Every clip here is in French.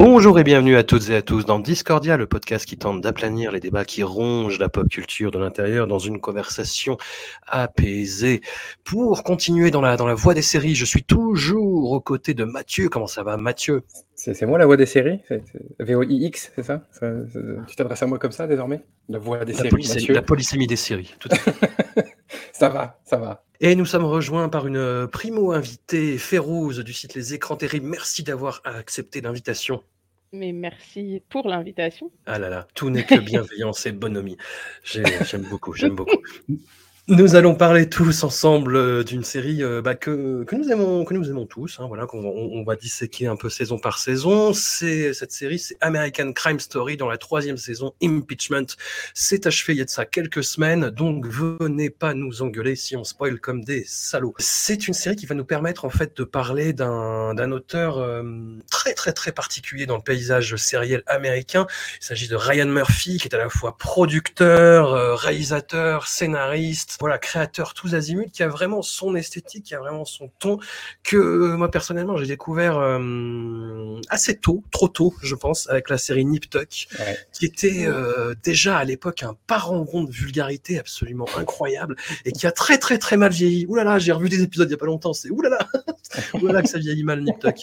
Bonjour et bienvenue à toutes et à tous dans Discordia, le podcast qui tente d'aplanir les débats qui rongent la pop culture de l'intérieur dans une conversation apaisée. Pour continuer dans la, dans la voie des séries, je suis toujours aux côtés de Mathieu. Comment ça va, Mathieu? C'est moi la voix des séries? VOIX, c'est ça, Ça- ça- Tu t'adresses à moi comme ça désormais? La voix des la, séries, polysémie, Mathieu. la polysémie des séries. Tout à fait. ça va, ça va. Et nous sommes rejoints par une primo invitée, Férouz du site Les Écrans Terribles. Merci d'avoir accepté l'invitation. Mais merci pour l'invitation. Ah là là, tout n'est que bienveillance et bonhomie. J'ai- J'aime beaucoup, j'aime beaucoup. Nous allons parler tous ensemble euh, d'une série euh, bah, que, que nous aimons, que nous aimons tous. Hein, voilà, qu'on on, va disséquer un peu saison par saison. C'est cette série, c'est American Crime Story dans la troisième saison, Impeachment. C'est achevé il y a de ça quelques semaines, donc venez pas nous engueuler si on spoil comme des salauds. C'est une série qui va nous permettre en fait de parler d'un d'un auteur euh, très très très particulier dans le paysage sériel américain. Il s'agit de Ryan Murphy, qui est à la fois producteur, euh, réalisateur, scénariste, voilà, créateur tous azimuts, qui a vraiment son esthétique, qui a vraiment son ton, que euh, moi personnellement j'ai découvert euh, assez tôt, trop tôt, je pense, avec la série Nip Tuck, Ouais. qui était euh, déjà à l'époque un parangon de vulgarité absolument incroyable et qui a très très très mal vieilli. Ouh là là, j'ai revu des épisodes il y a pas longtemps, c'est ouh là là, ouh là là que ça vieillit mal Nip Tuck.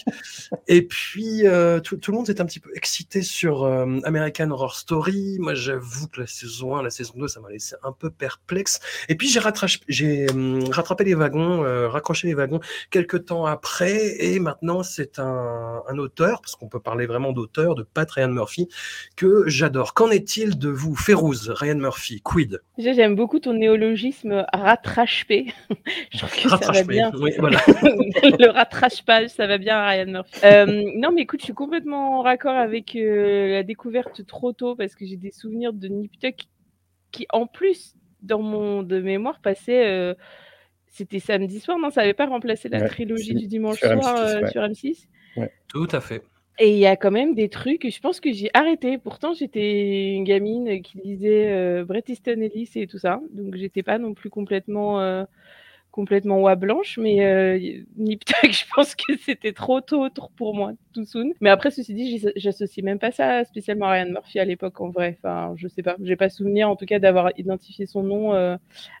Et puis, tout, tout le monde est un petit peu excité sur American Horror Story. Moi, j'avoue que la saison 1, la saison 2, ça m'a laissé un peu perplexe. Et puis, j'ai rattrapé, hum, rattrapé les wagons, euh, raccroché les wagons quelques temps après. Et maintenant, c'est un, un auteur, parce qu'on peut parler vraiment d'auteur, de Pat Ryan Murphy, que j'adore. Qu'en est-il de vous, Férouz, Ryan Murphy, quid? J'aime beaucoup ton néologisme rattrapé. Je trouve que ça va Rattrapé. bien. Oui, voilà. le rattrapage, ça va bien à Ryan Murphy. Euh, non, mais écoute, je suis complètement en raccord avec euh, la découverte trop tôt parce que j'ai des souvenirs de Nip Tuck qui, en plus, dans mon de mémoire, passait. euh, c'était samedi soir, non Ça n'avait pas remplacé la Ouais, trilogie du dimanche sur soir M6, euh, ouais. sur M6 Tout à fait. Et il y a quand même des trucs, je pense que j'ai arrêté. Pourtant, j'étais une gamine qui lisait euh, Bret Easton Ellis et tout ça. Donc, j'étais pas non plus complètement, euh, complètement oie blanche. Mais euh, Nip Tuck, je pense que c'était trop tôt pour moi, tout soon. Mais après, ceci dit, j'associe même pas ça spécialement à Ryan Murphy à l'époque, en vrai. Enfin, je sais pas. J'ai pas souvenir, en tout cas, d'avoir identifié son nom euh,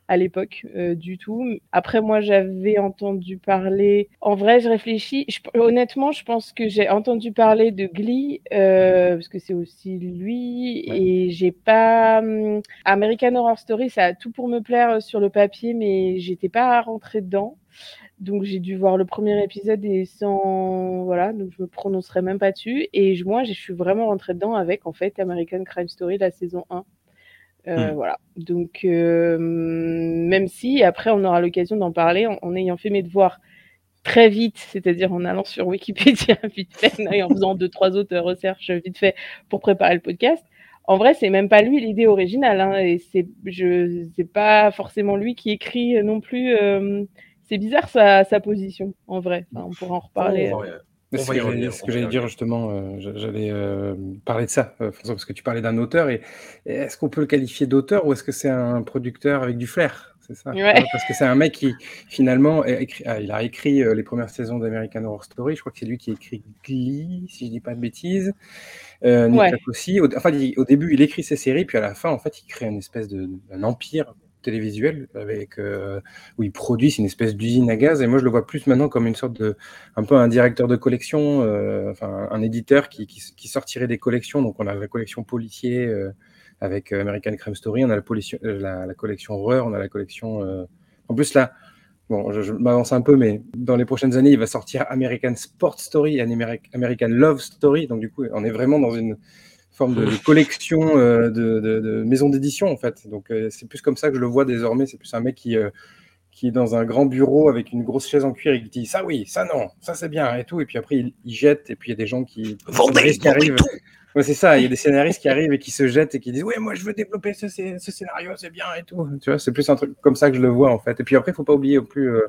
à l'époque euh, du tout. Après, moi, j'avais entendu parler. En vrai, je réfléchis. Je- honnêtement, je pense que j'ai entendu parler de Glee euh, parce que c'est aussi lui. Et j'ai pas hum, American Horror Story. Ça a tout pour me plaire sur le papier, mais j'étais pas rentrée dedans. Donc j'ai dû voir le premier épisode et sans voilà, donc je me prononcerai même pas dessus. Et moi, je suis vraiment rentrée dedans avec en fait American Crime Story la saison 1. Euh, Hmm. Voilà. Donc, euh, même si après on aura l'occasion d'en parler en, en ayant fait mes devoirs très vite, c'est-à-dire en allant sur Wikipédia vite fait et en faisant deux trois autres recherches vite fait pour préparer le podcast. En vrai, c'est même pas lui l'idée originale, hein, et c'est je c'est pas forcément lui qui écrit non plus. euh, c'est bizarre sa, sa position, en vrai. Enfin, on pourra en reparler. On C'est va ce que revenir, j'allais- ce que dire justement, euh, j'a- j'allais euh, parler de ça, euh, François, parce que tu parlais d'un auteur, et, et est-ce qu'on peut le qualifier d'auteur ou est-ce que c'est un producteur avec du flair? C'est ça. Ouais. Parce que c'est un mec qui finalement a écrit, ah, il a écrit euh, les premières saisons d'American Horror Story. Je crois que c'est lui qui a écrit Glee, si je dis pas de bêtises. Euh, Ouais. Aussi. Au, enfin, il- au début, il écrit ses séries, puis à la fin, en fait, il crée une espèce de un empire télévisuel avec euh, où il produit c'est une espèce d'usine à gaz et moi je le vois plus maintenant comme une sorte de un peu un directeur de collection euh, enfin un éditeur qui, qui, qui sortirait des collections donc on a la collection policier euh, avec euh, American Crime Story on a la, euh, la, la collection horreur on a la collection euh, En plus, là, bon, je, je m'avance un peu, mais dans les prochaines années, il va sortir American Sport Story et American Love Story. Donc, du coup, on est vraiment dans une forme de collection euh, de, de, de maison d'édition, en fait. Donc, euh, c'est plus comme ça que je le vois désormais. C'est plus un mec qui, euh, qui est dans un grand bureau avec une grosse chaise en cuir et qui dit ça oui, ça non, ça c'est bien et tout. Et puis après, il, il jette et puis il y a des gens qui, Vendez, qui vendez arrivent. tout. Ouais, c'est ça, il y a des scénaristes qui arrivent et qui se jettent et qui disent Ouais, moi je veux développer ce, scé- ce scénario, c'est bien et tout. Tu vois, c'est plus un truc comme ça que je le vois en fait. Et puis après, il faut pas oublier non plus euh,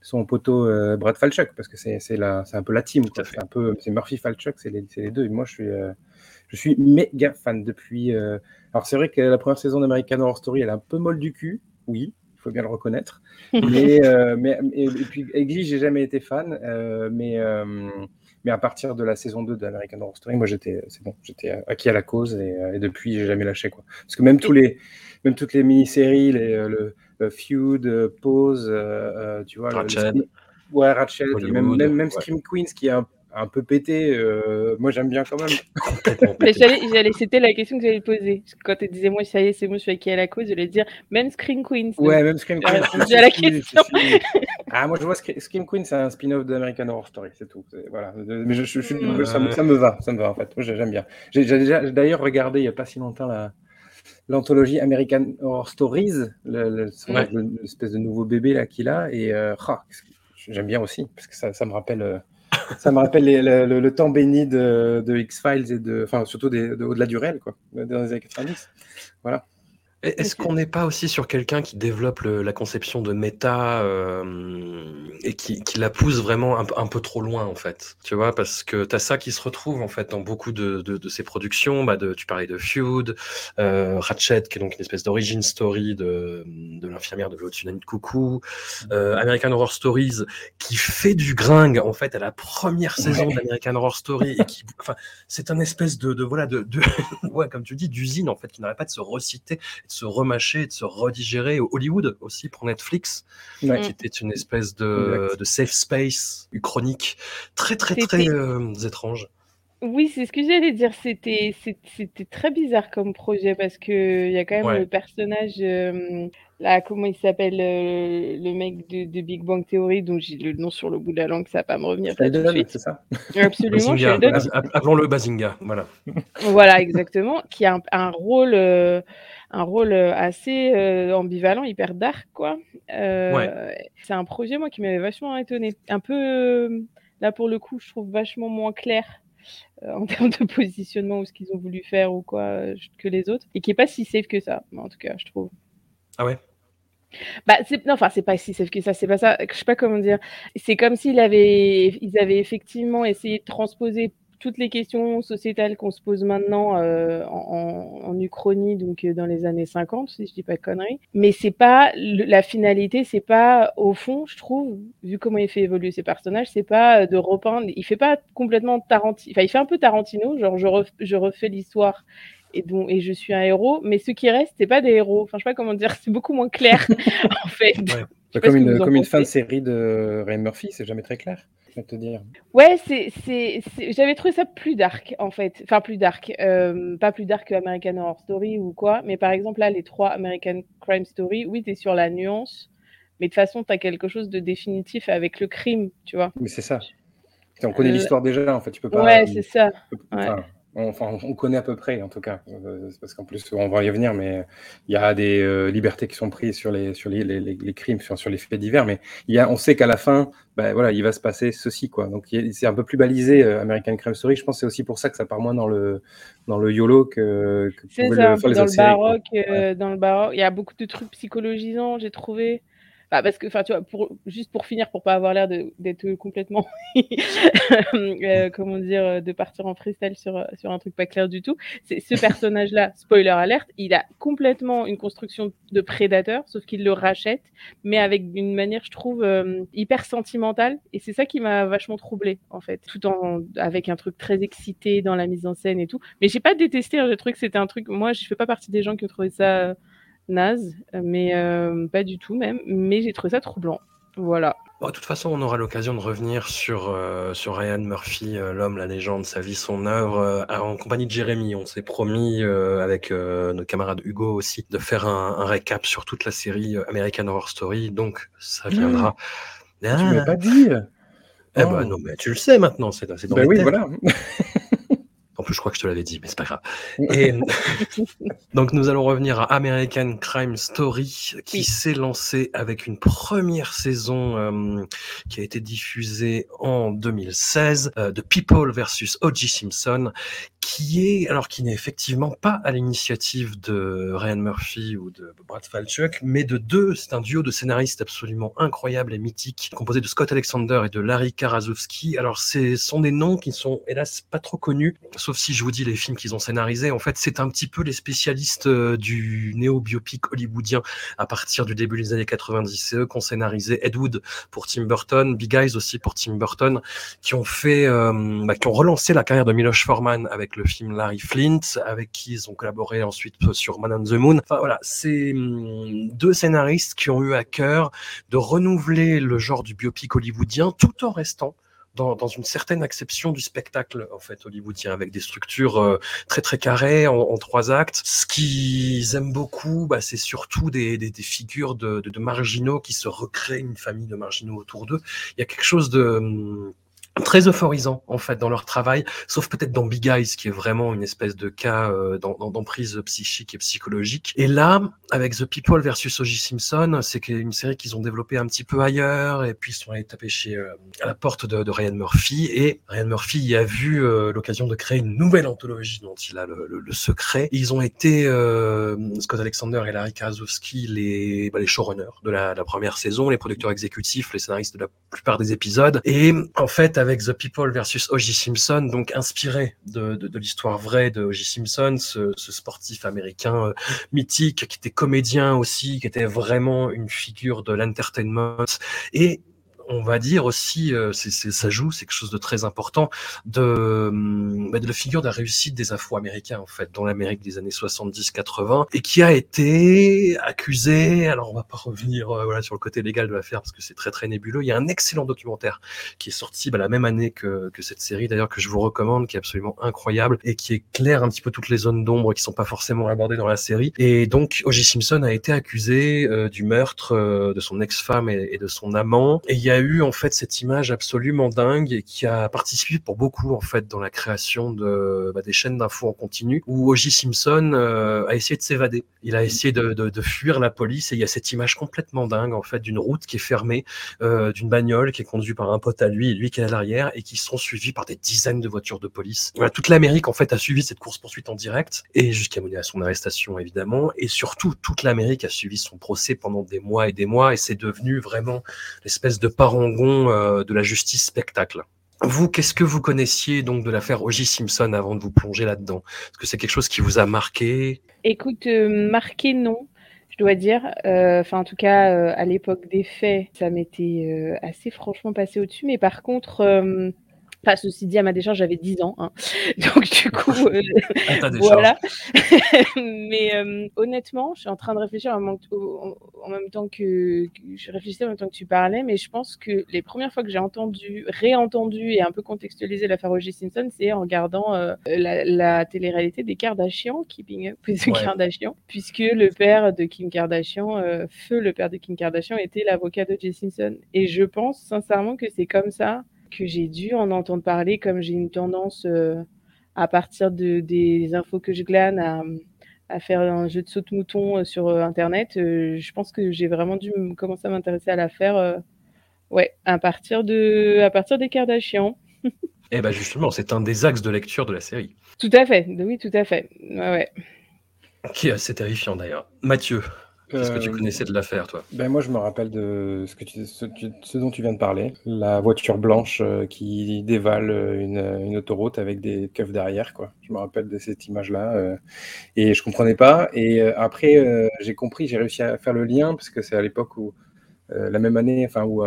son poteau euh, Brad Falchuk parce que c'est un peu la team. C'est un peu c'est Murphy Falchuk, c'est les, deux. Et moi, je suis, euh, je suis méga fan depuis. euh, Alors, c'est vrai que la première saison d'American Horror Story, elle est un peu molle du cul, oui. Il faut bien le reconnaître. mais, mais et, et puis, Eggy, j'ai jamais été fan. mais, mais à partir de la saison 2 d'American Horror Story, moi, j'étais, c'est bon, j'étais acquis à la cause et, euh, et depuis, j'ai jamais lâché, quoi. Parce que même tous les, même toutes les mini-séries, les, euh, le, le Feud, euh, Pause, euh, euh, tu vois, le- le Ratchet. Scream- ouais, Ratchet, et même, même, même ouais. Scream Queens qui est un, un peu pété, euh, moi, j'aime bien quand même. Complètement Mais pété. j'allais, j'allais- c'était la question que j'allais poser. Quand tu disais, moi, ça y est, c'est moi, je suis acquis à la cause, j'allais dire, même Screen Queens. donc- Ouais, même Scream J'ai Queen. répondu je à la je question. Ah, moi je vois Scre- Scream Queen, c'est un spin-off d'American Horror Story, c'est tout. C'est- Voilà. Mais je, je- je suis- ça, me, ça me va, ça me va en fait. Moi j'ai- j'aime bien. J'ai j'ai déjà d'ailleurs regardé il n'y a pas si longtemps la l'anthologie American Horror Stories, le- le- son- Ouais. le- l'espèce de nouveau bébé là qu'il a, et euh, ah, j'aime bien aussi parce que ça, ça me rappelle. Ça me rappelle les- le, le- le temps béni de, de X-Files et de, enfin surtout de, au-delà du réel, quoi, dans les années 90. Voilà. Est-ce qu'on n'est pas aussi sur quelqu'un qui développe le- la conception de méta euh, et qui, qui la pousse vraiment un, peu- un peu trop loin en fait Tu vois, parce que tu as ça qui se retrouve en fait dans beaucoup de, de, de ces productions. Bah de, tu parlais de Feud, euh, Ratchet, qui est donc une espèce d'origin story de, de l'infirmière de l'autre de Coucou, euh, American Horror Stories, qui fait du gringue en fait à la première saison d'American Horror Story et qui, enfin, c'est un espèce de, de voilà de, de ouais comme tu dis d'usine en fait qui n'arrête pas de se reciter de se remâcher, de se redigérer. Hollywood aussi pour Netflix, Ouais. qui était une espèce de, safe space chronique très très très euh, étrange. Oui, c'est ce que j'allais dire. C'était, c'était très bizarre comme projet parce que il y a quand même Ouais. le personnage euh, là, comment il s'appelle, euh, le mec de, de Big Bang Theory, dont j'ai le nom sur le bout de la langue, ça va pas me revenir c'est ça? Absolument, Bazinga, Sheldon. Baz- appelons-le Bazinga, voilà. Voilà, exactement, qui a un, un rôle, euh, un rôle euh, assez euh, ambivalent, hyper dark, quoi. Euh, C'est un projet, moi, qui m'avait vachement étonné. Un peu, là, pour le coup, je trouve vachement moins clair euh, en termes de positionnement ou ce qu'ils ont voulu faire ou quoi que les autres, et qui est pas si safe que ça, en tout cas, je trouve. Ah ouais? Bah, c'est, non, enfin, c'est pas si safe que ça, c'est pas ça, je sais pas comment dire. C'est comme s'ils avaient, ils avaient effectivement essayé de transposer toutes les questions sociétales qu'on se pose maintenant euh, en, en, Uchronie, donc euh, dans les années 50, si je dis pas de conneries. Mais c'est pas le- la finalité, c'est pas au fond, je trouve, vu comment il fait évoluer ses personnages, c'est pas euh, de repeindre. Il fait pas complètement Tarantino, enfin il fait un peu Tarantino, genre je, ref- je refais l'histoire et je suis un héros, mais ceux qui restent, c'est pas des héros. Enfin je sais pas comment dire, c'est beaucoup moins clair en fait. Ouais. Comme une, comme une fin de série de Ray Murphy, c'est jamais très clair, je vais te dire. Ouais, c'est, c'est, c'est- j'avais trouvé ça plus dark en fait. Enfin, plus dark. Euh, pas plus dark que American Horror Story ou quoi. Mais par exemple, là, les trois American Crime Story, oui, t'es sur la nuance. Mais de toute façon, t'as quelque chose de définitif avec le crime, tu vois. Mais c'est ça. On connaît Euh, l'histoire déjà, en fait. Tu peux pas. Ouais, c'est ça. Enfin, on connaît à peu près, en tout cas. Euh, parce qu'en plus, on va y venir, mais il y a des euh, libertés qui sont prises sur les, sur les, les, les- les crimes, sur, sur les faits divers. Mais il y a, on sait qu'à la fin, ben, voilà, il va se passer ceci, quoi. Donc, c'est un peu plus balisé, euh, American Crime Story. Je pense que c'est aussi pour ça que ça part moins dans le, dans le YOLO que, que ça. le Dans autres le séries, baroque, dans le baroque, il y a beaucoup de trucs psychologisants, j'ai trouvé. Bah, parce que, enfin, tu vois, pour, juste pour finir, pour pas avoir l'air d'être complètement, euh, comment dire, euh, de partir en freestyle sur, sur un truc pas clair du tout, c'est ce personnage-là, spoiler alerte, il a complètement une construction de prédateur, sauf qu'il le rachète, mais avec une manière, je trouve, euh, hyper sentimentale, et c'est ça qui m'a vachement troublée, en fait, tout en, avec un truc très excité dans la mise en scène et tout. Mais j'ai pas détesté, hein, j'ai que c'était un truc, moi, je fais pas partie des gens qui ont trouvé ça euh, naze, mais euh, pas du tout même, mais j'ai trouvé ça troublant. Voilà. Bon, de toute façon, on aura l'occasion de revenir sur, euh, sur Ryan Murphy, euh, l'homme, la légende, sa vie, son œuvre, euh, en compagnie de Jérémy. On s'est promis, euh, avec euh, notre camarade Hugo aussi, de faire un, un récap sur toute la série American Horror Story. Donc, ça viendra. Tu m'as pas dit Eh Oh. ben non, mais tu le sais maintenant, c'est c'est dans Ben les oui, têtes. voilà. En plus, je crois que je te l'avais dit, mais c'est pas grave. Et donc, nous allons revenir à American Crime Story, qui Oui. s'est lancé avec une première saison euh, qui a été diffusée en 2016 euh, de People versus O.J. Simpson, qui est, alors qui n'est effectivement pas à l'initiative de Ryan Murphy ou de Brad Falchuk, mais de deux, c'est un duo de scénaristes absolument incroyable et mythique, composé de Scott Alexander et de Larry Karaszewski. Alors, ce sont des noms qui sont, hélas, pas trop connus, sauf si je vous dis les films qu'ils ont scénarisés. En fait, c'est un petit peu les spécialistes euh, du néo-biopic hollywoodien à partir du début des années 90. C'est eux qui ont scénarisé Ed Wood pour Tim Burton, Big Eyes aussi pour Tim Burton, qui ont fait, euh, bah, qui ont relancé la carrière de Miloš Forman avec le film Larry Flint, avec qui ils ont collaboré ensuite sur Man on the Moon. Enfin voilà, c'est hum, deux scénaristes qui ont eu à cœur de renouveler le genre du biopic hollywoodien tout en restant dans, dans une certaine acception du spectacle en fait hollywoodien avec des structures euh, très très carrées en, en trois actes. Ce qu'ils aiment beaucoup, bah, c'est surtout des, des, des figures de, de, de marginaux qui se recréent une famille de marginaux autour d'eux. Il y a quelque chose de hum, très euphorisant en fait dans leur travail, sauf peut-être dans Big Eyes qui est vraiment une espèce de cas euh, d'em- d'em- d'emprise psychique et psychologique. Et là, avec The People versus O.J. Simpson, c'est une série qu'ils ont développée un petit peu ailleurs et puis ils sont allés taper chez euh, à la porte de, de Ryan Murphy et Ryan Murphy y a vu euh, l'occasion de créer une nouvelle anthologie dont il a le, le- le secret. Ils ont été euh, Scott Alexander et Larry Karaszewski les, bah, les showrunners de la, la première saison, les producteurs exécutifs, les scénaristes de la plupart des épisodes. Et en fait, avec The People versus O.J. Simpson, donc inspiré de, l'histoire vraie de O.J. Simpson, ce, ce sportif américain euh, mythique qui était comédien aussi, qui était vraiment une figure de l'entertainment et on va dire aussi, euh, c'est, c'est- ça joue, c'est quelque chose de très important, de, hum, bah, de la figure de la réussite des Afro-Américains, en fait, dans l'Amérique des années 70-80, et qui a été accusé, alors on va pas revenir euh, voilà, sur le côté légal de l'affaire, parce que c'est très très nébuleux, il y a un excellent documentaire qui est sorti bah, la même année que, que cette série, d'ailleurs, que je vous recommande, qui est absolument incroyable, et qui éclaire un petit peu toutes les zones d'ombre qui sont pas forcément abordées dans la série. Et donc, O.J. Simpson a été accusé euh, du meurtre euh, de son ex-femme et, et de son amant, et il y a eu en fait cette image absolument dingue et qui a participé pour beaucoup en fait dans la création de bah, des chaînes d'infos en continu où O.J. Simpson euh, a essayé de s'évader. Il a essayé de, fuir la police et il y a cette image complètement dingue en fait d'une route qui est fermée, euh, d'une bagnole qui est conduite par un pote à lui et lui qui est à l'arrière et qui sont suivis par des dizaines de voitures de police. Toute l'Amérique en fait a suivi cette course poursuite en direct et jusqu'à son arrestation évidemment et surtout toute l'Amérique a suivi son procès pendant des mois et des mois et c'est devenu vraiment l'espèce de parangon euh, de la justice spectacle. Vous, qu'est-ce que vous connaissiez donc de l'affaire O.J. Simpson avant de vous plonger là-dedans? Est-ce que c'est quelque chose qui vous a marqué? Écoute, euh, marqué non, je dois dire. Euh, Enfin, en tout cas, à l'époque des faits, ça m'était assez franchement passé au-dessus. Mais par contre, enfin, ceci dit, à ma décharge, j'avais 10 ans. hein. Donc, du coup, euh, décharge voilà. Mais euh, honnêtement, je suis en train de réfléchir en même, temps que, je réfléchissais en même temps que tu parlais, mais je pense que les premières fois que j'ai entendu, réentendu et un peu contextualisé l'affaire O.J. Simpson, c'est en regardant euh, la, la télé-réalité des Kardashians, Keeping Up with the Ouais. Kardashians, puisque le père de Kim Kardashian, feu le père de Kim Kardashian, était l'avocat de Simpson. Et je pense sincèrement que c'est comme ça que j'ai dû en entendre parler, comme j'ai une tendance euh, à partir de, des infos que je glane à, à faire un jeu de saute-mouton euh, sur euh, Internet. Euh, je pense que j'ai vraiment dû me- commencer à m'intéresser à l'affaire euh, ouais, à, partir de, à partir des Kardashians. Eh ben justement, c'est un des axes de lecture de la série, Tout à fait, oui, tout à fait. Ouais, ouais. qui est assez terrifiant d'ailleurs. Mathieu, qu'est-ce que tu Euh, connaissais de l'affaire, toi? Ben moi, je me rappelle de ce, que tu, ce, tu- ce dont tu viens de parler. La voiture blanche euh, qui dévale euh, une, une autoroute avec des keufs derrière, quoi. Je me rappelle de cette image-là. euh, et je comprenais pas. Et après, euh, j'ai compris, j'ai réussi à faire le lien, parce que c'est à l'époque où, euh, la même année, enfin, où,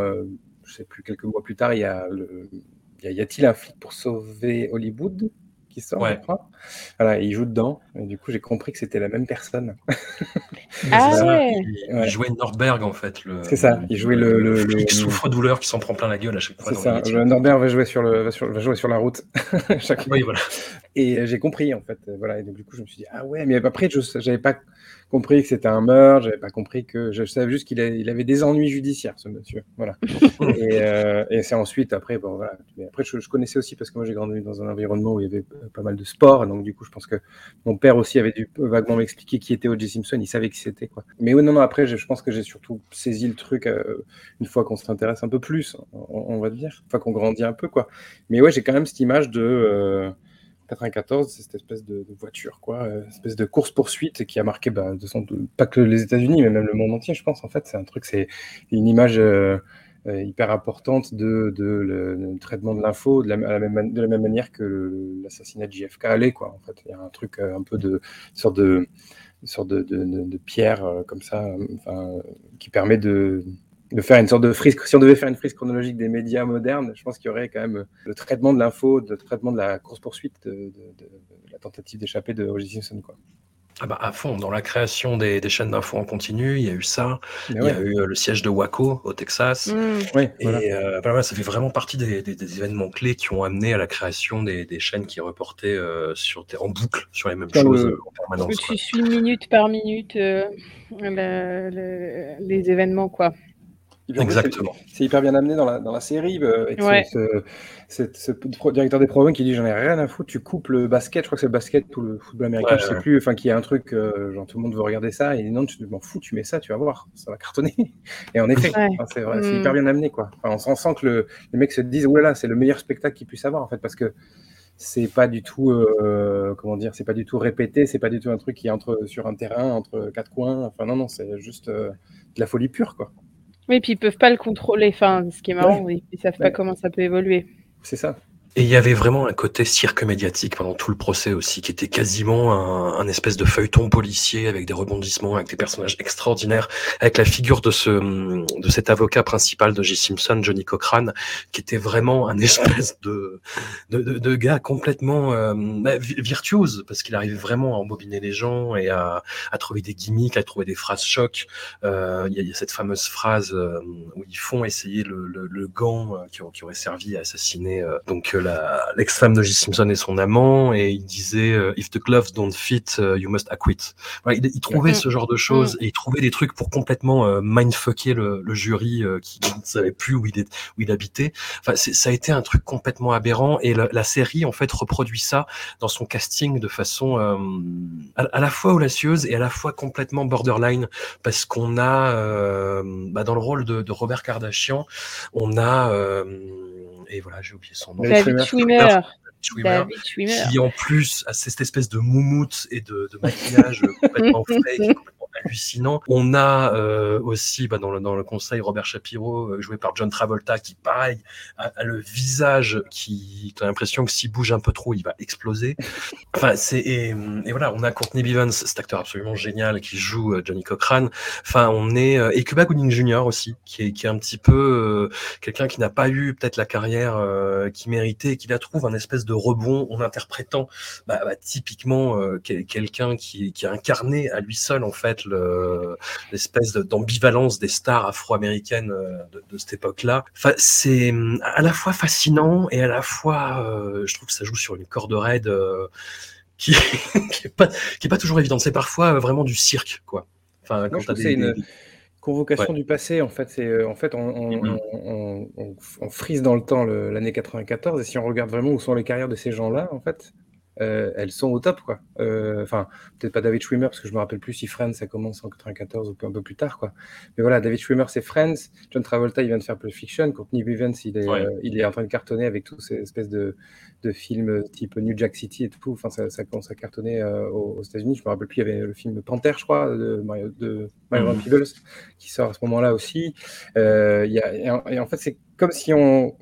je sais plus, quelques mois plus tard, il y a le... il Y a- y a-t-il un flic pour sauver Hollywood? Qui sort, Ouais. je crois. Voilà, il joue dedans. Et du coup, j'ai compris que c'était la même personne. Ah C'est ça, ouais. Il, jouait Norberg en fait. le- C'est ça, il jouait le- le- flic le- souffre-douleur qui s'en prend plein la gueule à chaque fois. C'est ça. Le Norbert va jouer sur, le, va sur, va jouer sur la route. Chaque Oui, voilà. Et j'ai compris en fait, Euh, voilà. Et donc du coup, je me suis dit ah ouais, mais après, je n'avais pas compris que c'était un meurtre, j'avais pas compris que je savais juste qu'il il avait des ennuis judiciaires, ce monsieur. Voilà. et euh, et c'est ensuite après, bon voilà. Mais après, je, je connaissais aussi parce que moi j'ai grandi dans un environnement où il y avait euh, pas mal de sport, donc du coup, je pense que mon père aussi avait dû vaguement m'expliquer qui était O.J. Simpson, il savait qui c'était quoi. Mais oui, non, non. Après, je, je pense que j'ai surtout saisi le truc euh, une fois qu'on s'intéresse un peu plus, on, on va dire, une fois qu'on grandit un peu quoi. Mais ouais, j'ai quand même cette image de euh, 94, c'est cette espèce de, voiture, quoi, euh, espèce de course-poursuite qui a marqué, de- pas que les États-Unis, mais même le monde entier, je pense. En fait, c'est un truc, c'est une image euh, euh, hyper importante de, de le, traitement de l'info de la, même, de la même manière que l'assassinat de JFK allait, quoi. En fait, il y a un truc un peu de sorte de sorte de, de, pierre comme ça, qui permet de de faire une sorte de frise. Si on devait faire une frise chronologique des médias modernes, je pense qu'il y aurait quand même le traitement de l'info, le traitement de la course-poursuite, de, de- de- de la tentative d'échapper de O.J. Simpson. Quoi. Ah bah, à fond, dans la création des, des chaînes d'infos en continu, il y a eu ça. Mais Il y a eu euh, le siège de Waco au Texas. Mm. ouais, Et voilà. euh, bah ça fait vraiment partie des, des- des événements clés qui ont amené à la création des, des chaînes qui reportaient euh, sur, en boucle sur les mêmes Dans choses le- en permanence. quoi. Tu suis minute par minute euh, le- le- les événements, quoi. Exactement. C'est hyper bien amené dans la, dans la série. euh, avec ce- Ouais. ce, directeur des programmes qui dit J'en ai rien à foutre, tu coupes le basket. Je crois que c'est le basket ou le football américain, Ouais, je sais ouais. plus. Enfin, qui a un truc, euh, genre tout le monde veut regarder ça. Et il dit Non, tu m'en fous, tu mets ça, tu vas voir, ça va cartonner. Et en effet, enfin, c'est Mm. hyper bien amené. Quoi. Enfin, on, s'en sent que le, les mecs se disent Ouais, là, c'est le meilleur spectacle qu'ils puissent avoir, en fait, parce que c'est pas du tout, euh, comment dire, c'est pas du tout répété, c'est pas du tout un truc qui est entre, sur un terrain, entre quatre coins. Enfin, non, non, c'est juste euh, de la folie pure, quoi. Oui, puis ils peuvent pas le contrôler. Enfin, ce qui est marrant, ils, ils savent pas comment ça peut évoluer. C'est ça. Et il y avait vraiment un côté cirque médiatique pendant tout le procès aussi, qui était quasiment un, un espèce de feuilleton policier avec des rebondissements, avec des personnages extraordinaires, avec la figure de ce de cet avocat principal de J. Simpson, Johnny Cochran, qui était vraiment un espèce de de, de, de gars complètement euh, bah, vi- virtuose, parce qu'il arrivait vraiment à embobiner les gens et à, à trouver des gimmicks, à trouver des phrases chocs. Euh, Il y, a- il y a cette fameuse phrase euh, où ils font essayer le, le, le gant euh, qui, qui aurait servi à assassiner euh, donc euh, l'ex-femme de J. Simpson et son amant, et il disait euh, If the gloves don't fit, uh, you must acquit. Voilà, il, il trouvait Mhm. ce genre de choses et il trouvait des trucs pour complètement euh, mindfucker le, le jury euh, qui ne savait plus où il, est, où il habitait. Enfin, ça a été un truc complètement aberrant et la, la série en fait reproduit ça dans son casting de façon euh, à, à la fois audacieuse et à la fois complètement borderline parce qu'on a euh, bah, dans le rôle de, de Robert Kardashian, on a euh, et voilà j'ai oublié son nom. David Schwimmer. Schwimmer. Schwimmer, David Schwimmer. qui en plus a cette espèce de moumoute et de, de maquillage complètement fake, complètement On a euh, aussi bah, dans, le, dans le conseil Robert Shapiro, euh, joué par John Travolta, qui pareil a, a le visage qui, t'as l'impression que s'il bouge un peu trop, il va exploser. Enfin, c'est et, voilà, on a Courtney Bivens, cet acteur absolument génial qui joue euh, Johnny Cochran. Enfin, on est euh, et Cuba Gooding Jr. aussi, qui est, qui est un petit peu euh, quelqu'un qui n'a pas eu peut-être la carrière euh, qu'il méritait et qui la trouve un espèce de rebond en interprétant bah, bah, typiquement quel- quelqu'un qui, qui a incarné à lui seul en fait le- l'espèce d'ambivalence des stars afro-américaines euh, de, de cette époque-là. Enfin, c'est à la fois fascinant et à la fois, euh, je trouve que ça joue sur une corde raide euh, qui, qui est pas qui est pas toujours évidente. C'est parfois vraiment du cirque, quoi. Enfin, Non, quand c'est une- Convocation du passé, en fait, c'est en fait on, on, on- frise dans le temps l'année 94 et si on regarde vraiment où sont les carrières de ces gens-là, en fait, euh, elles sont au top, quoi. Euh, Enfin, peut-être pas David Schwimmer parce que je me rappelle plus si Friends ça commence en 94 ou un peu plus tard, quoi. Mais voilà, David Schwimmer c'est Friends, John Travolta il vient de faire Pulp Fiction, Courtney Bivens il est, Ouais. euh, il est en train de cartonner avec tous ces espèces de, de films type New Jack City et tout. Enfin, ça, ça commence à cartonner aux, aux États-Unis. Je me rappelle plus, il y avait le film Panther, je crois, de, Mario- de Myron Mhm. Peebles qui sort à ce moment-là aussi. Il y a, et en, et en fait, c'est comme si on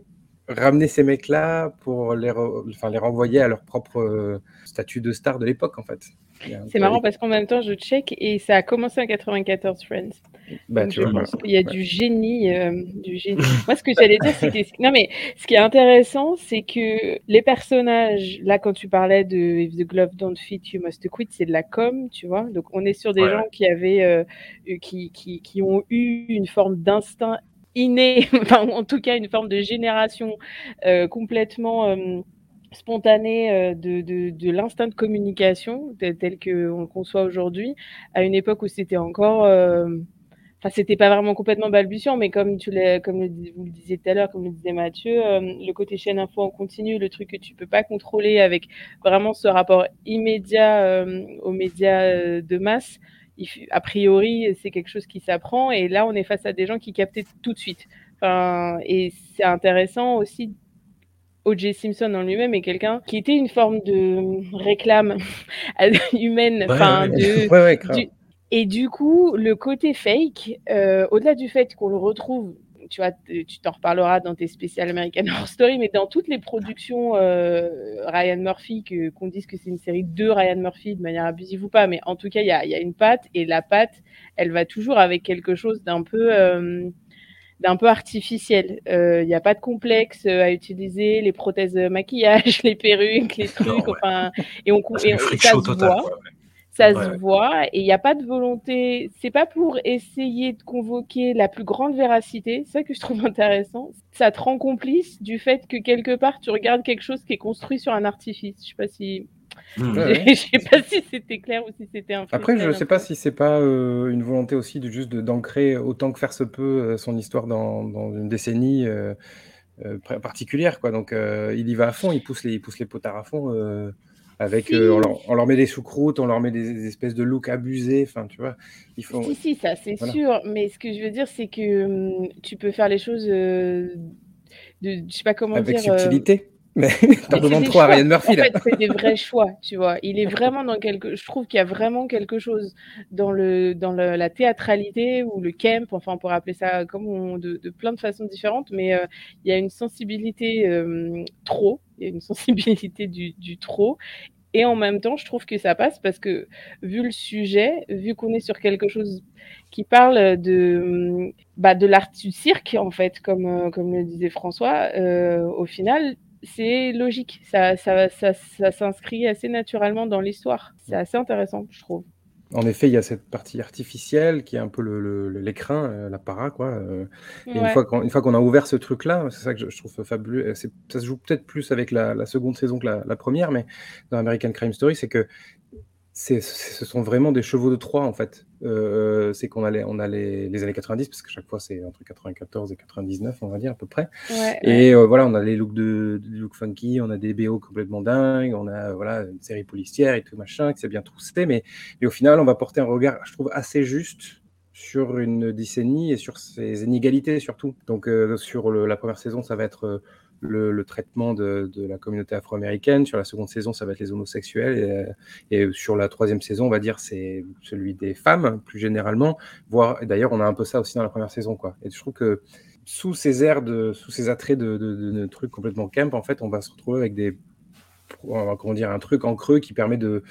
ramenait ces mecs-là pour les, re- enfin, les renvoyer à leur propre euh, statut de star de l'époque, en fait. C'est marrant parce qu'en même temps, je check et ça a commencé en 94, Friends. Bah, Donc, tu je vois, pense qu'il y a du génie, euh, du génie. Moi, ce que j'allais dire, c'est que non mais ce qui est intéressant, c'est que les personnages, là, quand tu parlais de If the glove don't fit, you must quit, c'est de la com, tu vois. Donc, on est sur des Ouais, gens qui avaient, euh, eu- qui, qui, qui ont eu une forme d'instinct inné, enfin, en tout cas, une forme de génération euh, complètement euh, spontanée euh, de, de, de l'instinct de communication tel, qu'on le conçoit aujourd'hui, à une époque où c'était encore euh, Enfin, c'était pas vraiment complètement balbutiant, mais comme tu comme vous le disiez tout à l'heure, comme le disait Mathieu, euh, le côté chaîne info en continu, le truc que tu peux pas contrôler avec vraiment ce rapport immédiat aux médias de masse, a priori, c'est quelque chose qui s'apprend. Et là, on est face à des gens qui captaient tout de suite. Enfin, et c'est intéressant aussi. O.J. Simpson en lui-même est quelqu'un qui était une forme de réclame humaine, Ouais, enfin ouais. de, Ouais, ouais, grave. du- et du coup, le côté fake, euh, au-delà du fait qu'on le retrouve, tu vois, tu t'en reparleras dans tes spéciales American Horror Story, mais dans toutes les productions euh, Ryan Murphy, que, qu'on dise que c'est une série de Ryan Murphy de manière abusive ou pas, mais en tout cas, il y a, il y a une patte, et la patte, elle va toujours avec quelque chose d'un peu... euh, d'un peu artificiel. Euh, Il n'y a pas de complexe à utiliser, les prothèses de maquillage, les perruques, les trucs, Non, ouais. enfin, et, on, et, et ça se voit quoi, ouais. Ça Ouais, se voit et il n'y a pas de volonté. C'est pas pour essayer de convoquer la plus grande véracité. C'est ça que je trouve intéressant. Ça te rend complice du fait que quelque part tu regardes quelque chose qui est construit sur un artifice. Je sais pas si, Hmm. Je sais pas si c'était clair ou si c'était un. Après, je sais pas si c'est pas euh, une volonté aussi de juste d'ancrer autant que faire se peut euh, son histoire dans, dans une décennie euh, euh, particulière, quoi. Donc, euh, il y va à fond, il pousse les, il pousse les potards à fond. Avec, Si. euh, on, leur, on leur met des choucroutes, on leur met des, des espèces de looks abusés. Enfin, tu vois. Si, si, ça c'est Voilà. sûr. Mais ce que je veux dire, c'est que hum, tu peux faire les choses euh, de, je sais pas comment avec dire. euh, subtilité. Mais t'en demandes des trop à. Ryan Murphy, En là. fait, c'est des vrais choix, tu vois. Il est vraiment dans quelque. Je trouve qu'il y a vraiment quelque chose dans le dans le- la théâtralité ou le camp. Enfin, on pourrait appeler ça comme on- de, de plein de façons différentes, mais euh, il y a une sensibilité euh, trop. Il y a une sensibilité du, du trop. Et en même temps, je trouve que ça passe parce que, vu le sujet, vu qu'on est sur quelque chose qui parle de, bah, de l'art du cirque, en fait, comme, euh, comme le disait François, euh, au final, c'est logique. Ça, ça, ça, ça s'inscrit assez naturellement dans l'histoire. C'est assez intéressant, je trouve. En effet, il y a cette partie artificielle qui est un peu le- le- le- l'écrin, euh, la para, quoi. euh, Et une Ouais. fois qu'on une fois qu'on a ouvert ce truc-là, c'est ça que je, je trouve fabuleux. euh, c'est- Ça se joue peut-être plus avec la, la seconde saison que la, la première, mais dans American Crime Story, c'est que ce sont vraiment des chevaux de Troie, en fait. Euh, c'est qu'on a, les, on a les, les années 90, parce que chaque fois c'est entre 94 et 99, on va dire, à peu près. Ouais, ouais. Et euh, voilà, on a les looks de, de look funky, on a des BO complètement dingues, on a voilà une série policière et tout machin, qui s'est bien troussé, mais au final, on va porter un regard, je trouve, assez juste sur une décennie et sur ses inégalités surtout. Donc euh, sur le- la première saison, ça va être le, traitement de, la communauté afro-américaine. Sur la seconde saison, ça va être les homosexuels. Et, euh, et sur la troisième saison, on va dire c'est celui des femmes plus généralement. Voire, d'ailleurs, on a un peu ça aussi dans la première saison, quoi. Et je trouve que sous ces airs de, sous ces attraits de, de, trucs complètement camp, en fait, on va se retrouver avec des, comment dire, un truc en creux qui permet de,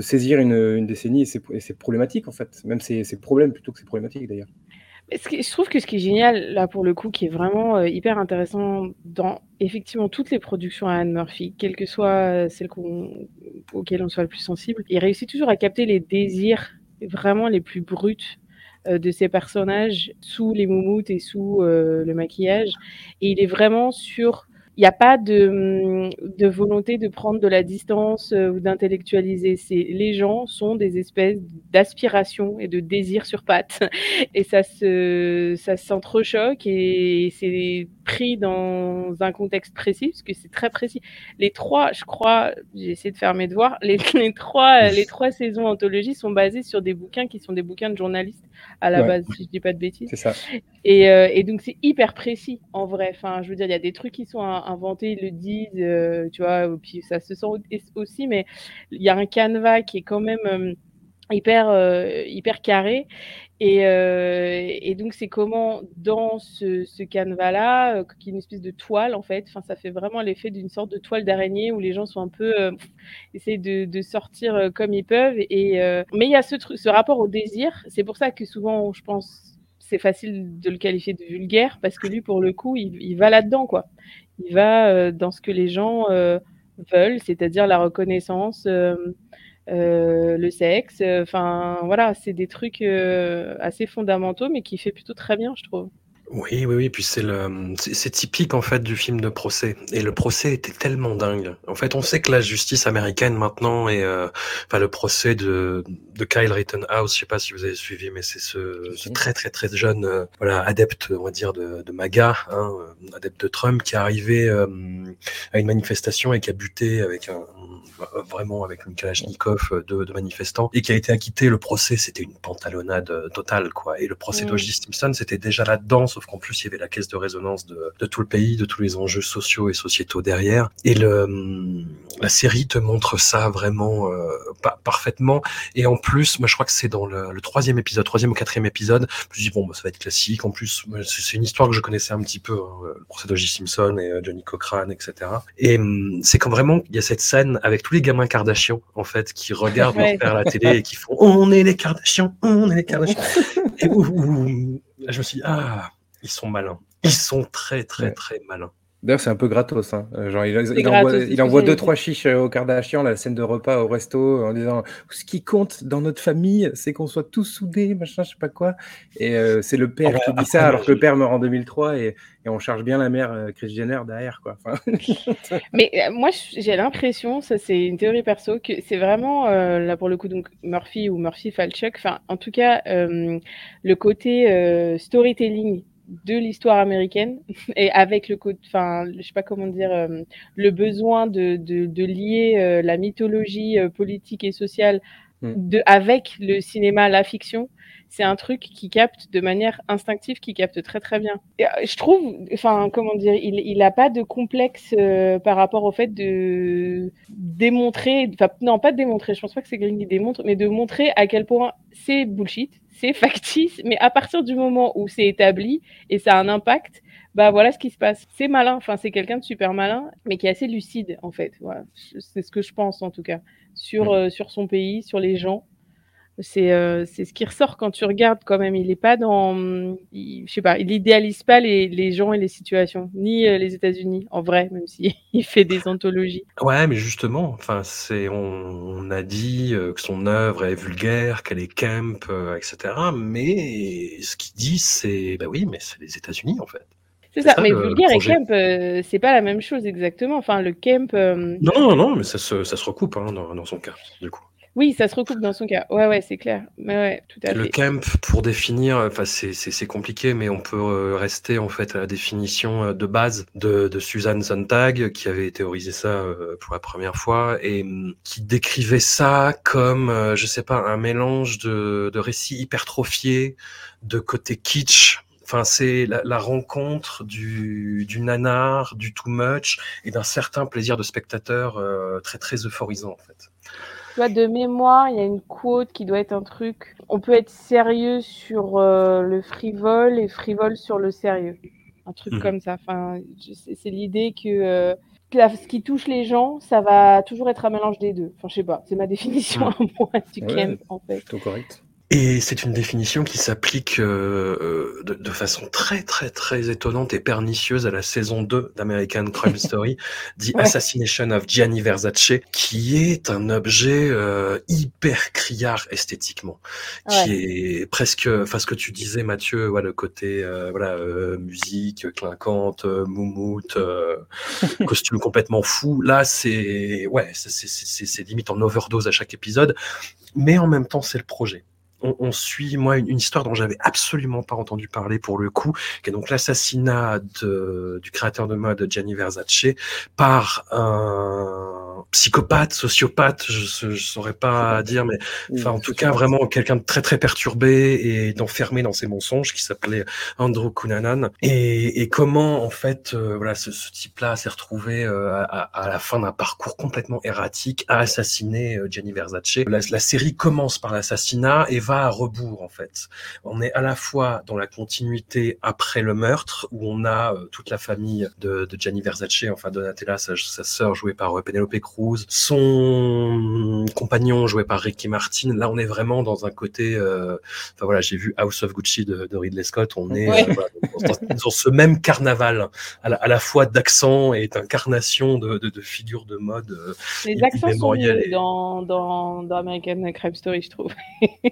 saisir une, décennie et c'est, et c'est problématique en fait, même c'est, c'est problème plutôt que c'est problématique d'ailleurs. Je trouve que ce qui est génial, là, pour le coup, qui est vraiment euh, hyper intéressant dans effectivement toutes les productions à Anne Murphy, quelles que soient euh, celles qu'on- auxquelles on soit le plus sensible, il réussit toujours à capter les désirs vraiment les plus bruts euh, de ses personnages sous les moumoutes et sous le maquillage. Et il est vraiment sur. Il n'y a pas de, hum, de volonté de prendre de la distance euh, ou d'intellectualiser. C'est les gens sont des espèces d'aspirations et de désirs sur pattes et ça se ça s'entrechoque et c'est pris dans un contexte précis parce que c'est très précis. Les trois, je crois, j'ai essayé de faire mes devoirs. Les, les trois les trois saisons anthologie sont basées sur des bouquins qui sont des bouquins de journalistes à la Ouais. base, si je dis pas de bêtises. C'est ça. Et, euh, et donc c'est hyper précis en vrai. Enfin, je veux dire, il y a des trucs qui sont inventés, ils le disent, euh, tu vois, et puis ça se sent au- aussi, mais il y a un canevas qui est quand même euh, hyper euh, hyper carré Et, donc, c'est comment, dans ce, ce canevas-là, qui est une espèce de toile, en fait, ça fait vraiment l'effet d'une sorte de toile d'araignée où les gens sont un peu, essayent de, sortir comme ils peuvent. Et, mais il y a ce, ce rapport au désir. C'est pour ça que souvent, je pense, c'est facile de le qualifier de vulgaire, parce que lui, pour le coup, il va là-dedans, quoi. Il va euh, dans ce que les gens euh, veulent, c'est-à-dire la reconnaissance. euh, le sexe, enfin voilà, c'est des trucs assez fondamentaux, mais qui fait plutôt très bien, je trouve. Oui, oui, oui. Puis c'est le, c'est typique en fait du film de procès. Et le procès était tellement dingue. En fait, on sait que la justice américaine maintenant est, euh, enfin le procès de de Kyle Rittenhouse. Je sais pas si vous avez suivi, mais c'est ce, ce très très très jeune, euh, voilà, adepte, on va dire de, de MAGA, hein, euh, adepte de Trump, qui est arrivé euh, à une manifestation et qui a buté avec un vraiment avec une Kalachnikov euh, de, de manifestants et qui a été acquitté. Le procès, c'était une pantalonnade totale, quoi. Et le procès Mm. d'O.J. Simpson, c'était déjà là-dedans, sauf qu'en plus, il y avait la caisse de résonance de, de tout le pays, de tous les enjeux sociaux et sociétaux derrière. Et le, hum, la série te montre ça vraiment euh, pa- parfaitement. Et en plus, moi, je crois que c'est dans le, le troisième épisode, troisième ou quatrième épisode. Je me dis bon, bah, ça va être classique. En plus, c'est une histoire que je connaissais un petit peu, hein, le procès d'O.J. Simpson et euh, Johnny Cochran, etc. Et hum, c'est quand vraiment il y a cette scène avec tous les gamins Kardashian en fait qui regardent leur père à la télé et qui font on est les Kardashians, on est les Kardashians. et où, où- là, je me suis dit, ah ils sont malins, ils sont très très Ouais. très malins. D'ailleurs, c'est un peu gratos. Hein. Genre, il, envoie, il envoie deux, trois chiches euh, au Kardashian, la scène de repas au resto, en disant Ce qui compte dans notre famille, c'est qu'on soit tous soudés, machin, je sais pas quoi. Et euh, c'est le père Ah ouais, qui dit après, ça, alors que le père meurt en 2003 et, et on charge bien la mère euh, Kris Jenner derrière, quoi. Enfin, Mais euh, moi, j'ai l'impression, ça c'est une théorie perso, que c'est vraiment, euh, là pour le coup, donc Murphy ou Murphy Falchuk, enfin, en tout cas, euh, le côté euh, storytelling de l'histoire américaine et avec le enfin, je sais pas comment dire, euh, le besoin de, de, de lier euh, la mythologie euh, politique et sociale Mm. de, avec le cinéma, la fiction. C'est un truc qui capte de manière instinctive, qui capte très très bien. Et, je trouve, enfin, comment dire, il il a pas de complexe par rapport au fait de démontrer, enfin non pas de démontrer, je pense pas que c'est Green qui démontre, mais de montrer à quel point c'est bullshit, c'est factice, mais à partir du moment où c'est établi et ça a un impact, bah voilà ce qui se passe. C'est malin, enfin c'est quelqu'un de super malin, mais qui est assez lucide en fait. Voilà, c'est ce que je pense en tout cas sur euh, sur son pays, sur les gens. C'est euh, c'est ce qui ressort quand tu regardes quand même. Il est pas dans, il, je sais pas, il idéalise pas les, les gens et les situations, ni euh, les États-Unis en vrai, même si il fait des anthologies. Ouais, mais justement, enfin, c'est, on, on a dit euh, que son œuvre est vulgaire, qu'elle est camp, etc. Mais ce qu'il dit, c'est, bah oui, mais c'est les États-Unis en fait. C'est ça, ça, mais le- le vulgaire et camp, euh, c'est pas la même chose exactement. Enfin, le camp, euh, Non, non, non, mais ça se, ça se recoupe hein, dans, dans son cas, du coup. Oui, ça se recoupe dans son cas. Ouais, ouais, c'est clair. Mais ouais, tout à Le fait. camp, pour définir, enfin c'est compliqué, mais on peut euh, rester en fait à la définition euh, de base de, de Suzanne Sontag, qui avait théorisé ça euh, pour la première fois et hum, qui décrivait ça comme, je sais pas, un mélange de, de récits hypertrophiés, de côté kitsch. Enfin, c'est la, la rencontre du, du nanar, du too much et d'un certain plaisir de spectateur euh, très très euphorisant en fait. Tu vois, de mémoire, il y a une quote qui doit être un truc. On peut être sérieux sur euh, le frivole et frivole sur le sérieux. Un truc Mhm. comme ça. Enfin, c'est l'idée que, euh, que la- ce qui touche les gens, ça va toujours être un mélange des deux. Enfin, je sais pas. C'est ma définition à moi du Ouais. camp, en fait. plutôt correct. Et c'est une définition qui s'applique euh, euh, de, de façon très très très étonnante et pernicieuse à la saison 2 d'American Crime Story, Ouais. Assassination of Gianni Versace, qui est un objet euh, hyper criard esthétiquement, qui est presque, enfin ce que tu disais Mathieu, ouais, le côté euh, voilà euh, musique clinquante, euh, moumoute, euh, costume complètement fou. Là c'est ouais, c'est c'est- c'est c'est limite en overdose à chaque épisode, mais en même temps c'est le projet on, on suit moi une, une histoire dont j'avais absolument pas entendu parler pour le coup, qui est donc l'assassinat du créateur de mode Gianni Versace par un psychopathe, sociopathe, je, je saurais pas dire, mais enfin en tout cas vraiment quelqu'un de très très perturbé et d'enfermé dans ses mensonges qui s'appelait Andrew Cunanan. Et, et comment en fait euh, voilà ce, ce type-là s'est retrouvé euh, à, à la fin d'un parcours complètement erratique à assassiner euh, Gianni Versace. La, la série commence par l'assassinat et va à rebours en fait. On est à la fois dans la continuité après le meurtre, où on a euh, toute la famille de, de Gianni Versace, enfin Donatella, sa, sa sœur jouée par euh, Penelope Cruz, son compagnon joué par Ricky Martin. Là, on est vraiment dans un côté. euh, Enfin voilà, j'ai vu House of Gucci de, de Ridley Scott. On est Ouais. voilà, dans, dans ce même carnaval, à la, à la fois d'accent et d'incarnation de, de, de figures de mode. Les accents sont et- dans, dans, dans American Crime Story, je trouve.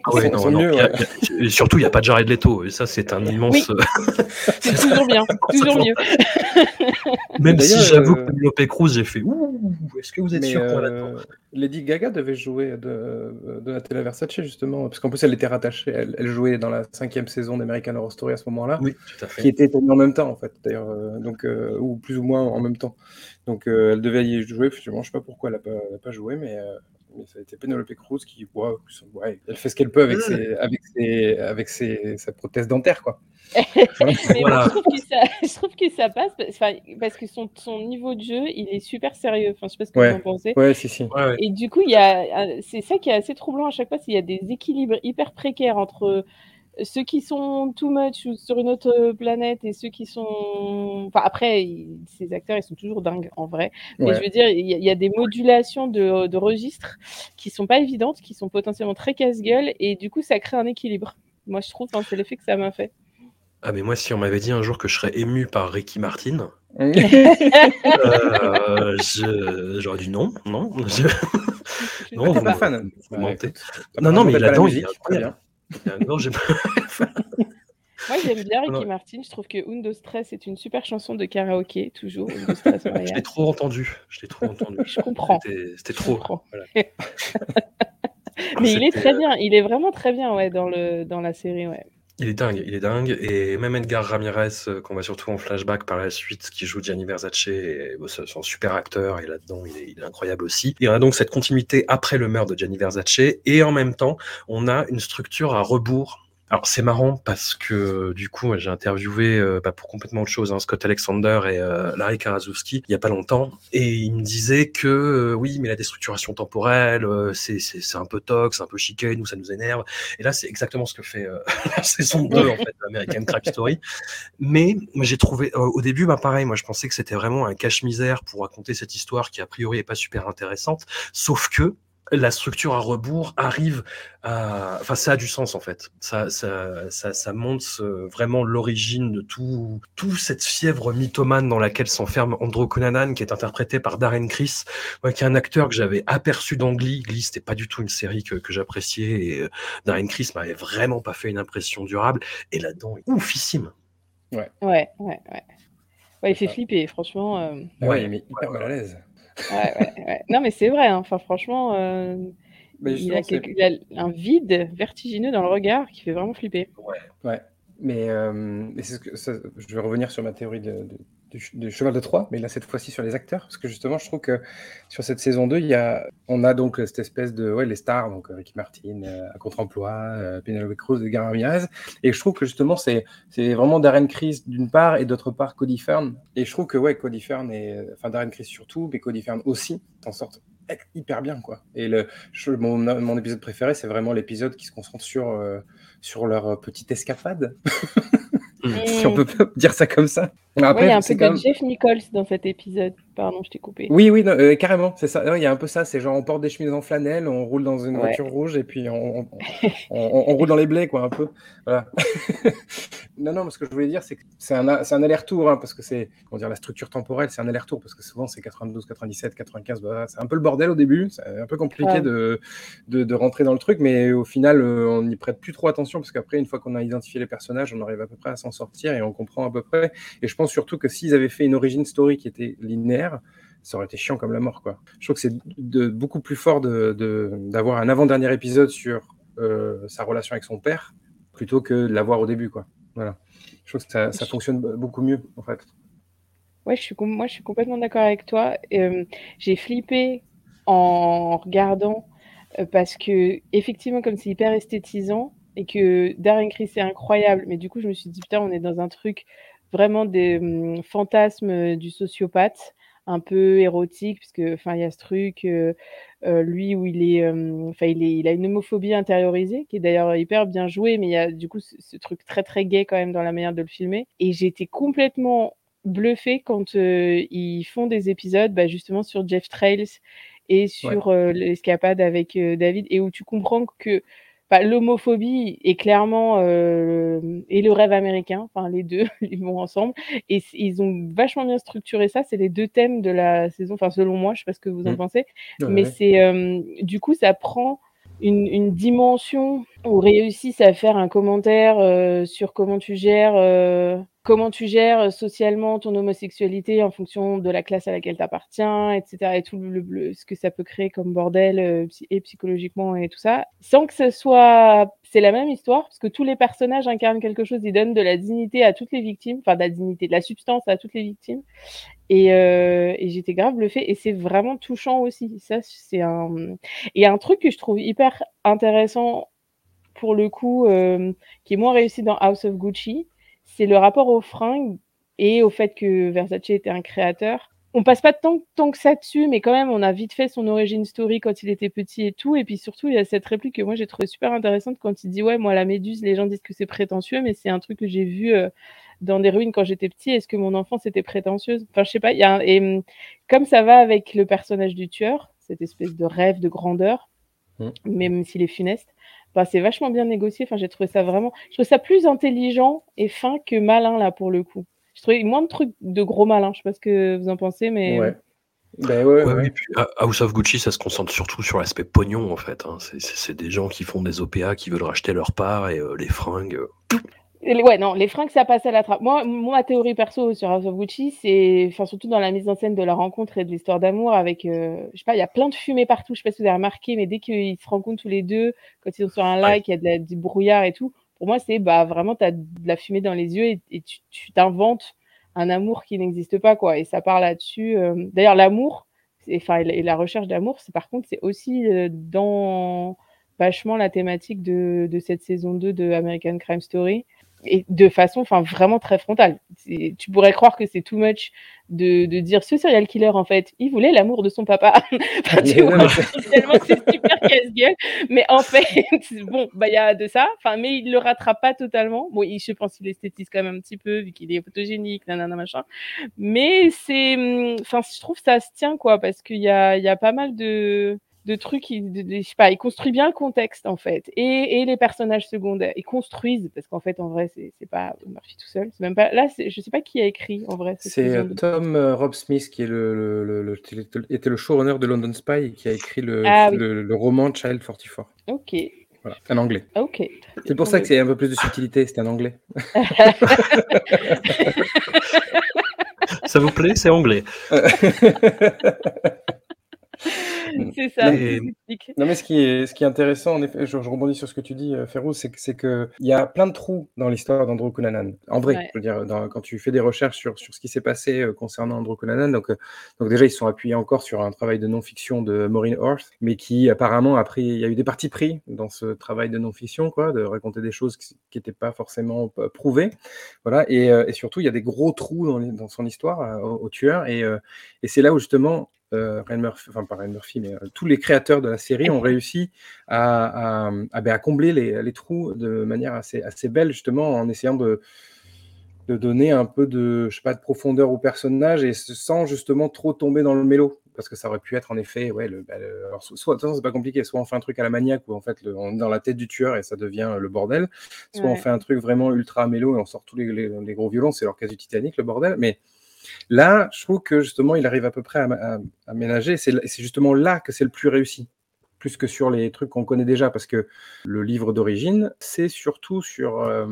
Ah ouais, Ils non, sont non, mieux, il y a- ouais. il y a- et surtout, il n'y a pas de Jared Leto. Et ça, c'est un immense. euh, C'est toujours bien, toujours mieux. Même si D'ailleurs, j'avoue euh, que Penelope Cruz, j'ai fait Ouh, est-ce que vous êtes Mais, sûr qu'on euh, Lady Gaga devait jouer de, de Donatella Versace justement, parce qu'en plus elle était rattachée, elle, elle jouait dans la cinquième saison d'American Horror Story à ce moment-là, Oui, tout à fait. qui était en même temps en fait, d'ailleurs, euh, donc euh, ou plus ou moins en même temps. Donc euh, elle devait y jouer. Je sais pas pourquoi elle a pas, pas joué, mais, euh, mais ça a été Penelope Cruz qui, ouais, ouais, elle fait ce qu'elle peut avec ses, avec ses, avec ses, sa prothèse dentaire quoi. Mais Voilà. moi, je, trouve que ça, je trouve que ça passe parce, enfin, parce que son, son niveau de jeu, il est super sérieux. Enfin, je sais pas ce que Ouais. vous en pensez. Ouais, si si. Ouais, ouais. Et du coup, il y a, un- c'est ça qui est assez troublant à chaque fois, c'est qu'il y a des équilibres hyper précaires entre ceux qui sont too much ou sur une autre planète et ceux qui sont. Enfin, après, ils- ces acteurs, ils sont toujours dingues en vrai. Mais Ouais. je veux dire, il y, a- y a des modulations de, de registres qui sont pas évidentes, qui sont potentiellement très casse-gueule, et du coup, ça crée un équilibre. Moi, je trouve, hein, c'est l'effet que ça m'a fait. Ah, mais moi, si on m'avait dit un jour que je serais ému par Ricky Martin, euh, je- j'aurais dit non, non. je- Non, vous pas me- fan. vous Ouais, mentez. écoute, Non, non, mais là-dedans, il est musique, Non, j'ai pas- Moi, j'aime bien Ricky Non. Martin. Je trouve que Undo Stress est une super chanson de karaoké, toujours. Undo Stress Je l'ai trop entendu. Je l'ai trop entendu. Je comprends. C'était trop. Voilà. Mais il est très euh, bien. Il est vraiment très bien, ouais, dans, le, dans la série, ouais. Il est dingue, il est dingue. Et même Edgar Ramirez, euh, qu'on va surtout en flashback par la suite, qui joue Gianni Versace, et, c'est super acteur, et là-dedans, il est, il est incroyable aussi. Et on a donc cette continuité après le meurtre de Gianni Versace, et en même temps, on a une structure à rebours. Alors c'est marrant parce que du coup j'ai interviewé euh, bah, pour complètement autre chose hein, Scott Alexander et euh, Larry Karaszewski il y a pas longtemps. Et ils me disaient que euh, oui mais la déstructuration temporelle euh, c'est c'est un peu tox, un peu chicken ou ça nous énerve. Et là c'est exactement ce que fait euh, la saison 2 en fait d'American Crime Story. Mais j'ai trouvé au début bah pareil moi je pensais que c'était vraiment un cache-misère pour raconter cette histoire qui a priori est pas super intéressante. Sauf que la structure à rebours arrive à... Enfin, ça a du sens, en fait. Ça, ça, ça, ça montre euh, vraiment l'origine de tout, tout cette fièvre mythomane dans laquelle s'enferme Andrew Cunanan, qui est interprété par Darren Criss, moi, qui est un acteur que j'avais aperçu dans Glee. Glee, c'était pas du tout une série que, que j'appréciais, et euh, Darren Criss m'avait vraiment pas fait une impression durable. Et là-dedans, il est oufissime. Ouais, ouais, ouais. Ouais, il fait flipper, franchement. euh, Ouais, Ouais. il est hyper mal à l'aise. Ouais, ouais, ouais. Non, mais c'est vrai, hein. enfin, franchement, euh, Mais il, a c'est- quelque- il a un vide vertigineux dans le regard qui fait vraiment flipper. Ouais, mais, euh, je vais revenir sur ma théorie de, de- du, ch- du cheval de Troie, mais là cette fois-ci sur les acteurs, parce que justement je trouve que sur cette saison 2, il y a, on a donc cette espèce de, ouais, les stars, donc euh, Ricky Martin, euh, contre-emploi, Penelope Cruz, Edgar Ramirez, et je trouve que justement c'est vraiment Darren Criss d'une part et d'autre part Cody Fern, et je trouve que ouais, Cody Fern et enfin Darren Criss surtout, mais Cody Fern aussi s'en sortent hyper bien quoi. Et le, mon, mon épisode préféré, c'est vraiment l'épisode qui se concentre sur sur leur petite escapade, si on Mm. peut pas dire ça comme ça. Ouais, Après, il y a un peu de même- Jeff Nichols dans cet épisode. Pardon, je t'ai coupé. Oui, oui, non, euh, carrément, c'est ça. Il y a un peu ça. C'est genre on porte des chemises en flanelle, on roule dans une Ouais. voiture rouge et puis on, on, on- on roule dans les blés, quoi, un peu. Voilà. non, non, mais ce que je voulais dire, c'est que c'est un, aller-retour, hein, parce que c'est, comment dire, la structure temporelle, c'est un aller-retour, parce que souvent c'est 92, 97, 95, bah, c'est un peu le bordel au début, c'est un peu compliqué Ouais. de, de, de rentrer dans le truc, mais au final, euh, on n'y prête plus trop attention, parce qu'après, une fois qu'on a identifié les personnages, on arrive à peu près à s'en sortir et on comprend à peu près. Et je pense surtout que s'ils avaient fait une origin story qui était linéaire, ça aurait été chiant comme la mort, quoi. Je trouve que c'est de, beaucoup plus fort d'avoir un avant-dernier épisode sur euh, sa relation avec son père plutôt que de l'avoir au début, quoi. Voilà. Je trouve que ça, ça fonctionne beaucoup mieux, en fait. Ouais, je suis, moi, je suis complètement d'accord avec toi. Euh, j'ai flippé en regardant euh, parce que, effectivement, comme c'est hyper esthétisant et que Darren Criss est incroyable, mais du coup, je me suis dit, putain, on est dans un truc vraiment des hum, fantasmes euh, du sociopathe, un peu érotique, puisque, enfin, il y a ce truc. euh, euh, lui où il est, euh, enfin il, est, il a une homophobie intériorisée qui est d'ailleurs hyper bien jouée, mais il y a du coup ce, ce truc très très gay quand même dans la manière de le filmer. Et j'ai été complètement bluffée quand ils font des épisodes bah, justement sur Jeff Trails et sur l'escapade avec David et où tu comprends que bah, l'homophobie est clairement euh, et le rêve américain, enfin les deux ils vont ensemble et ils ont vachement bien structuré ça. C'est les deux thèmes de la saison, enfin selon moi, je sais pas ce que vous en Mm. pensez, Ouais, mais ouais. c'est euh, du coup ça prend une, une dimension où réussissent à faire un commentaire euh, sur comment tu gères euh, comment tu gères socialement ton homosexualité en fonction de la classe à laquelle tu appartiens, etc. Et tout le, le- ce que ça peut créer comme bordel euh, et psychologiquement et tout ça, sans que ce soit c'est la même histoire parce que tous les personnages incarnent quelque chose, ils donnent de la dignité à toutes les victimes, enfin de la dignité, de la substance à toutes les victimes. Et, euh, et j'étais grave bluffée et c'est vraiment touchant aussi. Ça c'est un et un truc que je trouve hyper intéressant pour le coup, euh, qui est moins réussi dans House of Gucci, c'est le rapport aux fringues et au fait que Versace était un créateur. On passe pas tant, tant que ça dessus, mais quand même, on a vite fait son origin story quand il était petit et tout. Et puis surtout, il y a cette réplique que moi j'ai trouvé super intéressante quand il dit Ouais, moi, la méduse, les gens disent que c'est prétentieux, mais c'est un truc que j'ai vu euh, dans des ruines quand j'étais petit. Est-ce que mon enfance était prétentieuse? Enfin, je sais pas. Il y a un- Et hum, comme ça va avec le personnage du tueur, cette espèce de rêve de grandeur, Mm. même s'il est funeste, bah, c'est vachement bien négocié. Enfin, j'ai trouvé ça vraiment. Je trouve ça plus intelligent et fin que malin, là, pour le coup. Je trouvais moins de trucs de gros malin. Je sais pas ce que vous en pensez, mais. Ouais. Ben ouais, Ouais, ouais. oui, puis euh, House of Gucci, ça se concentre surtout sur l'aspect pognon, en fait. hein. C'est- des gens qui font des OPA, qui veulent racheter leur part et euh, les fringues. euh, Ouais, non, les fringues, ça passe à la trappe. Moi, moi, ma théorie perso sur House of Gucci, c'est, enfin, surtout dans la mise en scène de la rencontre et de l'histoire d'amour avec, euh, je sais pas, il y a plein de fumée partout. Je sais pas si vous avez remarqué, mais dès qu'ils se rencontrent tous les deux, quand ils sont sur un lac, il y a de la- du brouillard et tout. Pour moi, c'est, bah, vraiment, t'as de la fumée dans les yeux et, tu tu t'inventes un amour qui n'existe pas, quoi. Et ça part là-dessus. euh. D'ailleurs, l'amour, enfin, et et la recherche d'amour, par contre, c'est aussi euh, dans vachement la thématique de, de cette saison 2 de American Crime Story et de façon enfin vraiment très frontale. Tu pourrais croire que c'est too much de, de dire ce serial killer en fait, il voulait l'amour de son papa. Enfin, tu vois, c'est- tellement c'est super casse-gueule, mais en fait bon bah il y a de ça, enfin mais il le rattrape pas totalement. Bon, il, je pense qu'il esthétise quand même un petit peu vu qu'il est photogénique, nanana machin. Mais c'est hum, enfin je trouve ça se tient quoi parce qu'il y a il y a pas mal de de trucs, qui, de, de- je sais pas, il construit bien le contexte en fait, et, et les personnages secondaires, ils construisent parce qu'en fait en vrai c'est c'est pas Murphy tout seul, c'est même pas là, c'est- je sais pas qui a écrit en vrai. C'est euh. Tom euh, Rob Smith qui est le, le- le- le- était le showrunner de London Spy et qui a écrit le, Ah oui. le roman Child 44. Ok, Voilà, un anglais. ok. C'est pour ça que c'est un peu plus de subtilité, c'est un anglais. Ça vous plaît C'est anglais. c'est ça. Non, mais ce qui est, ce qui est intéressant, en effet, je, je rebondis sur ce que tu dis, euh, Férouz, c'est que c'est que il y a plein de trous dans l'histoire d'Andrew Cunanan. En vrai, Ouais. je veux dire, dans- quand tu fais des recherches sur, sur ce qui s'est passé euh, concernant Andrew Cunanan, donc, euh, donc déjà, ils sont appuyés encore sur un travail de non-fiction de Maureen Orth, mais qui apparemment a pris, il y a eu des partis pris dans ce travail de non-fiction, quoi, de raconter des choses qui n'étaient pas forcément prouvées. Voilà, et, euh, et surtout, il y a des gros trous dans, les- dans son histoire au, au tueur, et, et c'est là où justement Ryan Murphy, enfin pas Ryan Murphy, mais euh, tous les créateurs de la série ont réussi à, à, à, ben, à combler les, les trous de manière assez, assez belle, justement, en essayant de, de donner un peu de, je sais pas, de profondeur au personnage et sans justement trop tomber dans le mélo. Parce que ça aurait pu être en effet, ouais, le, bah, le- alors, so- soit, de toute façon, c'est pas compliqué, soit on fait un truc à la maniaque où en fait le- on est dans la tête du tueur et ça devient le bordel, soit on fait un truc vraiment ultra mélo et on sort tous les, les, les gros violons, c'est leur cas du Titanic, le bordel. Mais là, je trouve que justement il arrive à peu près à, ménager. C'est justement là que c'est le plus réussi, plus que sur les trucs qu'on connaît déjà, parce que le livre d'origine, c'est surtout sur, euh,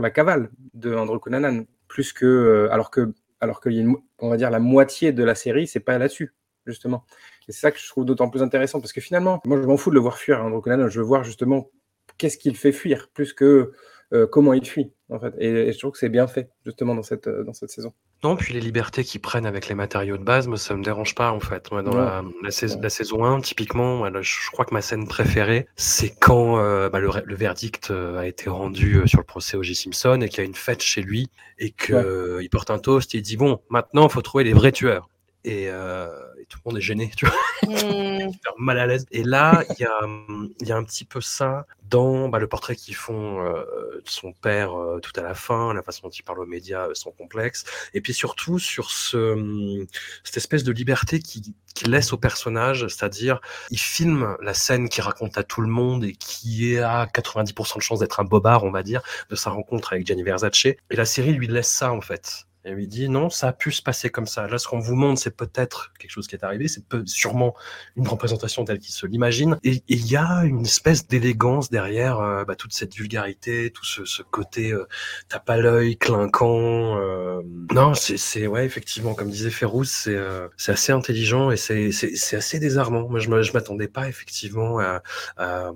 la cavale de Andrew Cunanan, plus que euh, alors que alors mo- on va dire la moitié de la série, c'est pas là-dessus justement. C'est ça que je trouve d'autant plus intéressant parce que finalement, moi je m'en fous de le voir fuir, Andrew Cunanan. Je veux voir justement qu'est-ce qu'il fait fuir, plus que euh, comment il fuit en fait. Et, et je trouve que c'est bien fait justement dans cette euh, dans cette saison. Non, puis les libertés qu'ils prennent avec les matériaux de base, moi, ça me dérange pas, en fait. Moi, dans Ouais. la, la, sais- Ouais. la saison 1, typiquement, moi, là, je crois que ma scène préférée, c'est quand euh, bah, le, verdict euh, a été rendu sur le procès O.J. Simpson et qu'il y a une fête chez lui et qu'il Ouais. porte un toast et il dit, bon, maintenant, il faut trouver les vrais tueurs. Et, euh, et tout le monde est gêné, tu vois, Mmh. mal à l'aise. Et là, il y a, y a un petit peu ça dans bah, le portrait qu'ils font euh, de son père euh, tout à la fin, la façon dont il parle aux médias, euh, son complexe, et puis surtout sur ce, hum, cette espèce de liberté qu'il qu'il laisse au personnage, c'est-à-dire il filme la scène qui raconte à tout le monde et qui est à 90% de chance d'être un bobard, on va dire, de sa rencontre avec Gianni Versace. Et la série lui laisse ça en fait. Elle lui dit non, ça a pu se passer comme ça. Là, ce qu'on vous montre, c'est peut-être quelque chose qui est arrivé, c'est sûrement une représentation telle qu'il se l'imagine. Et et il y a une espèce d'élégance derrière euh, bah, toute cette vulgarité, tout ce, ce côté euh, t'as pas l'œil clinquant. euh. Non, c'est ouais, effectivement, comme disait c'est euh, c'est assez intelligent et c'est assez désarmant. Moi, je m'attendais pas effectivement à, à,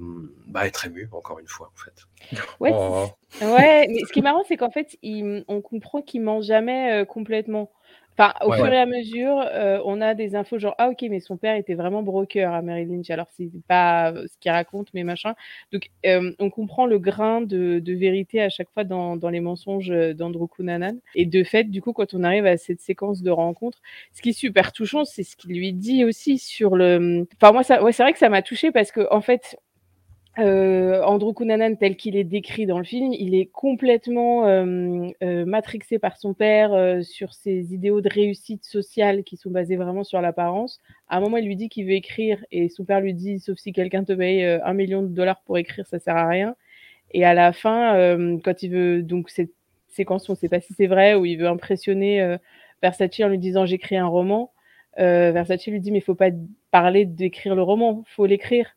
bah, être ému encore une fois, en fait. Ouais, Oh. ouais, mais ce qui est marrant, c'est qu'en fait, il- on comprend qu'il ment jamais euh, complètement. Enfin, au Ouais. fur et à mesure, euh, on a des infos genre ah ok, mais son père était vraiment broker à Mary Lynch. Alors c'est pas euh, ce qu'il raconte, mais machin. Donc euh, on comprend le grain de, de vérité à chaque fois dans, dans les mensonges d'Andrew Cunanan. Et de fait, du coup, quand on arrive à cette séquence de rencontre, ce qui est super touchant, c'est ce qu'il lui dit aussi sur le. Enfin moi, ça, ouais, c'est vrai que ça m'a touché parce que en fait, euh, Andrew Cunanan, tel qu'il est décrit dans le film, il est complètement euh, euh, matrixé par son père euh, sur ses idéaux de réussite sociale qui sont basés vraiment sur l'apparence. À un moment, il lui dit qu'il veut écrire et son père lui dit, sauf si quelqu'un te paye euh, un million de dollars pour écrire, ça sert à rien. Et à la fin, quand il veut, donc cette séquence, on ne sait pas si c'est vrai, où il veut impressionner Versace en lui disant j'écris un roman, Versace lui dit mais il faut pas parler d'écrire le roman, faut l'écrire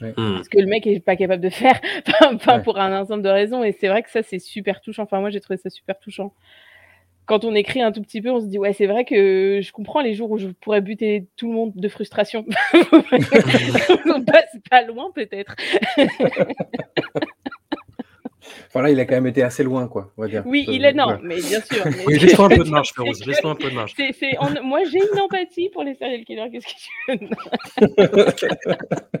Hmm. ce que le mec est pas capable de faire, enfin, Ouais. pour un ensemble de raisons. Et c'est vrai que ça, c'est super touchant. Enfin, moi, j'ai trouvé ça super touchant. Quand on écrit un tout petit peu, on se dit, ouais, c'est vrai que je comprends les jours où je pourrais buter tout le monde de frustration. on passe pas loin, peut-être. Enfin, là, il a quand même été assez loin, quoi, on va dire. Oui, Euh, il est, non, mais bien sûr. mais Oui, laisse-toi un peu de marge. Laisse-toi un peu de marge. c'est- c'est- en- Moi, j'ai une empathie pour les serial killers. Qu'est-ce que tu veux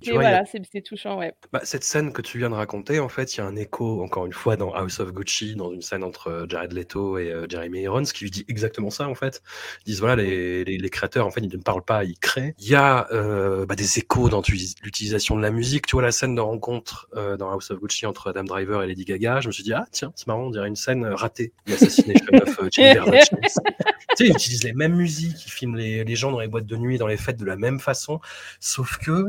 Tu vois, il y a- voilà, c'est touchant, ouais. Bah, cette scène que tu viens de raconter, en fait, il y a un écho, encore une fois, dans House of Gucci, dans une scène entre euh, Jared Leto et euh, Jeremy Irons, qui lui dit exactement ça, en fait. Ils disent, voilà, les, les, les créateurs, en fait, ils ne parlent pas, ils créent. Il y a euh, bah, des échos dans l'utilisation de la musique. Tu vois, la scène de rencontre euh, dans House of Gucci entre Adam Driver et Lady Gaga, je me suis dit, ah, tiens, c'est marrant, on dirait une scène euh, ratée. L'assassination of tu sais, ils utilisent les mêmes musiques, ils filment les, les gens dans les boîtes de nuit, dans les fêtes de la même façon, sauf que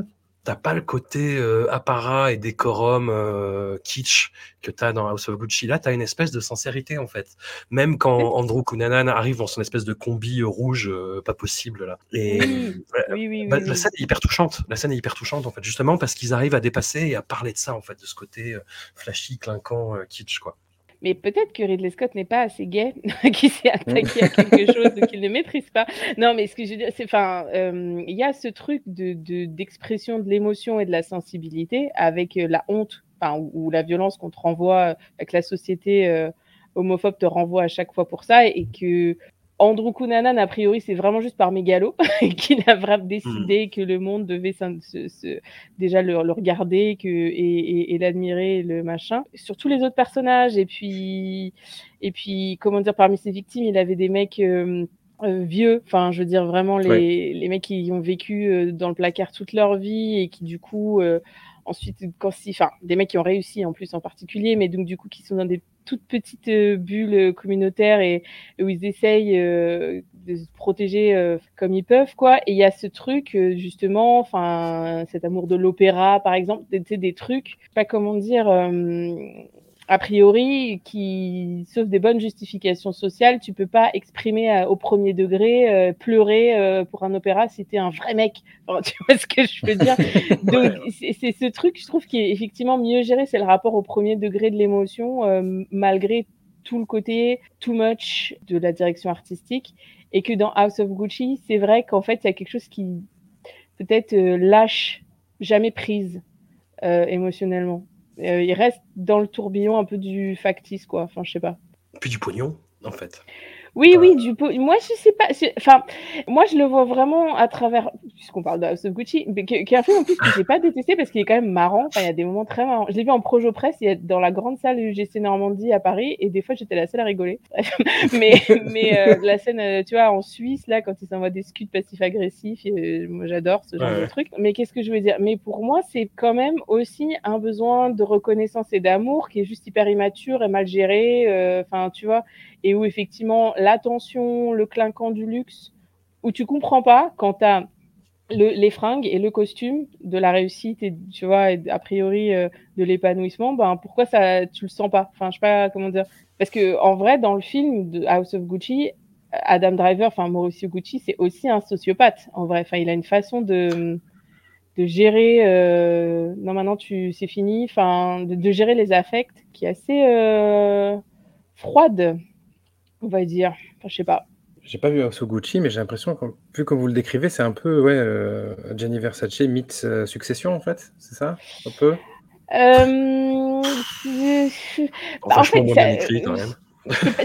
t'as pas le côté euh, apparat et décorum euh, kitsch que t'as dans House of Gucci. Là, t'as une espèce de sincérité en fait. Même quand Andrew Cunanan arrive dans son espèce de combi euh, rouge, euh, pas possible là. Et Oui, ouais, oui, oui. bah, la scène est hyper touchante. La scène est hyper touchante en fait, justement parce qu'ils arrivent à dépasser et à parler de ça en fait, de ce côté flashy, clinquant, kitsch quoi. Mais peut-être que Ridley Scott n'est pas assez gay, qu'il s'est attaqué à quelque chose qu'il ne maîtrise pas. Non, mais ce que je veux dire, c'est, enfin, euh, il y a ce truc de, de- d'expression de l'émotion et de la sensibilité avec euh, la honte, enfin, ou, ou la violence qu'on te renvoie, euh, que la société euh, homophobe te renvoie à chaque fois pour ça, et que Andrew Cunanan, a priori, c'est vraiment juste par mégalo, qu'il a vraiment décidé que le monde devait se- se- déjà le, le regarder que, et, et, et l'admirer, le machin. Sur tous les autres personnages, et puis, et puis, comment dire, parmi ses victimes, il avait des mecs euh, euh, vieux, enfin, je veux dire, vraiment les, Ouais. les mecs qui ont vécu euh, dans le placard toute leur vie et qui, du coup, euh, ensuite, quand si, enfin, des mecs qui ont réussi en plus en particulier, mais donc, du coup, qui sont dans des toutes petites euh, bulles euh, communautaires et, où ils essayent euh, de se protéger comme ils peuvent, quoi. Et il y a ce truc, justement, enfin, cet amour de l'opéra, par exemple, des, des trucs, pas comment dire, a priori, qui, sauf des bonnes justifications sociales, tu peux pas exprimer à- au premier degré, euh, pleurer euh, pour un opéra si t'es un vrai mec. Enfin, tu vois ce que je veux dire? Donc, c'est ce truc, je trouve, qui est effectivement mieux géré, c'est le rapport au premier degré de l'émotion, euh, malgré tout le côté too much de la direction artistique. Et que dans House of Gucci, c'est vrai qu'en fait, il y a quelque chose qui peut-être euh, lâche jamais prise euh, émotionnellement. Euh, il reste dans le tourbillon un peu du factice, quoi. Enfin, je sais pas. Puis du pognon en fait. Oui, oui, du pot. Moi, je sais pas. Enfin, moi, je le vois vraiment à travers, puisqu'on parle de House of Gucci, mais qui un film en plus que j'ai pas détesté parce qu'il est quand même marrant. Enfin, il y a des moments très marrants. Je l'ai vu en projo presse, il y a dans la grande salle UGC Normandie à Paris, et des fois, j'étais la seule à rigoler. mais, mais euh, la scène, euh, tu vois, en Suisse, là, quand ils s'envoient des scuds passifs-agressifs, euh, moi, j'adore ce genre Ouais, de truc. Mais qu'est-ce que je veux dire? Mais pour moi, c'est quand même aussi un besoin de reconnaissance et d'amour qui est juste hyper immature et mal géré. euh, Enfin, tu vois, et où effectivement l'attention, le clinquant du luxe, où tu comprends pas quand tu as les fringues et le costume de la réussite et tu vois a priori euh, de l'épanouissement, ben pourquoi ça tu le sens pas? Enfin, je sais pas comment dire. Parce que en vrai, dans le film de House of Gucci, Adam Driver, enfin Mauricio Gucci, c'est aussi un sociopathe. En vrai, enfin, il a une façon de de gérer. euh, non, maintenant tu c'est fini. Enfin, de, de gérer les affects qui est assez euh, froide, on va dire. Enfin, je sais pas. J'ai pas vu House of Gucci, mais j'ai l'impression, que, vu comme vous le décrivez, c'est un peu ouais, euh, Gianni Versace meets euh, Succession, en fait, c'est ça Un peu? Euh, Bah, en fait, ça-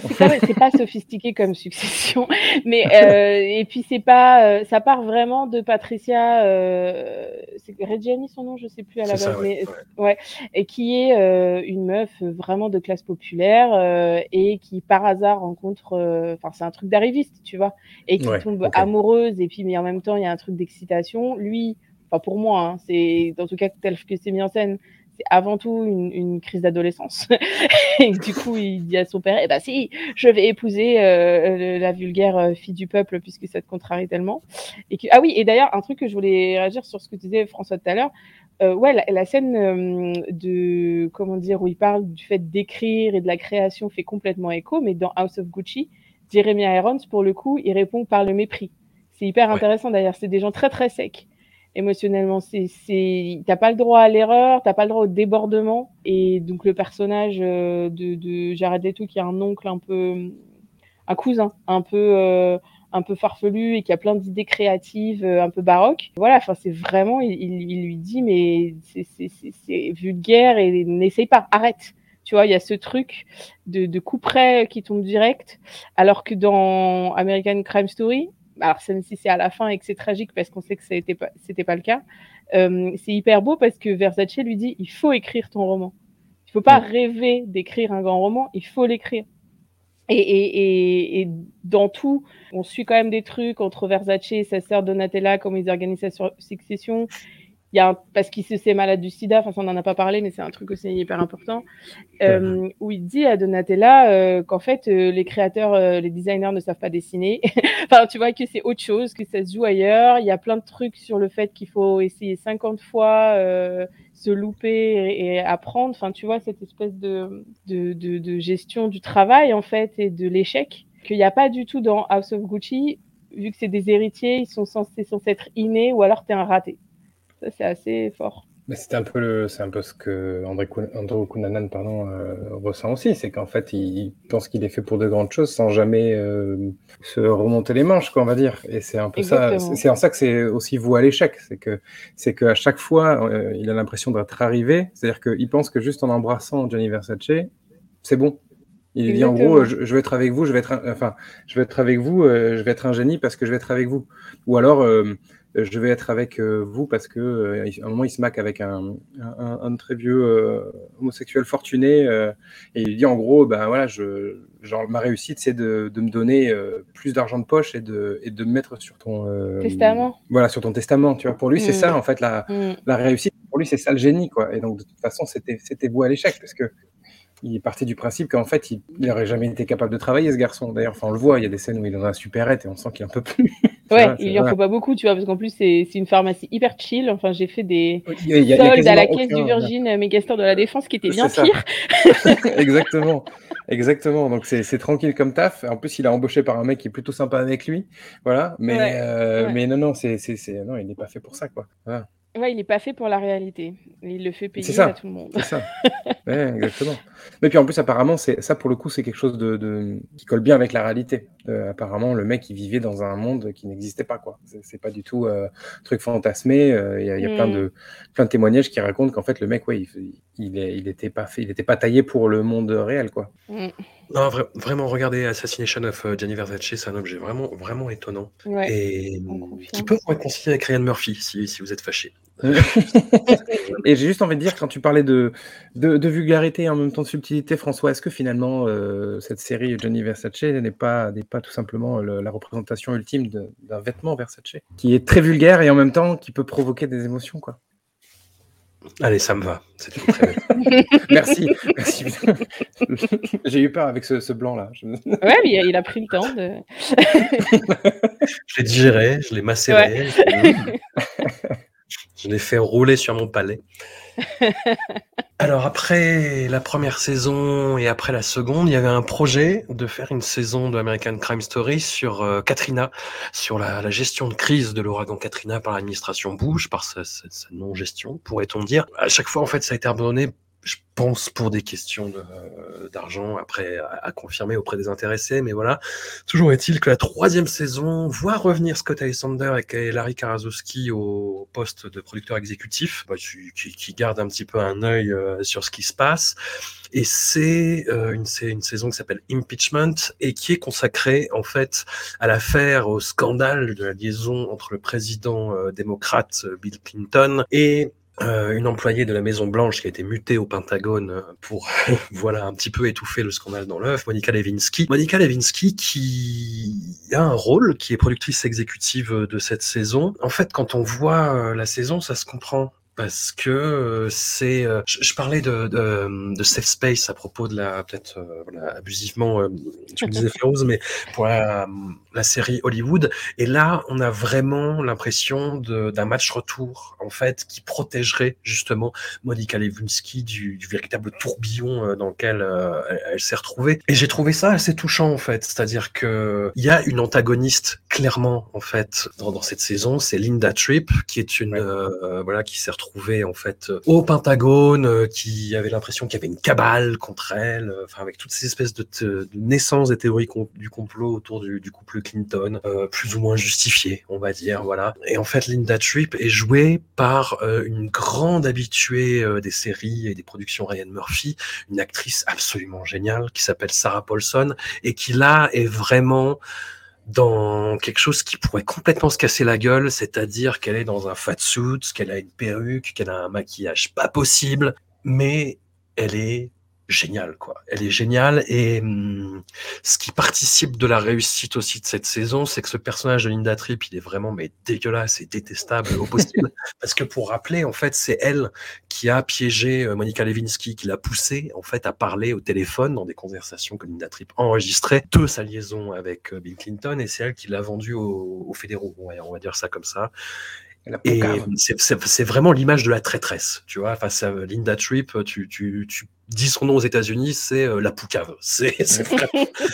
c'est pas, pas- sophistiqué comme succession, mais euh, et puis c'est pas, euh, ça part vraiment de Patricia, euh, c'est Reggiani son nom, je sais plus à la base, ça, mais ouais, et qui est euh, une meuf vraiment de classe populaire euh, et qui par hasard rencontre, euh, enfin c'est un truc d'arriviste, tu vois, et qui Ouais, tombe amoureuse et puis mais en même temps il y a un truc d'excitation. Lui, enfin pour moi, hein, c'est en tout cas tel que c'est mis en scène. C'est avant tout une, une crise d'adolescence. et du coup, il dit à son père, eh ben si, je vais épouser euh, la vulgaire euh, fille du peuple puisque ça te contrarie tellement. Et que... Ah oui, et d'ailleurs, un truc que je voulais réagir sur ce que tu disais, François, tout à l'heure, euh, ouais, la, la scène euh, de, comment dire, où il parle du fait d'écrire et de la création fait complètement écho, mais dans House of Gucci, Jeremy Irons, pour le coup, il répond par le mépris. C'est hyper Ouais. intéressant d'ailleurs, c'est des gens très très secs émotionnellement. C'est, t'as pas le droit à l'erreur, t'as pas le droit au débordement. Et donc le personnage euh, de, de Jared Leto qui a un oncle un peu, un cousin un peu, euh, un peu farfelu et qui a plein d'idées créatives, euh, un peu baroques. Voilà, enfin c'est vraiment, il, il, lui dit mais c'est vulgaire et n'essaye pas, arrête. Tu vois, il y a ce truc de, de coup près qui tombe direct, alors que dans American Crime Story, alors même si c'est à la fin et que c'est tragique parce qu'on sait que ça n'était pas, c'était pas le cas, euh, c'est hyper beau parce que Versace lui dit il faut écrire ton roman. Il faut pas rêver d'écrire un grand roman, il faut l'écrire. Et, et, et, et dans tout, on suit quand même des trucs entre Versace et sa sœur Donatella, comment ils organisent sa succession. Il y a un- parce qu'il se sait malade du sida, enfin ça on n'en a pas parlé, mais c'est un truc aussi hyper important, euh, où il dit à Donatella euh, qu'en fait euh, les créateurs, euh, les designers ne savent pas dessiner. enfin tu vois que c'est autre chose, que ça se joue ailleurs. Il y a plein de trucs sur le fait qu'il faut essayer 50 fois, euh, se louper et, et apprendre. Enfin tu vois cette espèce de, de, de, de gestion du travail en fait et de l'échec qu'il n'y a pas du tout dans House of Gucci. Vu que c'est des héritiers, ils sont censés, censés être innés ou alors t'es un raté. Ça c'est assez fort. C'est un peu le, c'est un peu ce que André, Andrew Cunanan pardon, euh, ressent aussi, c'est qu'en fait il pense qu'il est fait pour de grandes choses sans jamais euh, se remonter les manches, quoi, on va dire. Et c'est un peu ça, Exactement. c'est c'est en ça que c'est aussi voué à l'échec, c'est que c'est qu'à chaque fois euh, il a l'impression d'être arrivé, c'est-à-dire qu'il pense que juste en embrassant Gianni Versace, c'est bon. Il dit en Exactement. gros, je, je vais être avec vous, je vais être, un- enfin, je vais être avec vous, je vais être un génie parce que je vais être avec vous. Ou alors, je vais être avec euh, vous parce que euh, à un moment il se maque avec un, un, un très vieux euh, homosexuel fortuné et il dit en gros, ben voilà, je, genre ma réussite c'est de, de me donner plus d'argent de poche et de, et de me mettre sur ton euh, Testament. Voilà, sur ton testament. Tu vois, pour lui c'est Mm. ça en fait la, Mm. la réussite. Pour lui c'est ça le génie quoi. Et donc de toute façon c'était c'était voué à l'échec parce que il est parti du principe qu'en fait, il n'aurait jamais été capable de travailler, ce garçon. D'ailleurs, enfin, on le voit, il y a des scènes où il est dans la supérette et on sent qu'il en peut plus. Ouais, vois, il lui en faut pas beaucoup, tu vois, parce qu'en plus c'est une pharmacie hyper chill. Enfin, j'ai fait des y a- y a soldes à la caisse aucun- du Virgin euh, Megastore de la Défense qui était bien pire. Exactement. Exactement. Donc, c'est tranquille comme taf. En plus, il a embauché par un mec qui est plutôt sympa avec lui. Voilà. Mais, Ouais, euh, ouais. mais non, non, c'est- non, il n'est pas fait pour ça, quoi. Voilà. Ouais, il est pas fait pour la réalité. Il le fait payer ça. à tout le monde. C'est ça. Ouais, exactement. Mais puis en plus, apparemment, c'est ça pour le coup, c'est quelque chose de, de- qui colle bien avec la réalité. Euh, apparemment, le mec, il vivait dans un monde qui n'existait pas, quoi. C'est pas du tout euh, truc fantasmé. Euh, Il y a, il y a plein Mm. de plein de témoignages qui racontent qu'en fait, le mec, ouais, il, il était pas fait, il était pas taillé pour le monde réel, quoi. Mm. Non, vra- vraiment, regardez Assassination of euh, Gianni Versace, c'est un objet vraiment, vraiment étonnant. Ouais. Et confirme. qui peut vous réconcilier avec Ryan Murphy si, si vous êtes fâché. Et j'ai juste envie de dire, quand tu parlais de, de, de vulgarité et en même temps de subtilité, François, est-ce que finalement euh, cette série Johnny Versace n'est pas, n'est pas tout simplement le- la représentation ultime d'un vêtement Versace qui est très vulgaire et en même temps qui peut provoquer des émotions quoi? Allez, ça me va. Très. Merci. Merci. j'ai eu peur avec ce, ce blanc là. Je- Ouais, mais il a, il a pris le temps de. Je l'ai digéré, je l'ai macéré, je l'ai fait rouler sur mon palais. Alors après la première saison et après la seconde, il y avait un projet de faire une saison de American Crime Story sur euh, Katrina, sur la, gestion de crise de l'ouragan Katrina par l'administration Bush, par sa- sa non-gestion, pourrait-on dire. À chaque fois, en fait, ça a été abandonné je pense pour des questions euh, d'argent, après à, confirmer auprès des intéressés, mais voilà. Toujours est-il que la troisième saison voit revenir Scott Alexander et Larry Karaszewski au poste de producteur exécutif, bah, qui, qui- garde un petit peu un œil euh, sur ce qui se passe. Et c'est euh, une, une saison qui s'appelle Impeachment et qui est consacrée en fait à l'affaire, au scandale de la liaison entre le président euh, démocrate Bill Clinton et euh, une employée de la Maison Blanche qui a été mutée au Pentagone euh, pour voilà un petit peu étouffer le scandale dans l'œuf, Monica Lewinsky. Monica Lewinsky qui a un rôle, qui est productrice exécutive euh, de cette saison. En fait, quand on voit euh, la saison, ça se comprend. Parce que euh, c'est, euh, je, je parlais de, de, de safe space à propos de la peut-être euh, voilà, abusivement, euh, tu me disais Férouz, mais pour la, la série Hollywood. Et là, on a vraiment l'impression de- d'un match retour en fait qui protégerait justement Monica Lewinsky du, du véritable tourbillon euh, dans lequel euh, elle, elle s'est retrouvée. Et j'ai trouvé ça assez touchant en fait, c'est-à-dire que il y a une antagoniste clairement en fait dans, dans cette saison, c'est Linda Tripp qui est une euh, voilà qui s'est retrouvée en fait euh, au Pentagone, euh, qui avait l'impression qu'il y avait une cabale contre elle, euh, enfin avec toutes ces espèces de, naissances des théories du complot autour du, du couple Clinton, plus ou moins justifiées, on va dire, voilà. Et en fait, Linda Tripp est jouée par une grande habituée des séries et des productions Ryan Murphy, une actrice absolument géniale qui s'appelle Sarah Paulson et qui là est vraiment dans quelque chose qui pourrait complètement se casser la gueule, c'est-à-dire qu'elle est dans un fat suit, qu'elle a une perruque, qu'elle a un maquillage pas possible, mais elle est géniale, quoi. Elle est géniale et hum, ce qui participe de la réussite aussi de cette saison, c'est que ce personnage de Linda Tripp, il est vraiment mais dégueulasse et détestable au possible, parce que pour rappeler, en fait, c'est elle qui a piégé euh, Monica Lewinsky, qui l'a poussée en fait à parler au téléphone dans des conversations que Linda Tripp enregistrait de sa liaison avec euh, Bill Clinton, et c'est elle qui l'a vendu aux, aux fédéraux. Ouais, on va dire ça comme ça. Et c'est- vraiment l'image de la traîtresse, tu vois. Face à Linda Tripp, tu, tu, tu dis son nom aux États-Unis, c'est euh, la poucave. C'est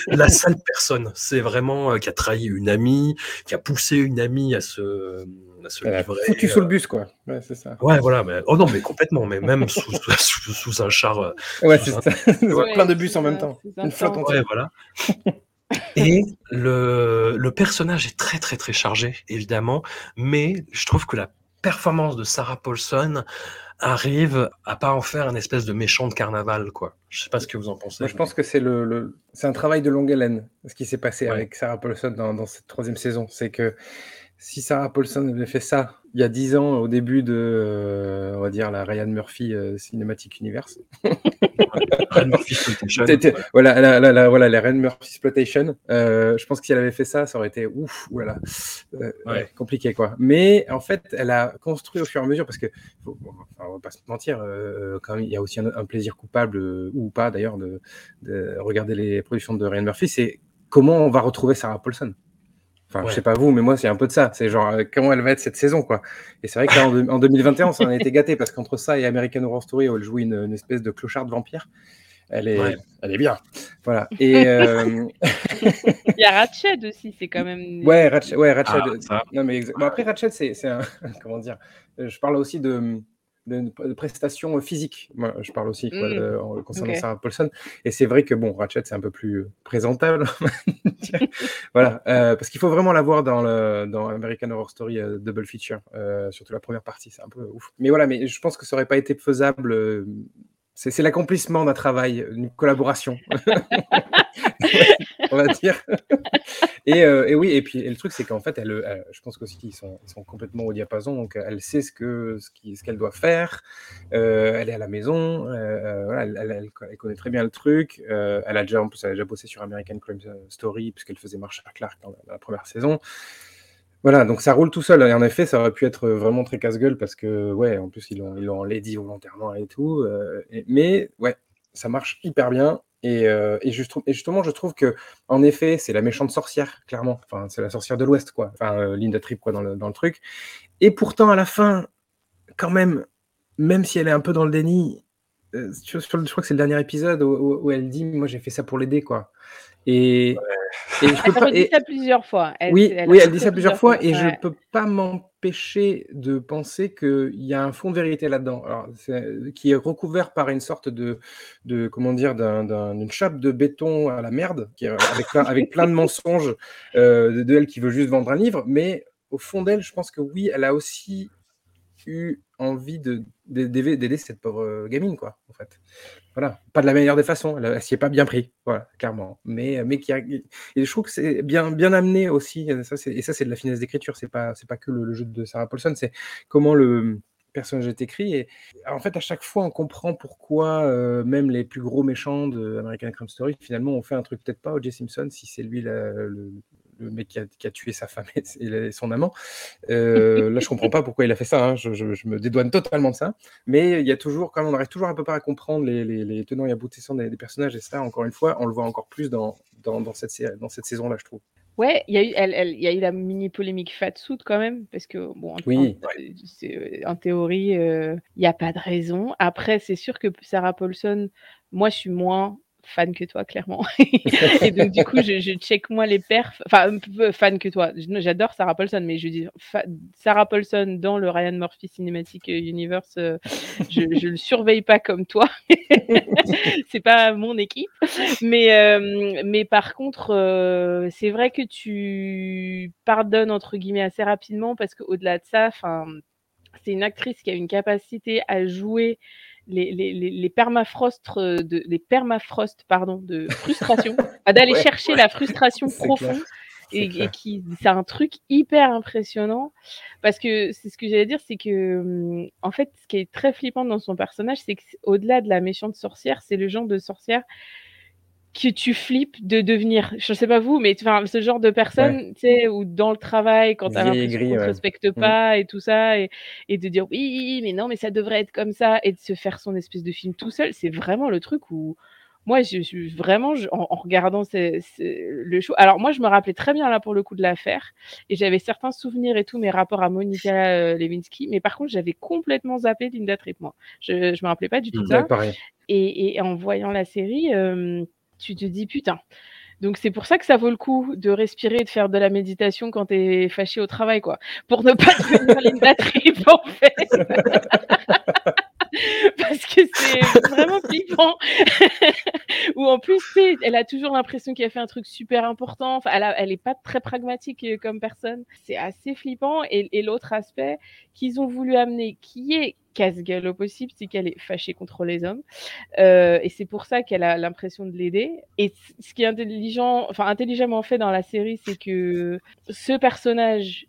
la sale personne. C'est vraiment euh, qui a trahi une amie, qui a poussé une amie à se, à se Elle a livrer. foutu sous le bus quoi. Ouais, c'est ça. Ouais, voilà. Mais, oh non, mais complètement. Mais même sous, sous, sous- sous un char. euh, Ouais, c'est un- ça. Ouais, Plein de bus en même temps. Une flotte. Ouais, voilà. Et le, le personnage est très très très chargé, évidemment, mais je trouve que la performance de Sarah Paulson arrive à pas en faire une espèce de méchant de carnaval, quoi. Je sais pas ce que vous en pensez. Moi, je pense que c'est le, le- c'est un travail de longue haleine, ce qui s'est passé Ouais. avec Sarah Paulson dans, dans cette troisième saison. C'est que si Sarah Paulson avait fait ça il y a dix ans, au début de, euh, on va dire, la Ryan Murphy euh, Cinematic Universe, Ryan Murphy Exploitation. Voilà, la, la- la- voilà, la Ryan Murphy Exploitation, euh, je pense que si elle avait fait ça, ça aurait été ouf, voilà, Euh, Ouais. ouais, compliqué quoi. Mais en fait, elle a construit au fur et à mesure parce que, faut- bon, enfin, on va pas se mentir, quand même, il y a aussi un, un plaisir coupable ou pas d'ailleurs de, de regarder les productions de Ryan Murphy, c'est comment on va retrouver Sarah Paulson. Enfin, Ouais. je sais pas vous, mais moi, c'est un peu de ça. C'est genre, euh, comment elle va être cette saison, quoi. Et c'est vrai que là, en, en 2021, on s'en a été gâté parce qu'entre ça et American Horror Story, où elle joue une, une espèce de clocharde vampire, elle est, Ouais. elle est bien. Voilà. Et euh, Il y a Ratched aussi, c'est quand même. ouais, Ratchet, ouais, Ratchet. Ah, non, mais exa- bon, après, Ratchet, c'est, c'est un, comment dire, je parle aussi de, de, de prestations physiques. Moi, je parle aussi, quoi, Mm. de- en- concernant. Sarah Paulson. Et c'est vrai que, bon, Ratchet, c'est un peu plus présentable. voilà. euh, parce qu'il faut vraiment la voir dans, le, dans American Horror Story euh, Double Feature, euh, surtout la première partie, c'est un peu ouf. Mais voilà, mais je pense que ça aurait pas été faisable. Euh, C'est c'est l'accomplissement d'un travail, une collaboration. On va dire. Et, euh, et oui, et puis et le truc, c'est qu'en fait, elle, elle- je pense qu'aussi qu'ils sont, ils sont complètement au diapason, donc euh, elle sait ce que ce qui- ce qu'elle doit faire. Euh, elle est à la maison, euh, euh, voilà, elle, elle- connaît très bien le truc. Euh, elle a déjà en plus, elle a déjà bossé sur American Crime Story puisqu'elle faisait Marshall Clark dans la, dans la première saison. Voilà, donc ça roule tout seul. Et en effet, ça aurait pu être vraiment très casse-gueule parce que, ouais, en plus, ils l'ont, ils volontairement et tout. euh, mais, ouais, ça marche hyper bien. Et, euh, et, juste- et justement, je trouve que, en effet, c'est la méchante sorcière, clairement. Enfin, c'est la sorcière de l'Ouest, quoi. Enfin, euh, Linda Tripp, quoi, dans le, dans le truc. Et pourtant, à la fin, quand même, même si elle est un peu dans le déni, euh, je crois que c'est le dernier épisode où- où elle dit Moi, j'ai fait ça pour l'aider, quoi. Et, et je peux Elle pas. et- ça plusieurs fois. Elle- oui, elle oui, a elle dit dit ça plusieurs fois et ouais. je peux pas m'empêcher de penser qu'il y a un fond de vérité là-dedans, c'est- qui est recouvert par une sorte de, de comment dire, d'un- d'un- d'une chape de béton à la merde, qui est- avec, plein, avec plein de mensonges euh, de, de elle qui veut juste vendre un livre, mais au fond d'elle, je pense que oui, elle a aussi eu envie de de- d'aider cette pauvre euh, gamine, quoi, en fait. Voilà, pas de la meilleure des façons, elle, elle s'y est pas bien pris, voilà, clairement. Mais, mais qui et je trouve que c'est bien, bien amené aussi, euh, ça, et ça c'est de la finesse d'écriture, c'est pas, pas que le, jeu de Sarah Paulson, c'est comment le personnage est écrit. Et en fait, à chaque fois, on comprend pourquoi euh, même les plus gros méchants de American Crime Story, finalement, ont fait un truc peut-être pas O.J. Simpson, si c'est lui le, le mec qui a, qui a tué sa femme et, son amant. Euh, là, je comprends pas pourquoi il a fait ça, hein, je, je- je me dédouane totalement de ça. Mais il y a toujours, quand même, on arrive toujours à peu près à comprendre les, les- les tenants et aboutissants des, des personnages, et ça, encore une fois, on le voit encore plus dans, dans, dans cette, série- dans cette saison-là, je trouve. Ouais, il y a eu, elle, y a eu la mini polémique Fatsuit quand même, parce que bon, en, Oui. en- théorie, euh, il n'y a pas de raison. Après, c'est sûr que Sarah Paulson, moi, je suis moins fan que toi, clairement. Et donc, du coup, je, je check moins les perfs. Enfin, fan que toi. J'adore Sarah Paulson, mais je dis Sarah Paulson dans le Ryan Murphy Cinematic Universe, euh, je, je le surveille pas comme toi. c'est pas mon équipe. Mais, euh, mais par contre, euh, c'est vrai que tu pardonnes entre guillemets assez rapidement parce qu'au-delà de ça, c'est une actrice qui a une capacité à jouer les, les, les, les permafrostes de les permafrost pardon de frustration, à d'aller Ouais, chercher ouais. la frustration profonde. Et, qui c'est un truc hyper impressionnant parce que c'est ce que j'allais dire c'est que hum, en fait ce qui est très flippant dans son personnage c'est que au-delà de la méchante sorcière c'est le genre de sorcière que tu flippes de devenir je sais pas vous mais enfin ce genre de personne tu sais ou dans le travail quand t'as l'impression te respecte Mm. pas et tout ça et, et de dire oui mais non mais ça devrait être comme ça et de se faire son espèce de film tout seul c'est vraiment le truc où moi, je suis vraiment, je- en, en regardant ces- ces- le show. Alors, moi, je me rappelais très bien là pour le coup de l'affaire, et j'avais certains souvenirs et tout, mes rapports à Monica euh, Lewinsky, mais par contre, j'avais complètement zappé Linda Tripp, moi. Je, je me rappelais pas du tout ça. Ouais, pareil. Et, et en voyant la série, euh, tu te dis putain. Donc c'est pour ça que ça vaut le coup de respirer et de faire de la méditation quand t'es fâché au travail, quoi. Pour ne pas devenir Linda Tripp, en fait. Parce que c'est vraiment flippant. Ou en plus, elle a toujours l'impression qu'elle a fait un truc super important. Elle, a- est pas très pragmatique euh, comme personne. C'est assez flippant. Et, l'autre aspect qu'ils ont voulu amener, qui est casse-gueule au possible, c'est qu'elle est fâchée contre les hommes. Euh, et c'est pour ça qu'elle a l'impression de l'aider. Et ce qui est intelligent, enfin intelligemment fait dans la série, c'est que ce personnage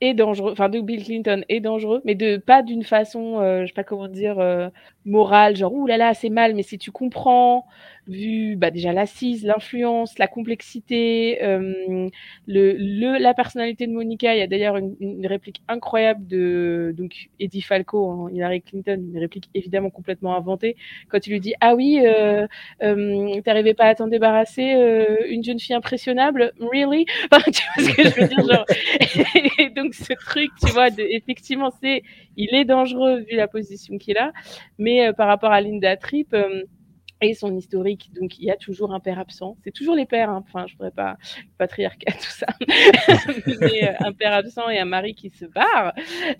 est dangereux, enfin de Bill Clinton est dangereux, mais de pas d'une façon, euh, je sais pas comment dire, euh, morale, genre ouh là là c'est mal, mais si tu comprends, vu bah, déjà l'assise, l'influence, la complexité, euh, le, le la personnalité de Monica, il y a d'ailleurs une, une réplique incroyable de donc Eddie Falco, hein, Hillary Clinton, une réplique évidemment complètement inventée, quand il lui dit ah oui, euh, euh, t'arrivais pas à t'en débarrasser, euh, une jeune fille impressionnable, really, enfin, tu vois ce que je veux dire, genre. Et donc ce truc, tu vois, effectivement, c'est, il est dangereux vu la position qu'il a, mais euh, par rapport à Linda Tripp, et son historique. Donc, il y a toujours un père absent. C'est toujours les pères, hein. enfin, je ne voudrais pas patriarcat, tout ça. mais, euh, un père absent et un mari qui se barre.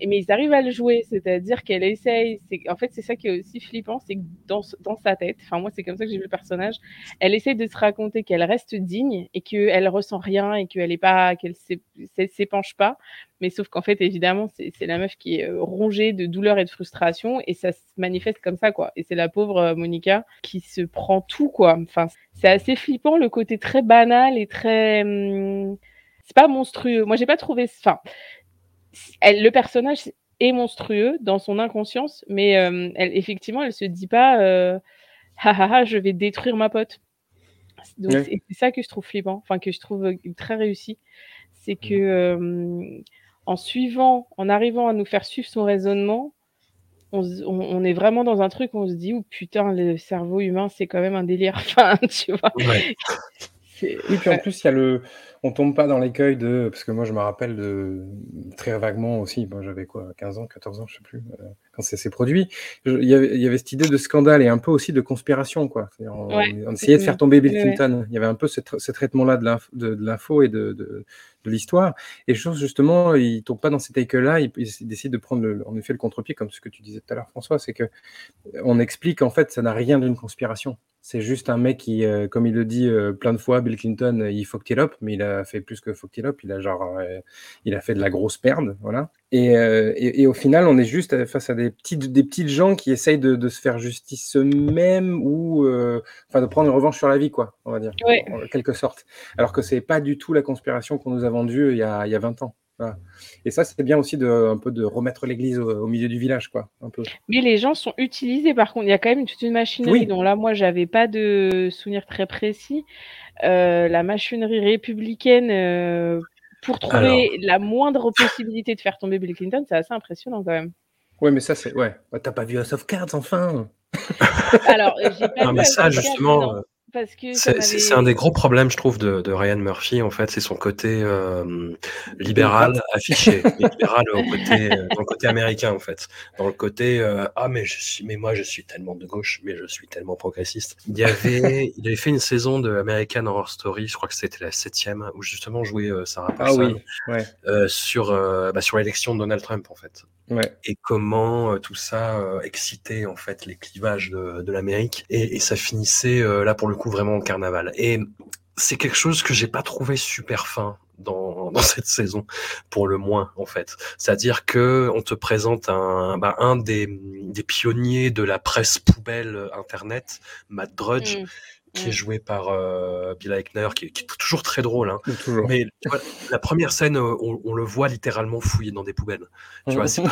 Mais ils arrivent à le jouer, c'est-à-dire qu'elle essaye. En fait, c'est ça qui est aussi flippant, c'est que dans, dans sa tête, enfin, moi, c'est comme ça que j'ai vu le personnage, elle essaye de se raconter qu'elle reste digne et qu'elle ressent rien et qu'elle est pas, qu'elle s'épanche pas. Mais sauf qu'en fait, évidemment, c'est la meuf qui est euh, rongée de douleur et de frustration et ça se manifeste comme ça, quoi. Et c'est la pauvre euh, Monica qui se prend tout, quoi. Enfin, c'est assez flippant le côté très banal et très. Hum, c'est pas monstrueux. Moi, j'ai pas trouvé. Enfin, elle, le personnage est monstrueux dans son inconscience, mais euh, elle, effectivement, elle se dit pas euh, je vais détruire ma pote. Donc, c'est ça que je trouve flippant, enfin, que je trouve très réussi. C'est que. Mmh en suivant, en arrivant à nous faire suivre son raisonnement, on, est vraiment dans un truc où on se dit, oh putain, le cerveau humain, c'est quand même un délire. Enfin, tu vois. Oui, puis en plus, il y a le. On tombe pas dans l'écueil de. Parce que moi, je me rappelle de. Très vaguement aussi, j'avais quoi, 15 ans, 14 ans, je sais plus, euh, quand c'est s'est produit. Il y, avait, il y, avait, cette idée de scandale et un peu aussi de conspiration, quoi. On, essayait de faire tomber Bill Clinton. Il y avait un peu ce, traitement-là de l'info et de, de, de l'histoire. Et je pense justement, il tombe pas dans cet écueil-là. Il, il, décide de prendre, le, en effet, le contre-pied, comme ce que tu disais tout à l'heure, François, c'est que on explique en fait, ça n'a rien d'une conspiration. C'est juste un mec qui, euh, comme il le dit euh, plein de fois, Bill Clinton, euh, il fucked it up, mais il a fait plus que fucked it up. Il a genre, il a fait de la grosse perde, voilà. Et, et, au final, on est juste face à des petites, des petites gens qui essayent de, de se faire justice eux-mêmes ou, enfin, de prendre une revanche sur la vie, quoi, on va dire, en quelque sorte. Alors que c'est pas du tout la conspiration qu'on nous a vendue il y a, il y a 20 ans. Et ça, c'est bien aussi de, un peu de remettre l'église au, milieu du village, quoi. Un peu. Mais les gens sont utilisés, par contre. Il y a quand même toute une machinerie dont là, moi, j'avais pas de souvenir très précis. Euh, la machinerie républicaine, euh, pour trouver la moindre possibilité de faire tomber Bill Clinton, c'est assez impressionnant quand même. Ouais, mais ça, c'est. Ouais. Bah, T'as pas vu House of Cards, enfin? Alors, j'ai pas non, mais ça, justement. C'est un des gros problèmes, je trouve, de, de Ryan Murphy, en fait, c'est son côté euh, libéral affiché, libéral au côté, euh, dans le côté américain, en fait, dans le côté euh, ah mais je suis, mais moi je suis tellement de gauche, mais je suis tellement progressiste. Il y avait, il avait fait une saison de American Horror Story, je crois que c'était la septième, où justement jouait Sarah ah Paulson sur bah, sur l'élection de Donald Trump, en fait. Et comment tout ça excitait en fait les clivages de, de l'Amérique et, et, ça finissait là pour le coup vraiment en carnaval. Et c'est quelque chose que j'ai pas trouvé super fin dans, dans, cette saison, pour le moins en fait. C'est-à-dire que on te présente un, bah, un des, des, pionniers de la presse poubelle internet, Matt Drudge. Mmh. Qui est joué par euh, Bill Eichner, qui, qui, est toujours très drôle. Hein. Mais la première scène, on, on, le voit littéralement fouiller dans des poubelles. Tu vois, c'est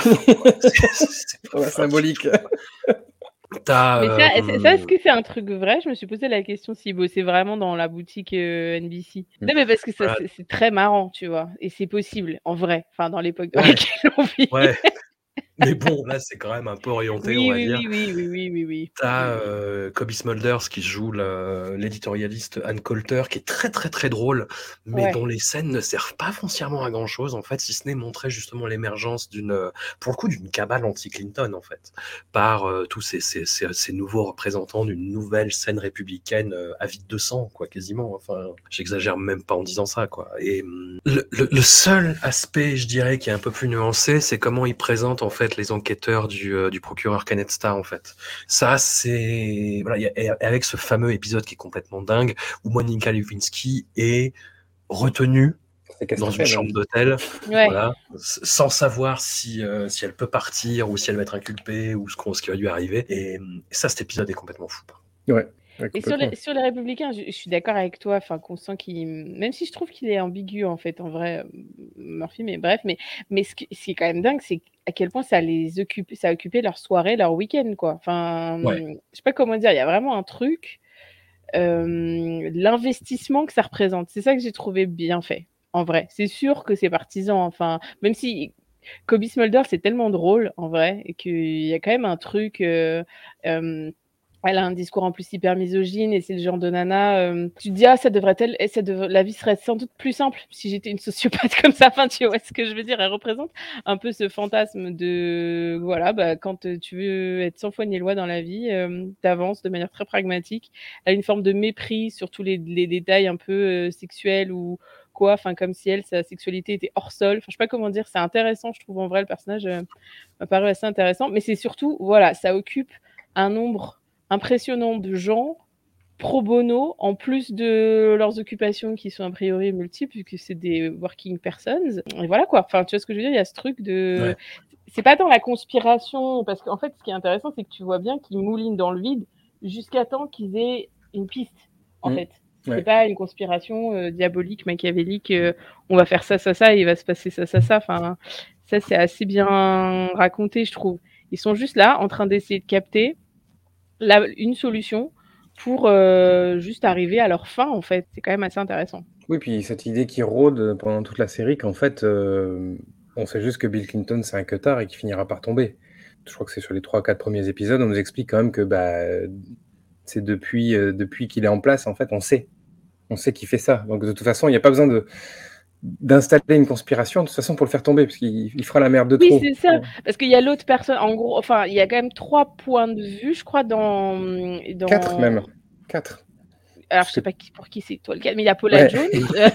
pas, symbolique. Ça, est-ce que c'est un truc vrai? Je me suis posé la question si c'est vraiment dans la boutique euh, NBC. Mm. Non, mais parce que ça, c'est très marrant, tu vois. Et c'est possible, en vrai. Enfin, dans l'époque dans laquelle on vit. Ouais. Mais bon, là, c'est quand même un peu orienté, on va oui, dire. Oui, oui, oui, oui, oui. T'as euh, Kobe Smulders qui joue l'éditorialiste Anne Coulter, qui est très, très, très drôle, mais dont les scènes ne servent pas foncièrement à grand chose, en fait, si ce n'est montrer justement l'émergence d'une, pour le coup, d'une cabale anti-Clinton, en fait, par euh, tous ces, ces, ces, nouveaux représentants d'une nouvelle scène républicaine euh, avide de sang, quoi, quasiment. Enfin, j'exagère même pas en disant ça, quoi. Et hum, le, le, le seul aspect, je dirais, qui est un peu plus nuancé, c'est comment ils présentent, en fait, les enquêteurs du, euh, du procureur Kenneth Starr en fait. Ça c'est voilà, avec ce fameux épisode qui est complètement dingue où Monica Lewinsky est retenue dans une chambre d'hôtel, voilà, sans savoir si, euh, si elle peut partir ou si elle va être inculpée ou ce, ce qui va lui arriver. Et, ça, cet épisode est complètement fou. Ouais. Et sur les, sur les républicains, je, suis d'accord avec toi, enfin qu'on sent qu'il, même si je trouve qu'il est ambigu en fait, en vrai, euh, Murphy, mais bref, mais, mais ce, qui, est quand même dingue, c'est à quel point ça les occupe, ça a occupé leur soirée, leur week-end, quoi. Enfin, je sais pas comment dire, il y a vraiment un truc, euh, l'investissement que ça représente, c'est ça que j'ai trouvé bien fait, en vrai. C'est sûr que c'est partisan, enfin, même si Kobe Smulder, c'est tellement drôle, en vrai, et qu'il y a quand même un truc. Euh, elle a un discours en plus hyper misogyne et c'est le genre de nana. euh, tu te dis, ah, ça devrait elle, la vie serait sans doute plus simple si j'étais une sociopathe comme ça. Enfin, tu vois ce que je veux dire. Elle représente un peu ce fantasme de, voilà, bah, quand tu veux être sans foi ni loi dans la vie, euh, t'avances de manière très pragmatique. Elle a une forme de mépris sur tous les, les détails un peu euh, sexuels ou quoi. Enfin, comme si elle, sa sexualité était hors sol. Enfin, je sais pas comment dire. C'est intéressant, je trouve en vrai le personnage euh, m'a paru assez intéressant. Mais c'est surtout, voilà, ça occupe un nombre impressionnant de gens pro bono, en plus de leurs occupations qui sont a priori multiples, puisque c'est des working persons. Et voilà quoi. Enfin, tu vois ce que je veux dire? Il y a ce truc de. Ouais. C'est pas dans la conspiration, parce qu'en fait, ce qui est intéressant, c'est que tu vois bien qu'ils moulinent dans le vide jusqu'à temps qu'ils aient une piste, en Mm. fait. C'est Ouais. pas une conspiration euh, diabolique, machiavélique. euh, on va faire ça, ça, ça, et il va se passer ça, ça, ça. Enfin, ça, c'est assez bien raconté, je trouve. Ils sont juste là, en train d'essayer de capter une solution pour euh, juste arriver à leur fin, en fait. C'est quand même assez intéressant. Oui, puis cette idée qui rôde pendant toute la série qu'en fait, euh, on sait juste que Bill Clinton, c'est un cutard et qu'il finira par tomber. Je crois que c'est sur les 3-4 premiers épisodes, on nous explique quand même que bah, c'est depuis, euh, depuis qu'il est en place, en fait, on sait. On sait qu'il fait ça. Donc de toute façon, il n'y a pas besoin de d'installer une conspiration de toute façon pour le faire tomber, parce qu'il il fera la merde de Oui, trop. c'est ça. Parce qu'il y a l'autre personne, en gros, enfin, il y a quand même trois points de vue, je crois, dans. dans... Quatre même. Quatre. Alors, je sais pas qui, pour qui c'est toi le cas, mais il y a Paula Ouais. Jones, euh,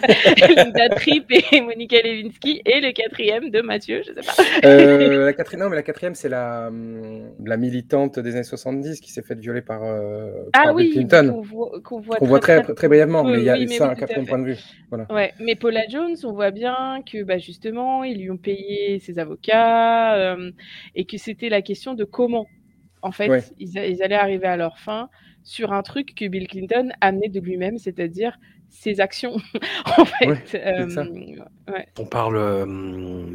Linda Tripp et Monica Lewinsky, et le quatrième de Mathieu, je sais pas. Euh, la quatrième, non, mais la quatrième, c'est la, hum, la militante des années 70 qui s'est faite violer par, euh, Ah par Bill oui, Clinton. qu'on voit, très, très, brièvement, mais il y a oui, ça, oui, un quatrième point de vue. Voilà. Ouais, mais Paula Jones, on voit bien que bah, justement, ils lui ont payé ses avocats euh, et que c'était la question de comment, en fait, Ouais. ils, a- ils allaient arriver à leur fin sur un truc que Bill Clinton amenait de lui-même, c'est-à-dire ses actions. en fait, Ouais, Euh, ouais. On parle euh,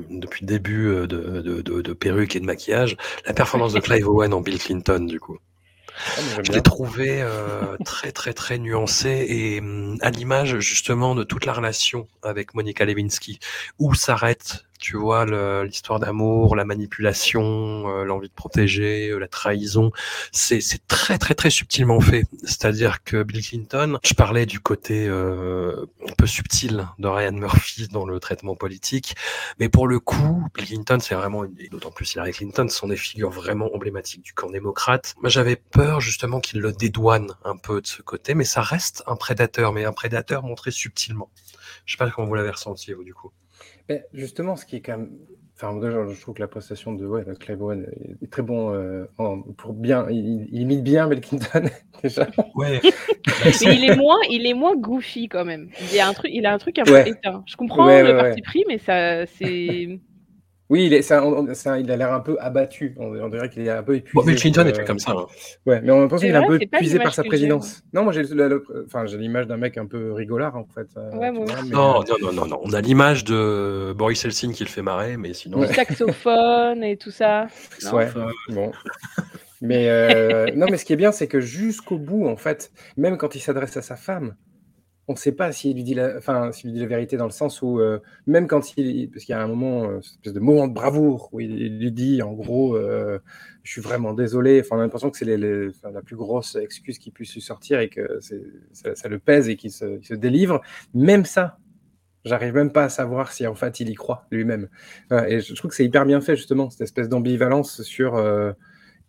depuis le début euh, de, de, de, de perruques et de maquillage. La performance de Clive Owen en Bill Clinton, du coup. Ah, Je l'ai trouvé euh, très très très nuancé et hum, à l'image justement de toute la relation avec Monica Lewinsky, où s'arrête, tu vois, l'histoire d'amour, la manipulation, euh, l'envie de protéger, euh, la trahison. C'est très très très subtilement fait. C'est-à-dire que Bill Clinton, je parlais du côté euh, un peu subtil de Ryan Murphy dans le traitement politique, mais pour le coup, Bill Clinton, c'est vraiment, et d'autant plus Hillary Clinton, sont des figures vraiment emblématiques du camp démocrate. Moi, j'avais peur justement qu'il le dédouane un peu de ce côté, mais ça reste un prédateur, mais un prédateur montré subtilement. Je sais pas comment vous l'avez ressenti, vous, du coup. Mais justement, ce qui est quand même. Enfin, moi, je, trouve que la prestation de, ouais, de Clive Owen est très bon euh, en- pour bien. Il, il imite bien Bill Clinton, déjà. Ouais. Mais il est moins, il est moins goofy quand même. Il y a un truc, il a un truc un peu Ouais. éteint. Je comprends Ouais, le ouais, parti ouais. pris, mais ça, c'est. Oui, il, est, on- il a l'air un peu abattu. On, on dirait qu'il est un peu épuisé. Bon, Bill Clinton euh, était comme ça. hein. Ouais, mais on pense qu'il est un peu épuisé par sa présidence. Non, moi j'ai enfin, l'image d'un mec un peu rigolard en fait. euh, Ouais, moi vois, mais, Non, euh, non, non, non, non. On a l'image de Boris Helsin qui le fait marrer, mais sinon. Ouais. Le saxophone et tout ça. Non Ouais, bon. Mais euh, non, mais ce qui est bien, c'est que jusqu'au bout, en fait, même quand il s'adresse à sa femme, on ne sait pas s'il lui dit la, enfin, s'il lui dit la vérité dans le sens où, euh, même quand il, parce qu'il y a un moment, euh, espèce de moment de bravoure où il, lui dit, en gros, euh, je suis vraiment désolé. Enfin, on a l'impression que c'est la plus grosse excuse qui puisse lui sortir et que ça, le pèse et qu'il se, se délivre. Même ça. J'arrive même pas à savoir si en fait il y croit lui-même. Et je je trouve que c'est hyper bien fait justement, cette espèce d'ambivalence sur euh,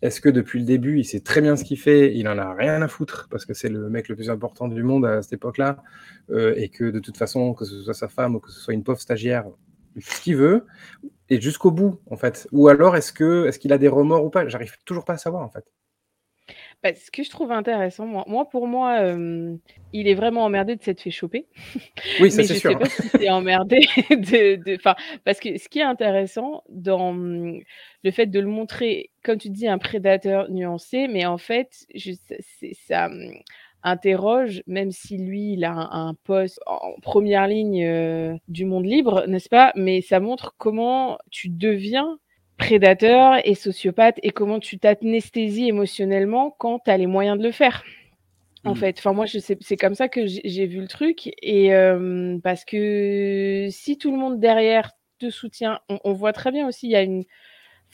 est-ce que depuis le début il sait très bien ce qu'il fait, il en a rien à foutre parce que c'est le mec le plus important du monde à cette époque-là, euh, et que de toute façon, que ce soit sa femme ou que ce soit une pauvre stagiaire, ce qu'il veut, et jusqu'au bout en fait. Ou alors est-ce que est-ce qu'il a des remords ou pas? J'arrive toujours pas à savoir en fait. Bah, ce que je trouve intéressant, moi, moi pour moi, euh, il est vraiment emmerdé de s'être fait choper. Oui, ça c'est je sûr. sais pas si c'est emmerdé de, de, enfin, parce que ce qui est intéressant dans le fait de le montrer, comme tu dis, un prédateur nuancé, mais en fait, je, ça hum, interroge, même si lui, il a un, un poste en première ligne euh, du monde libre, n'est-ce pas? Mais ça montre comment tu deviens prédateur et sociopathe et comment tu t'anesthésies émotionnellement quand tu as les moyens de le faire. En Mm. fait, enfin moi je sais, c'est comme ça que j'ai j'ai vu le truc et euh, parce que si tout le monde derrière te soutient, on, on voit très bien aussi il y a une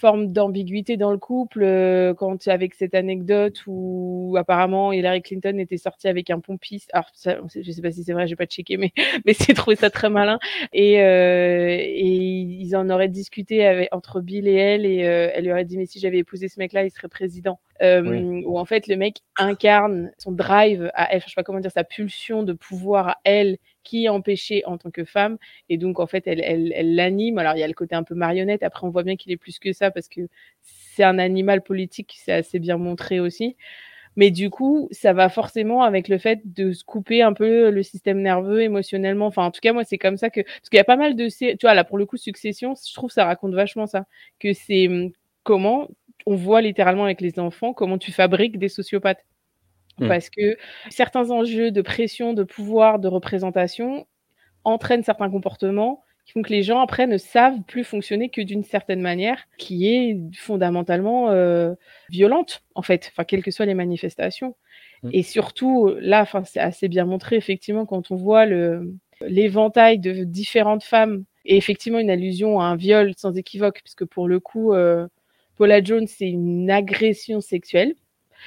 forme d'ambiguïté dans le couple euh, quand avec cette anecdote où apparemment Hillary Clinton était sortie avec un pompiste. Alors ça, je sais pas si c'est vrai, j'ai pas checké, mais mais c'est trouvé ça très malin. Et, euh, et ils en auraient discuté avec, entre Bill et elle et euh, elle lui aurait dit mais si j'avais épousé ce mec-là, il serait président. Euh, Oui. Où en fait le mec incarne son drive à elle, je sais pas comment dire, sa pulsion de pouvoir à elle qui est empêchée en tant que femme et donc en fait elle elle elle l'anime. Alors il y a le côté un peu marionnette. Après on voit bien qu'il est plus que ça parce que c'est un animal politique, c'est assez bien montré aussi. Mais du coup, ça va forcément avec le fait de se couper un peu le système nerveux émotionnellement. Enfin, en tout cas, moi, c'est comme ça que. Parce qu'il y a pas mal de. Tu vois, là, pour le coup, Succession, je trouve ça raconte vachement ça. Que c'est hum, comment on voit littéralement avec les enfants comment tu fabriques des sociopathes. Mm. Parce que certains enjeux de pression, de pouvoir, de représentation entraînent certains comportements qui font que les gens après ne savent plus fonctionner que d'une certaine manière qui est fondamentalement euh, violente en fait, enfin quelles que soient les manifestations. Mm. Et surtout là, enfin c'est assez bien montré effectivement quand on voit le l'éventail de différentes femmes et effectivement une allusion à un viol sans équivoque puisque pour le coup euh, Paula Jones c'est une agression sexuelle.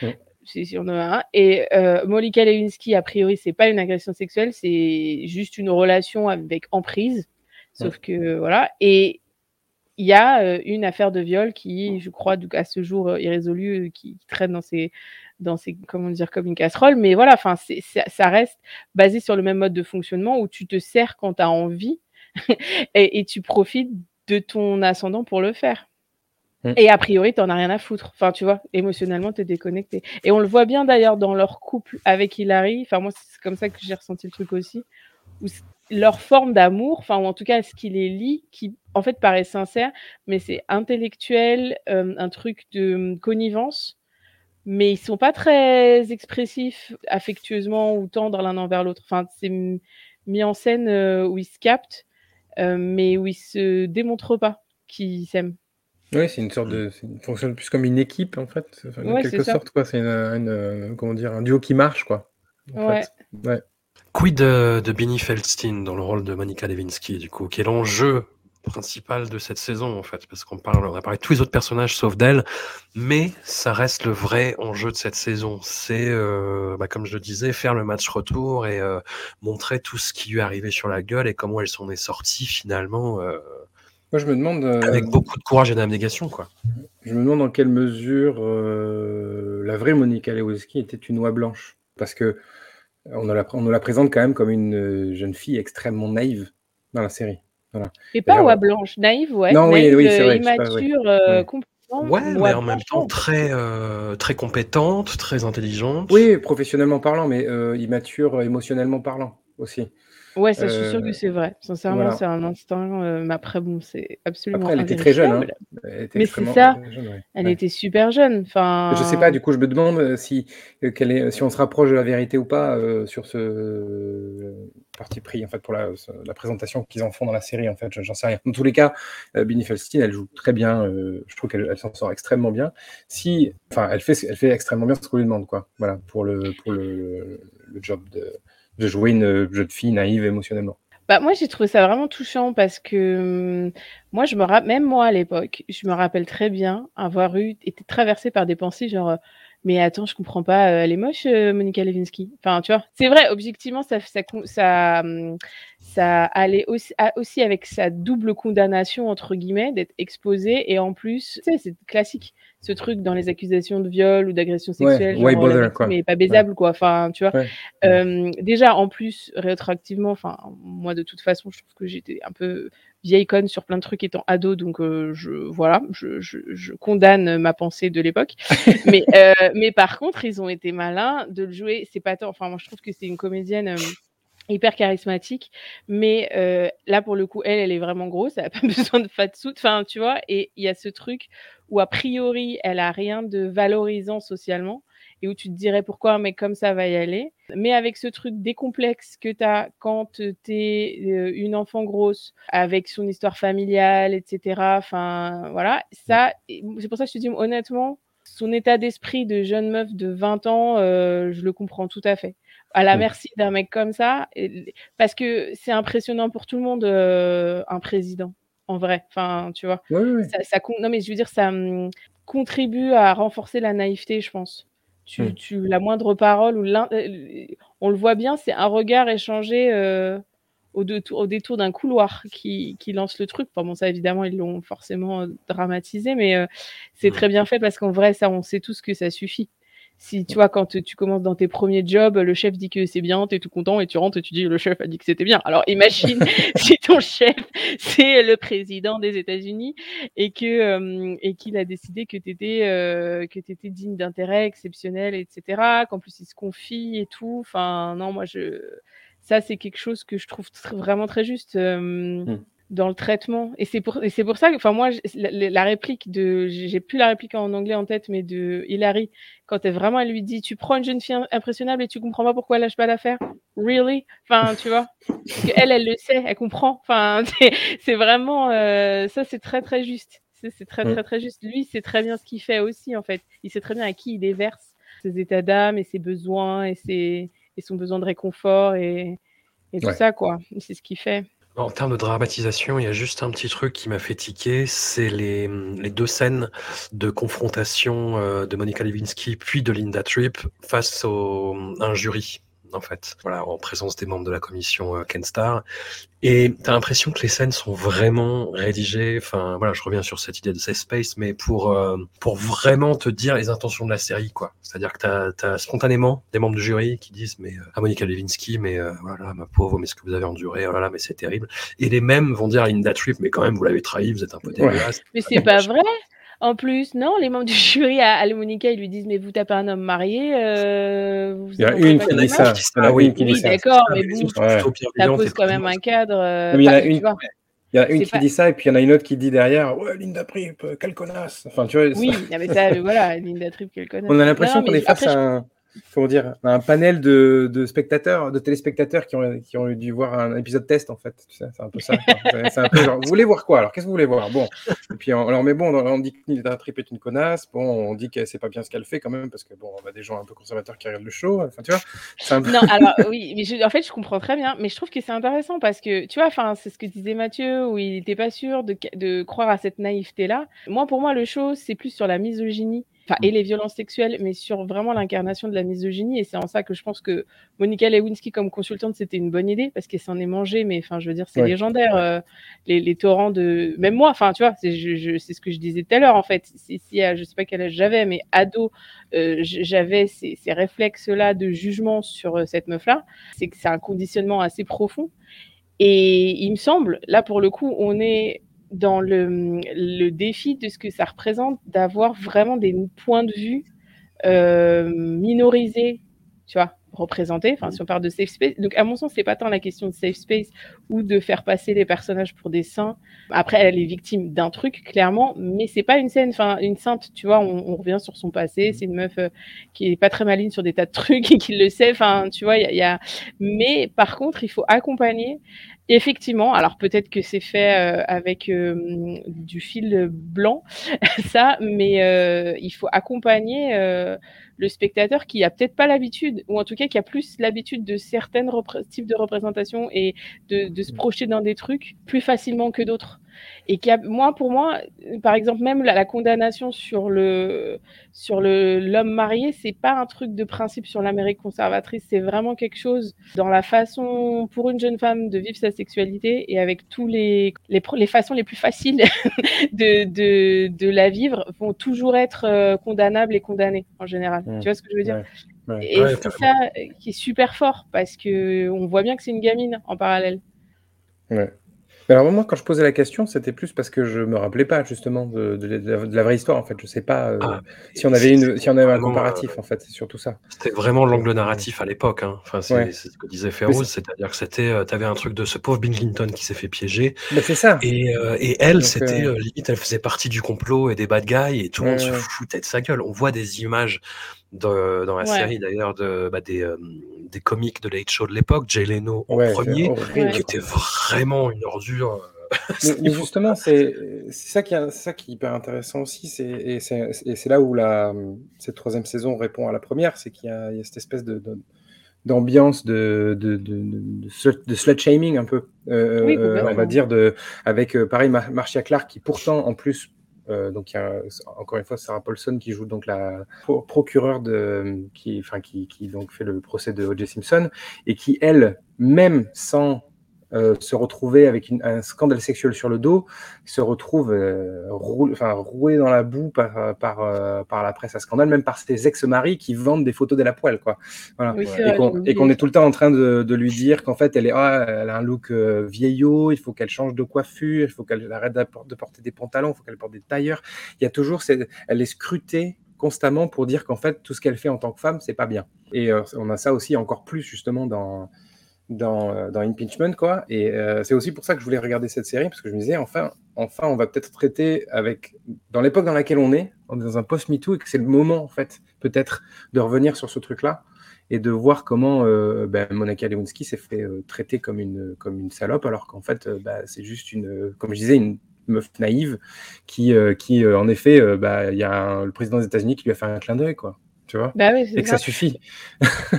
Mm. Si, si on en a un. Et euh, Monica Lewinsky, a priori, c'est pas une agression sexuelle, c'est juste une relation avec emprise. Sauf que voilà. Et il y a euh, une affaire de viol qui, je crois, à ce jour euh, irrésolue, euh, qui, qui traîne dans ses, dans ses, comment dire, comme une casserole. Mais voilà, enfin, ça reste basé sur le même mode de fonctionnement où tu te sers quand tu as envie et, et tu profites de ton ascendant pour le faire. Mm. Et a priori, t'en as rien à foutre. Enfin, tu vois, émotionnellement, t'es déconnecté. Et on le voit bien d'ailleurs dans leur couple avec Hilary. Enfin, moi, c'est comme ça que j'ai ressenti le truc aussi. Où leur forme d'amour, enfin, ou en tout cas, ce qui les lie, qui en fait paraît sincère, mais c'est intellectuel, euh, un truc de hum, connivence. Mais ils sont pas très expressifs affectueusement ou tendres l'un envers l'autre. Enfin, c'est mis en scène euh, où ils se captent, euh, mais où ils se démontrent pas qu'ils s'aiment. Oui, c'est une sorte de. c'est- Il fonctionne plus comme une équipe, en fait. Enfin, en quelque ça. sorte, quoi. C'est une, une, euh, comment dire, un duo qui marche, quoi. en Ouais. fait. Ouais. Quid de, de Benny Feldstein dans le rôle de Monica Lewinsky, du coup, qui est l'enjeu principal de cette saison, en fait, parce qu'on parle, on a parlé de tous les autres personnages sauf d'elle, mais ça reste le vrai enjeu de cette saison. C'est, euh, bah, comme je le disais, faire le match retour et euh, montrer tout ce qui lui est arrivé sur la gueule et comment elle s'en est sortie finalement, euh, Moi, je me demande. euh, avec beaucoup de courage et d'abnégation, quoi. Je me demande dans quelle mesure euh, la vraie Monica Lewinsky était une oie blanche. Parce que on nous la, on nous la présente quand même comme une euh, jeune fille extrêmement naïve dans la série. Voilà. Et pas oie blanche, naïve, ouais. Non, oui, naïve, oui, c'est euh, vrai, pas, immature, euh, Ouais. complètement. Ouais, mais en même temps très, euh, très compétente, très intelligente. Oui, professionnellement parlant, mais euh, immature euh, émotionnellement parlant aussi. Ouais, ça, je suis Euh, que c'est vrai. Sincèrement, voilà. c'est un instinct. euh, mais après, bon, c'est absolument Après, elle était très jeune. Hein. Elle était Mais c'est ça. jeune, ouais. Elle Ouais. était super jeune. Enfin, Je sais pas, du coup, je me demande euh, si, euh, quelle est, si on se rapproche de la vérité ou pas euh, sur ce euh, parti pris, en fait, pour la, présentation qu'ils en font dans la série, en fait, je- j'en sais rien. Dans tous les cas, euh, Binnie Feldstein, elle joue très bien, euh, je trouve qu'elle elle s'en sort extrêmement bien. Si, enfin, elle fait, elle fait extrêmement bien ce qu'on lui demande, quoi, voilà, pour le, pour le, le job de, de jouer une jeune fille naïve émotionnellement. Bah, moi, j'ai trouvé ça vraiment touchant parce que hum, moi, je me même moi à l'époque, je me rappelle très bien avoir eu été traversée par des pensées genre, euh, mais attends, je comprends pas, euh, elle est moche, euh, Monica Lewinsky. Enfin, tu vois, c'est vrai, objectivement, ça, ça, hum, allait aussi, avec sa double condamnation entre guillemets d'être exposée et en plus, c'est classique, ce truc dans les accusations de viol ou d'agression sexuelle, genre, bother, quoi. est pas baisable, quoi. Enfin, tu vois. Ouais. Euh, déjà, en plus, rétroactivement, enfin, moi, de toute façon, je trouve que j'étais un peu vieille conne sur plein de trucs étant ado, donc euh, je, voilà, je, je, je condamne ma pensée de l'époque. mais, euh, mais par contre, ils ont été malins de le jouer. C'est pas tant, enfin, moi, je trouve que c'est une comédienne. Euh, hyper charismatique mais euh, là pour le coup elle elle est vraiment grosse elle a pas besoin de fat suit enfin tu vois et il y a ce truc où a priori elle a rien de valorisant socialement et où tu te dirais pourquoi un mec comme ça va y aller. Mais avec ce truc décomplexe que tu as quand tu es une enfant grosse, avec son histoire familiale, etc. Enfin, voilà, ça, c'est pour ça que je te dis honnêtement, son état d'esprit de jeune meuf de 20 ans, euh, je le comprends tout à fait. À la merci d'un mec comme ça, parce que c'est impressionnant pour tout le monde, euh, un président. en vrai. Enfin, tu vois. Oui, oui. Ça, non, mais je veux dire, ça hum, contribue à renforcer la naïveté, je pense. Tu, tu, la moindre parole ou euh, on le voit bien, c'est un regard échangé euh, au, détour, au détour d'un couloir qui, qui lance le truc. Enfin, bon, ça évidemment, ils l'ont forcément dramatisé, mais euh, c'est très bien fait parce qu'en vrai, ça, on sait tous que ça suffit. Si tu vois, quand tu tu commences dans tes premiers jobs, le chef dit que c'est bien, tu es tout content et tu rentres et tu dis le chef a dit que c'était bien. Alors imagine si ton chef c'est le président des États-Unis et que euh, et qu'il a décidé que tu étais que t'étais digne d'intérêt, exceptionnel, etc. Qu'en plus il se confie et tout. Enfin non, moi je ça c'est quelque chose que je trouve tr- vraiment très juste. euh, Mm. Dans le traitement. Et c'est pour et c'est pour ça que enfin moi la, réplique de j'ai plus la réplique en anglais en tête mais de Hilary quand elle vraiment elle lui dit tu prends une jeune fille impressionnable et tu comprends pas pourquoi elle lâche pas l'affaire. Really? Enfin tu vois? Parce que elle elle le sait elle comprend. Enfin c'est vraiment euh, ça c'est très très juste. C'est très très très juste. Lui c'est très bien ce qu'il fait aussi en fait. Il sait très bien à qui il déverse ses états d'âme et ses besoins et ses et son besoin de réconfort et et tout Ouais. ça quoi. C'est ce qu'il fait En termes de dramatisation, il y a juste un petit truc qui m'a fait tiquer, c'est les, deux scènes de confrontation euh, de Monica Lewinsky puis de Linda Tripp face au, un jury, en fait, voilà, en présence des membres de la commission euh, Ken Starr. Et t'as l'impression que les scènes sont vraiment rédigées, enfin voilà, je reviens sur cette idée de safe space, mais pour, euh, pour vraiment te dire les intentions de la série, quoi. C'est-à-dire que t'as as spontanément des membres du jury qui disent, mais euh, à Monica Lewinsky, mais euh, voilà, ma pauvre, mais ce que vous avez enduré, oh là là, mais c'est terrible. Et les mêmes vont dire à Linda Tripp, mais quand même, vous l'avez trahi, vous êtes un peu dégueulasse. Mais c'est pas vrai. En plus, non, les membres du jury à, à Monica, ils lui disent Mais vous tapez un homme marié euh, vous Il y a une qui dit ça. Ah oui, Oui, d'accord, mais bon, Ouais. ça pose et quand même un cadre. euh, Non, il y a une- tu vois. Il y a une qui pas- dit ça et puis il y en a une autre qui dit derrière Ouais, Linda Tripp, euh, quelle connasse. Enfin, tu vois, Oui, ça- mais ça, euh, voilà, Linda Tripp qu'elle connaît. on a l'impression qu'on est face après, à un, comment dire, un panel de, de spectateurs, de téléspectateurs qui ont, qui ont dû voir un épisode test en fait. C'est un peu ça. C'est- un peu genre, vous voulez voir quoi Alors, qu'est-ce que vous voulez voir? Bon. Et puis, on, alors, mais bon, on dit que Linda Tripp est une connasse. Bon, on dit que c'est pas bien ce qu'elle fait quand même parce que bon, on a des gens un peu conservateurs qui regardent le show. Enfin, tu vois, un peu. Non, alors oui, mais je- en fait, je comprends très bien, mais je trouve que c'est intéressant parce que, tu vois, enfin, c'est ce que disait Mathieu, où il n'était pas sûr de, de croire à cette naïveté-là. Moi, pour moi, le show, c'est plus sur la misogynie, enfin, et les violences sexuelles, mais sur vraiment l'incarnation de la misogynie, et c'est en ça que je pense que Monica Lewinsky comme consultante, c'était une bonne idée, parce qu'elle s'en est mangée, mais enfin, je veux dire, c'est Ouais. légendaire, euh, les, les torrents de... Même moi, enfin, tu vois, c'est je, je- c'est ce que je disais tout à l'heure, en fait, si, si, je sais pas quel âge j'avais, mais ado, euh, j'avais ces, ces réflexes-là de jugement sur euh, cette meuf-là, c'est que c'est un conditionnement assez profond. Et il me semble, là pour le coup, on est dans le, le défi de ce que ça représente d'avoir vraiment des points de vue euh, minorisés, tu vois, représentés. Enfin, si on parle de safe space, donc à mon sens, c'est pas tant la question de safe space ou de faire passer les personnages pour des saints. Après, elle est victime d'un truc, clairement, mais c'est pas une scène, enfin, une sainte, tu vois, on, on revient sur son passé, c'est une meuf euh, qui est pas très maligne sur des tas de trucs et qui le sait, enfin, tu vois, il y a, il y a... Mais par contre, il faut accompagner, effectivement, alors peut-être que c'est fait euh, avec euh, du fil blanc, ça, mais euh, il faut accompagner euh, le spectateur qui a peut-être pas l'habitude, ou en tout cas qui a plus l'habitude de certains types de représentations et de, de se projeter dans des trucs plus facilement que d'autres. Et qui a, moi, pour moi, par exemple, même la, la condamnation sur le sur le l'homme marié, c'est pas un truc de principe sur l'Amérique conservatrice, c'est vraiment quelque chose dans la façon pour une jeune femme de vivre sa sexualité et avec tous les les, les façons les plus faciles de, de de la vivre vont toujours être euh, condamnables et condamnées en général. Mmh. Tu vois ce que je veux dire? Ouais. Ouais. Et Ouais, c'est ça qui est super fort parce que on voit bien que c'est une gamine en parallèle. Ouais. Alors moi, quand je posais la question, c'était plus parce que je me rappelais pas justement de, de, de, la, de la, vraie histoire. En fait, je sais pas euh, Ah, si on avait une, si on avait un comparatif. En fait, c'est surtout ça. C'était vraiment l'angle narratif à l'époque. Hein. Enfin, c'est Ouais. ce que disait Férouz, c'est-à-dire que c'était, euh, t'avais un truc de ce pauvre Bill Clinton qui s'est fait piéger, Mais c'est ça. et, euh, et elle, c'était euh, euh, limite, elle faisait partie du complot et des bad guys, et tout le Ouais, monde se foutait de sa gueule. On voit des images de- dans la Ouais. série d'ailleurs de bah, des, euh, des comiques de Late Show de l'époque, Jay Leno en Ouais, premier, qui était vraiment une ordure. euh, Mais, justement, c'est ça, qui est- c'est ça qui est hyper intéressant aussi. c'est- Et c'est là où la, cette troisième saison répond à la première c'est qu'il y, a il y a cette espèce de, de, d'ambiance de, de, de, de, de slut shaming un peu, euh, Oui, euh, on va dire, de, avec euh, pareil Mar- Marcia Clark qui pourtant en plus, euh, donc il y a, encore une fois Sarah Paulson qui joue donc la pro- procureure de, qui, enfin qui, qui donc fait le procès de O.J. Simpson et qui elle, même sans euh, se retrouver avec une- un scandale sexuel sur le dos, se retrouve euh, roule- roué dans la boue par, par, euh, par la presse à scandale, même par ses ex-maris qui vendent des photos d'elle à poil. Quoi. Voilà. Oui, c'est Et qu'on est tout le temps en train de, de lui dire qu'en fait, elle, est, ah, elle a un look vieillot, il faut qu'elle change de coiffure, il faut qu'elle arrête de porter des pantalons, il faut qu'elle porte des tailleurs. Il y a toujours, cette- elle est scrutée constamment pour dire qu'en fait, tout ce qu'elle fait en tant que femme, c'est pas bien. Et on a ça aussi encore plus justement dans, dans, euh, dans Impeachment, quoi. Et euh, c'est aussi pour ça que je voulais regarder cette série, parce que je me disais, enfin, enfin on va peut-être traiter avec, dans l'époque dans laquelle on est, on est dans un post-MeToo, et que c'est le moment, en fait, peut-être, de revenir sur ce truc-là, et de voir comment euh, ben, Monica Lewinsky s'est fait euh, traiter comme une, comme une salope, alors qu'en fait, bah, c'est juste une, comme je disais, une meuf naïve qui, qui en effet, bah, il y a le président des États-Unis qui lui a fait un clin d'œil, quoi. Tu vois Bah oui, Et que ça. ça suffit.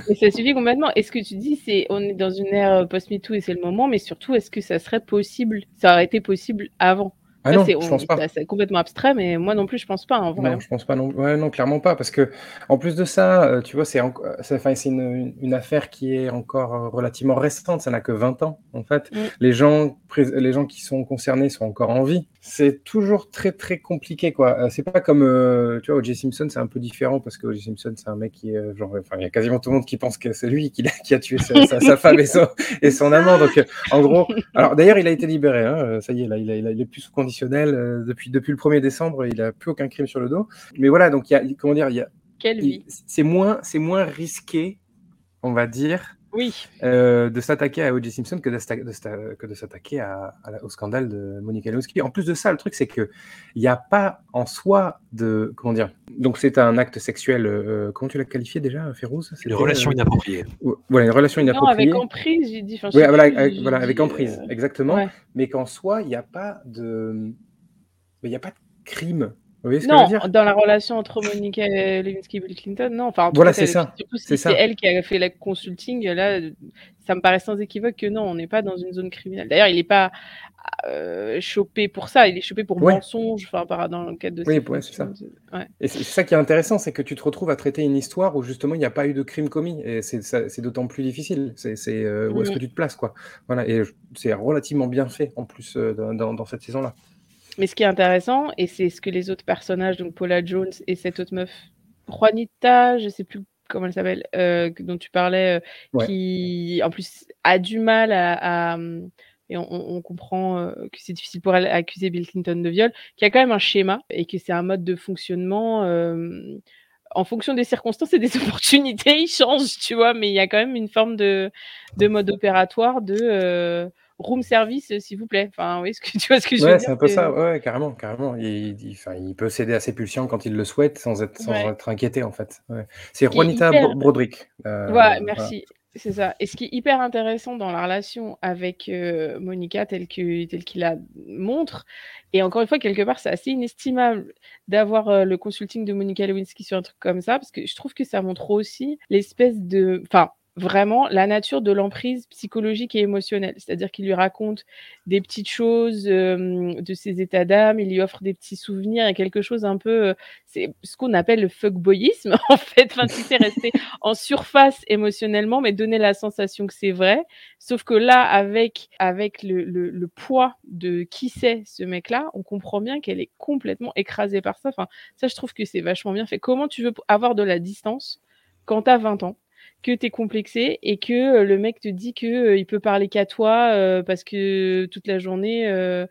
Et ça suffit complètement. Et ce que tu dis, c'est on est dans une ère post-MeToo et c'est le moment, mais surtout, est-ce que ça serait possible? Ça aurait été possible avant? Ah non, c'est je pense pas. ça- C'est complètement abstrait, mais moi non plus, je pense pas, en vrai. Non, je pense pas non. Ouais, non, clairement pas, parce que en plus de ça, euh, tu vois, c'est c'est une, une affaire qui est encore euh, relativement récente. Ça n'a que 20 ans, en fait. Mm. Les gens, les gens qui sont concernés sont encore en vie. C'est toujours très très compliqué, quoi. Euh, C'est pas comme, euh, tu vois, O.J. Simpson, c'est un peu différent parce que O.J. Simpson, c'est un mec qui est euh, genre, enfin, il y a quasiment tout le monde qui pense que c'est lui qui, a tué sa, sa- sa femme et son, et son amant. Donc, euh, en gros, alors d'ailleurs, il a été libéré. Hein, ça y est, là, il, a- il a- il est plus sous conditionnel euh, depuis depuis le 1er décembre. Il a plus aucun crime sur le dos. Mais voilà, donc il y a, comment dire, il y a, Quelle vie c'est moins, c'est moins risqué, on va dire, Oui, euh, de s'attaquer à O.J. Simpson que de, que de s'attaquer à- à la- au scandale de Monica Lewinsky. En plus de ça, le truc, c'est que il n'y a pas en soi de, comment dire, donc c'est un acte sexuel. euh, comment tu l'as qualifié déjà, Férouz? Une relation euh, inappropriée. Voilà, une relation non, inappropriée. avec emprise, j'ai dit. Enfin, sais voilà, avec, j'ai voilà, dit, avec emprise, euh, exactement. ouais. Mais qu'en soi, il n'y a pas de, mais il n'y a pas de crime. Vous voyez ce que je Non, veux dire? dans la relation entre Monica Lewinsky et Bill Clinton, non. Enfin, en Voilà, c'est c'est- ça. Surtout si C'est c'est ça. elle qui a fait la consulting, là, ça me paraît sans équivoque que non, on n'est pas dans une zone criminelle. D'ailleurs, il n'est pas euh, chopé pour ça, il est chopé pour Ouais. mensonge, enfin, par- dans le cadre de Oui, ouais, c'est ça. Ouais. Et c'est ça qui est intéressant, c'est que tu te retrouves à traiter une histoire où justement il n'y a pas eu de crime commis. Et c'est d'autant plus difficile. C'est euh, où est-ce Mhm. que tu te places, quoi. Voilà. Et c'est relativement bien fait en plus euh, dans, dans- dans cette saison-là. Mais ce qui est intéressant, et c'est ce que les autres personnages, donc Paula Jones et cette autre meuf, Juanita, je sais plus comment elle s'appelle, euh, dont tu parlais, euh, Ouais. qui en plus a du mal à. à- et on, on- comprend euh, que c'est difficile pour elle d'accuser Bill Clinton de viol, qui a quand même un schéma et que c'est un mode de fonctionnement. euh, en fonction des circonstances et des opportunités, il change, tu vois, mais il y a quand même une forme de, de mode opératoire de euh, room service, euh, s'il vous plaît. Enfin, oui, ce que, tu vois ce que je veux Ouais, dire c'est un peu ça. Ouais, carrément, carrément. Il, il- il peut céder à ses pulsions quand il le souhaite sans être, sans Ouais. être inquiété, en fait. Ouais. C'est Juanita hyper- Broderick. euh, Ouais, voilà. merci. C'est ça. Et ce qui est hyper intéressant dans la relation avec euh, Monica, telle que telle qu'il la montre, et encore une fois, quelque part, c'est assez inestimable d'avoir euh, le consulting de Monica Lewinsky sur un truc comme ça, parce que je trouve que ça montre aussi l'espèce de, enfin, vraiment la nature de l'emprise psychologique et émotionnelle. C'est-à-dire qu'il lui raconte des petites choses euh, de ses états d'âme, il lui offre des petits souvenirs et quelque chose un peu, euh, c'est ce qu'on appelle le fuckboyisme en fait. Enfin, tu sais, rester en surface émotionnellement, mais donner la sensation que c'est vrai. Sauf que là, avec, avec le, le, le poids de qui c'est ce mec-là, on comprend bien qu'elle est complètement écrasée par ça. Enfin, ça, je trouve que c'est vachement bien fait. Comment tu veux avoir de la distance quand tu as 20 ans? Que tu es complexé et que euh, le mec te dit que euh, il peut parler qu'à toi euh, parce que toute la journée euh,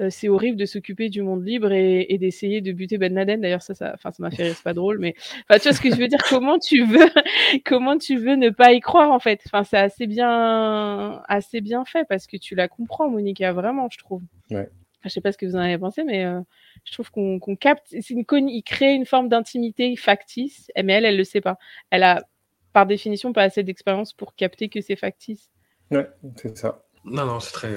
euh, c'est horrible de s'occuper du monde libre et, et d'essayer de buter Ben Laden. D'ailleurs ça ça enfin ça m'a fait rire c'est pas drôle mais enfin tu vois ce que je veux dire? Comment tu veux comment tu veux ne pas y croire en fait? Enfin c'est assez bien assez bien fait parce que tu la comprends Monica vraiment je trouve. Ouais. je sais pas ce que vous en avez pensé mais euh, je trouve qu'on capte c'est une il crée une forme d'intimité factice mais elle elle le sait pas. Elle a par définition pas assez d'expérience pour capter que c'est factice Ouais, c'est ça. Non, non, c'est très,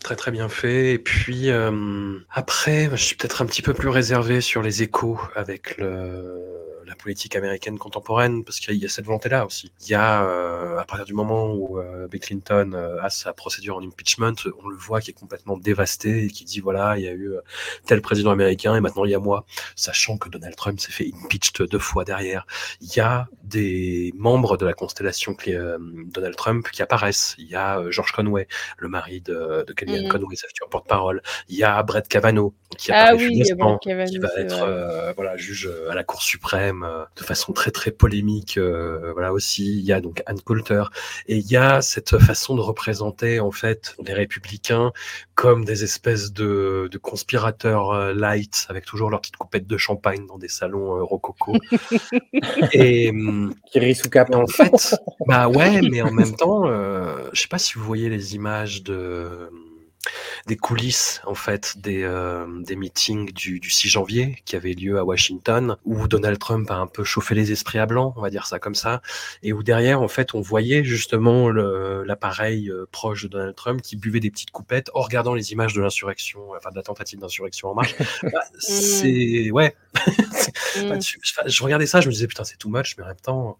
très, très bien fait. Et puis, euh, après, je suis peut-être un petit peu plus réservé sur les échos avec le, la politique américaine contemporaine, parce qu'il y a cette volonté-là aussi. Il y a, euh, à partir du moment où euh, Bill Clinton euh, a sa procédure en impeachment, on le voit qui est complètement dévasté et qui dit voilà, il y a eu euh, tel président américain et maintenant il y a moi, sachant que Donald Trump s'est fait impeached deux fois derrière. Il y a des membres de la constellation euh, Donald Trump qui apparaissent. Il y a George Conway, le mari de, de Kellyanne Mhm. Conway, sa future porte-parole. Il y a Brett Kavanaugh qui Ah oui, Kavanaugh, qui va être euh, voilà juge à la Cour suprême euh, de façon très très polémique. euh, voilà aussi, il y a donc Ann Coulter et il y a cette façon de représenter en fait les républicains comme des espèces de, de conspirateurs euh, light avec toujours leur petite coupette de champagne dans des salons euh, rococo. et, cap. et en fait, bah ouais, mais en même temps, euh, je sais pas si vous voyez les images de des coulisses en fait des euh, des meetings du, du 6 janvier qui avaient lieu à Washington où Donald Trump a un peu chauffé les esprits à blanc, on va dire ça comme ça, et où derrière en fait on voyait justement l'appareil euh, proche de Donald Trump qui buvait des petites coupettes en regardant les images de l'insurrection, enfin de la tentative d'insurrection en marche. Bah, c'est ouais, Mm. je regardais ça, je me disais putain c'est too much, mais en même temps,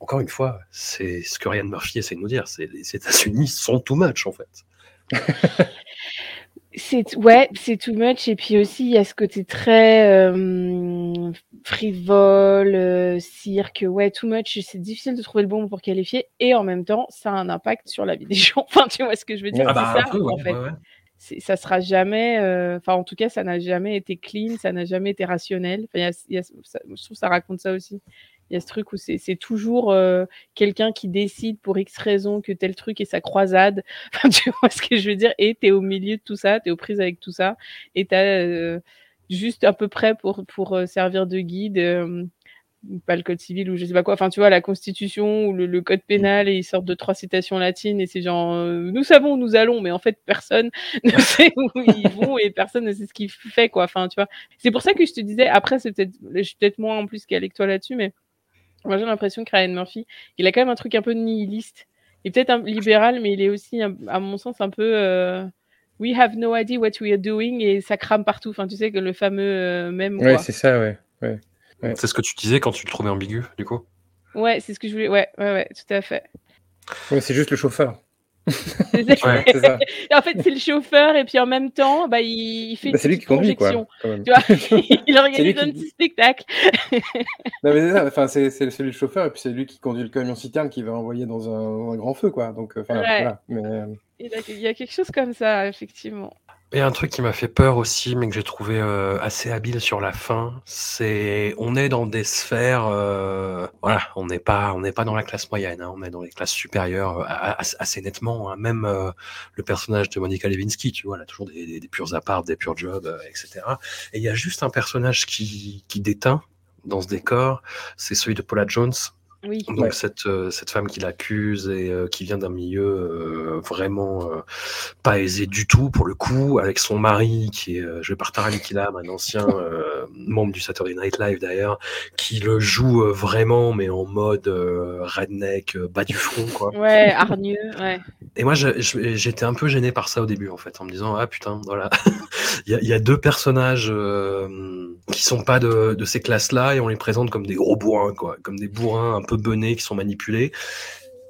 encore une fois, c'est ce que Ryan Murphy essaie de nous dire, c'est les États-Unis sont too much en fait. C'est ouais, c'est too much et puis aussi il y a ce côté très euh, frivole, euh, cirque, ouais, too much. C'est difficile de trouver le bon mot pour qualifier et en même temps ça a un impact sur la vie des gens. Enfin, tu vois ce que je veux dire? Ah C'est bah, ça peu, ouais, en fait. ouais, ouais. Ça sera jamais, euh, enfin en tout cas ça n'a jamais été clean, ça n'a jamais été rationnel. Enfin, il y a- il y a- ça- je trouve que ça raconte ça aussi. Il y a ce truc où c'est toujours euh, quelqu'un qui décide pour X raison que tel truc est sa croisade. Enfin, tu vois ce que je veux dire? Et tu es au milieu de tout ça, tu es aux prises avec tout ça, et tu as juste à peu près pour, pour euh, servir de guide, euh, pas le code civil ou je sais pas quoi, enfin tu vois, la constitution ou le, le code pénal, et ils sortent de trois citations latines, et c'est genre, euh, nous savons, nous allons, mais en fait personne ne sait où ils vont, et personne ne sait ce qu'il fait, quoi. Enfin, tu vois. C'est pour ça que je te disais, après, c'est peut-être, je suis peut-être moins en plus qu'avec toi là-dessus, mais moi, j'ai l'impression que Ryan Murphy, il a quand même un truc un peu nihiliste. Il est peut-être un libéral, mais il est aussi, à mon sens, un peu euh, We have no idea what we are doing et ça crame partout. Enfin, tu sais que le fameux euh, même. Ouais, c'est ça, ouais. ouais. Ouais. C'est ce que tu disais quand tu le trouvais ambigu, du coup. Ouais, c'est ce que je voulais. Ouais, ouais, ouais, tout à fait. Ouais, c'est juste le chauffeur. Ouais. Ça. en fait, c'est le chauffeur et puis en même temps, bah, il, il fait Bah, une c'est lui qui petite conduit, quoi. projection. quand même. Tu vois, il organise un qui- petit spectacle. Non, mais c'est ça, enfin, c'est le chauffeur et puis c'est lui qui conduit le camion citerne qui va envoyer dans un, un grand feu, quoi. Donc, euh, Ouais. voilà. Mais, euh, il y a quelque chose comme ça, effectivement. Et un truc qui m'a fait peur aussi, mais que j'ai trouvé euh, assez habile sur la fin, c'est on est dans des sphères, euh, voilà, on n'est pas, on n'est pas dans la classe moyenne, hein, on est dans les classes supérieures euh, assez nettement. hein. Même euh, le personnage de Monica Lewinsky, tu vois, elle a toujours des, des, des purs apparts, des purs jobs, euh, etc. Et il y a juste un personnage qui, qui déteint dans ce décor, c'est celui de Paula Jones. Oui. Donc Ouais. cette, euh, cette femme qui l'accuse et euh, qui vient d'un milieu euh, vraiment euh, pas aisé du tout pour le coup, avec son mari qui est euh, joué par Tara Killam, un ancien euh, membre du Saturday Night Live d'ailleurs, qui le joue euh, vraiment mais en mode euh, redneck, euh, bas du front quoi. Ouais, hargneux, ouais. Et moi je- je- j'étais un peu gêné par ça au début en fait, en me disant ah putain voilà, il y, a, il y a deux personnages euh, qui sont pas de, de ces classes-là et on les présente comme des gros bourrins quoi, comme des bourrins un peu benés qui sont manipulés.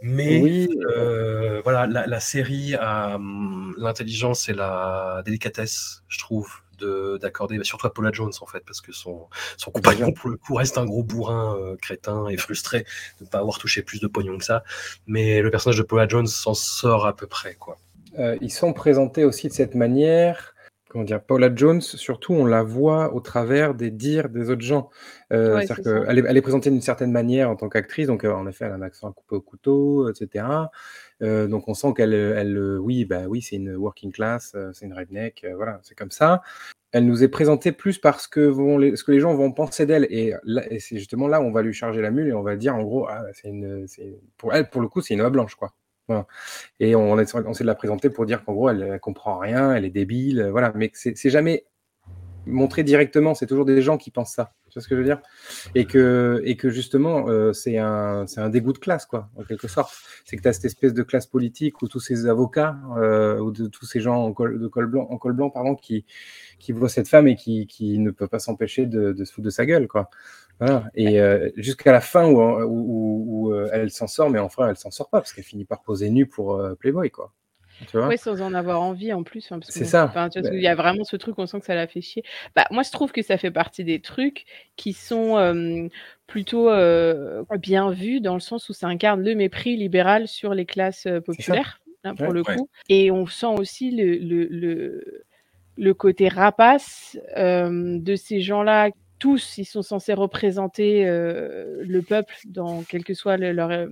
Mais oui, euh, voilà, la, la série a hum, l'intelligence et la délicatesse, je trouve, de d'accorder, bah, surtout à Paula Jones en fait, parce que son, son compagnon pour le coup reste un gros bourrin euh, crétin et frustré de ne pas avoir touché plus de pognon que ça. Mais le personnage de Paula Jones s'en sort à peu près, quoi. Euh, ils sont présentés aussi de cette manière. Comment dire, Paula Jones, surtout, on la voit au travers des dires des autres gens. Euh, Ouais, C'est-à-dire qu'elle est, elle est présentée d'une certaine manière en tant qu'actrice, donc euh, en effet, elle a un accent coupé au couteau, etc. Euh, donc on sent qu'elle, elle, oui, bah oui, c'est une working class, c'est une redneck, voilà, c'est comme ça. Elle nous est présentée plus parce que vont les, ce que les gens vont penser d'elle, et, c'est justement là où on va lui charger la mule et on va dire en gros, ah, c'est une, pour elle, pour le coup, c'est une oie blanche, quoi. Voilà. Et on, on essaie de la présenter pour dire qu'en gros, elle, comprend rien, elle est débile, euh, voilà. Mais c'est jamais montré directement. C'est toujours des gens qui pensent ça. Tu vois ce que je veux dire? Et que, et que justement, euh, c'est un, un dégoût de classe, quoi, en quelque sorte. C'est que tu as cette espèce de classe politique où tous ces avocats, euh, ou de tous ces gens en col, de col blanc, en col blanc pardon, qui, qui voient cette femme et qui, qui ne peut pas s'empêcher de, de, se foutre de sa gueule. Quoi. Voilà. Et euh, jusqu'à la fin où, où, où, où elle s'en sort, mais enfin, elle s'en sort pas parce qu'elle finit par poser nue pour Playboy. Quoi. Oui, sans en avoir envie en plus. Hein, c'est ça. Tu Il y a vraiment ce truc, on sent que ça l'a fait chier. Bah, moi, je trouve que ça fait partie des trucs qui sont euh, plutôt euh, bien vus dans le sens où ça incarne le mépris libéral sur les classes populaires, hein, pour Ouais, le ouais. coup. Et on sent aussi le, le, le, le côté rapace euh, de ces gens-là. Tous, ils sont censés représenter euh, le peuple dans quelle que soit le- leur euh,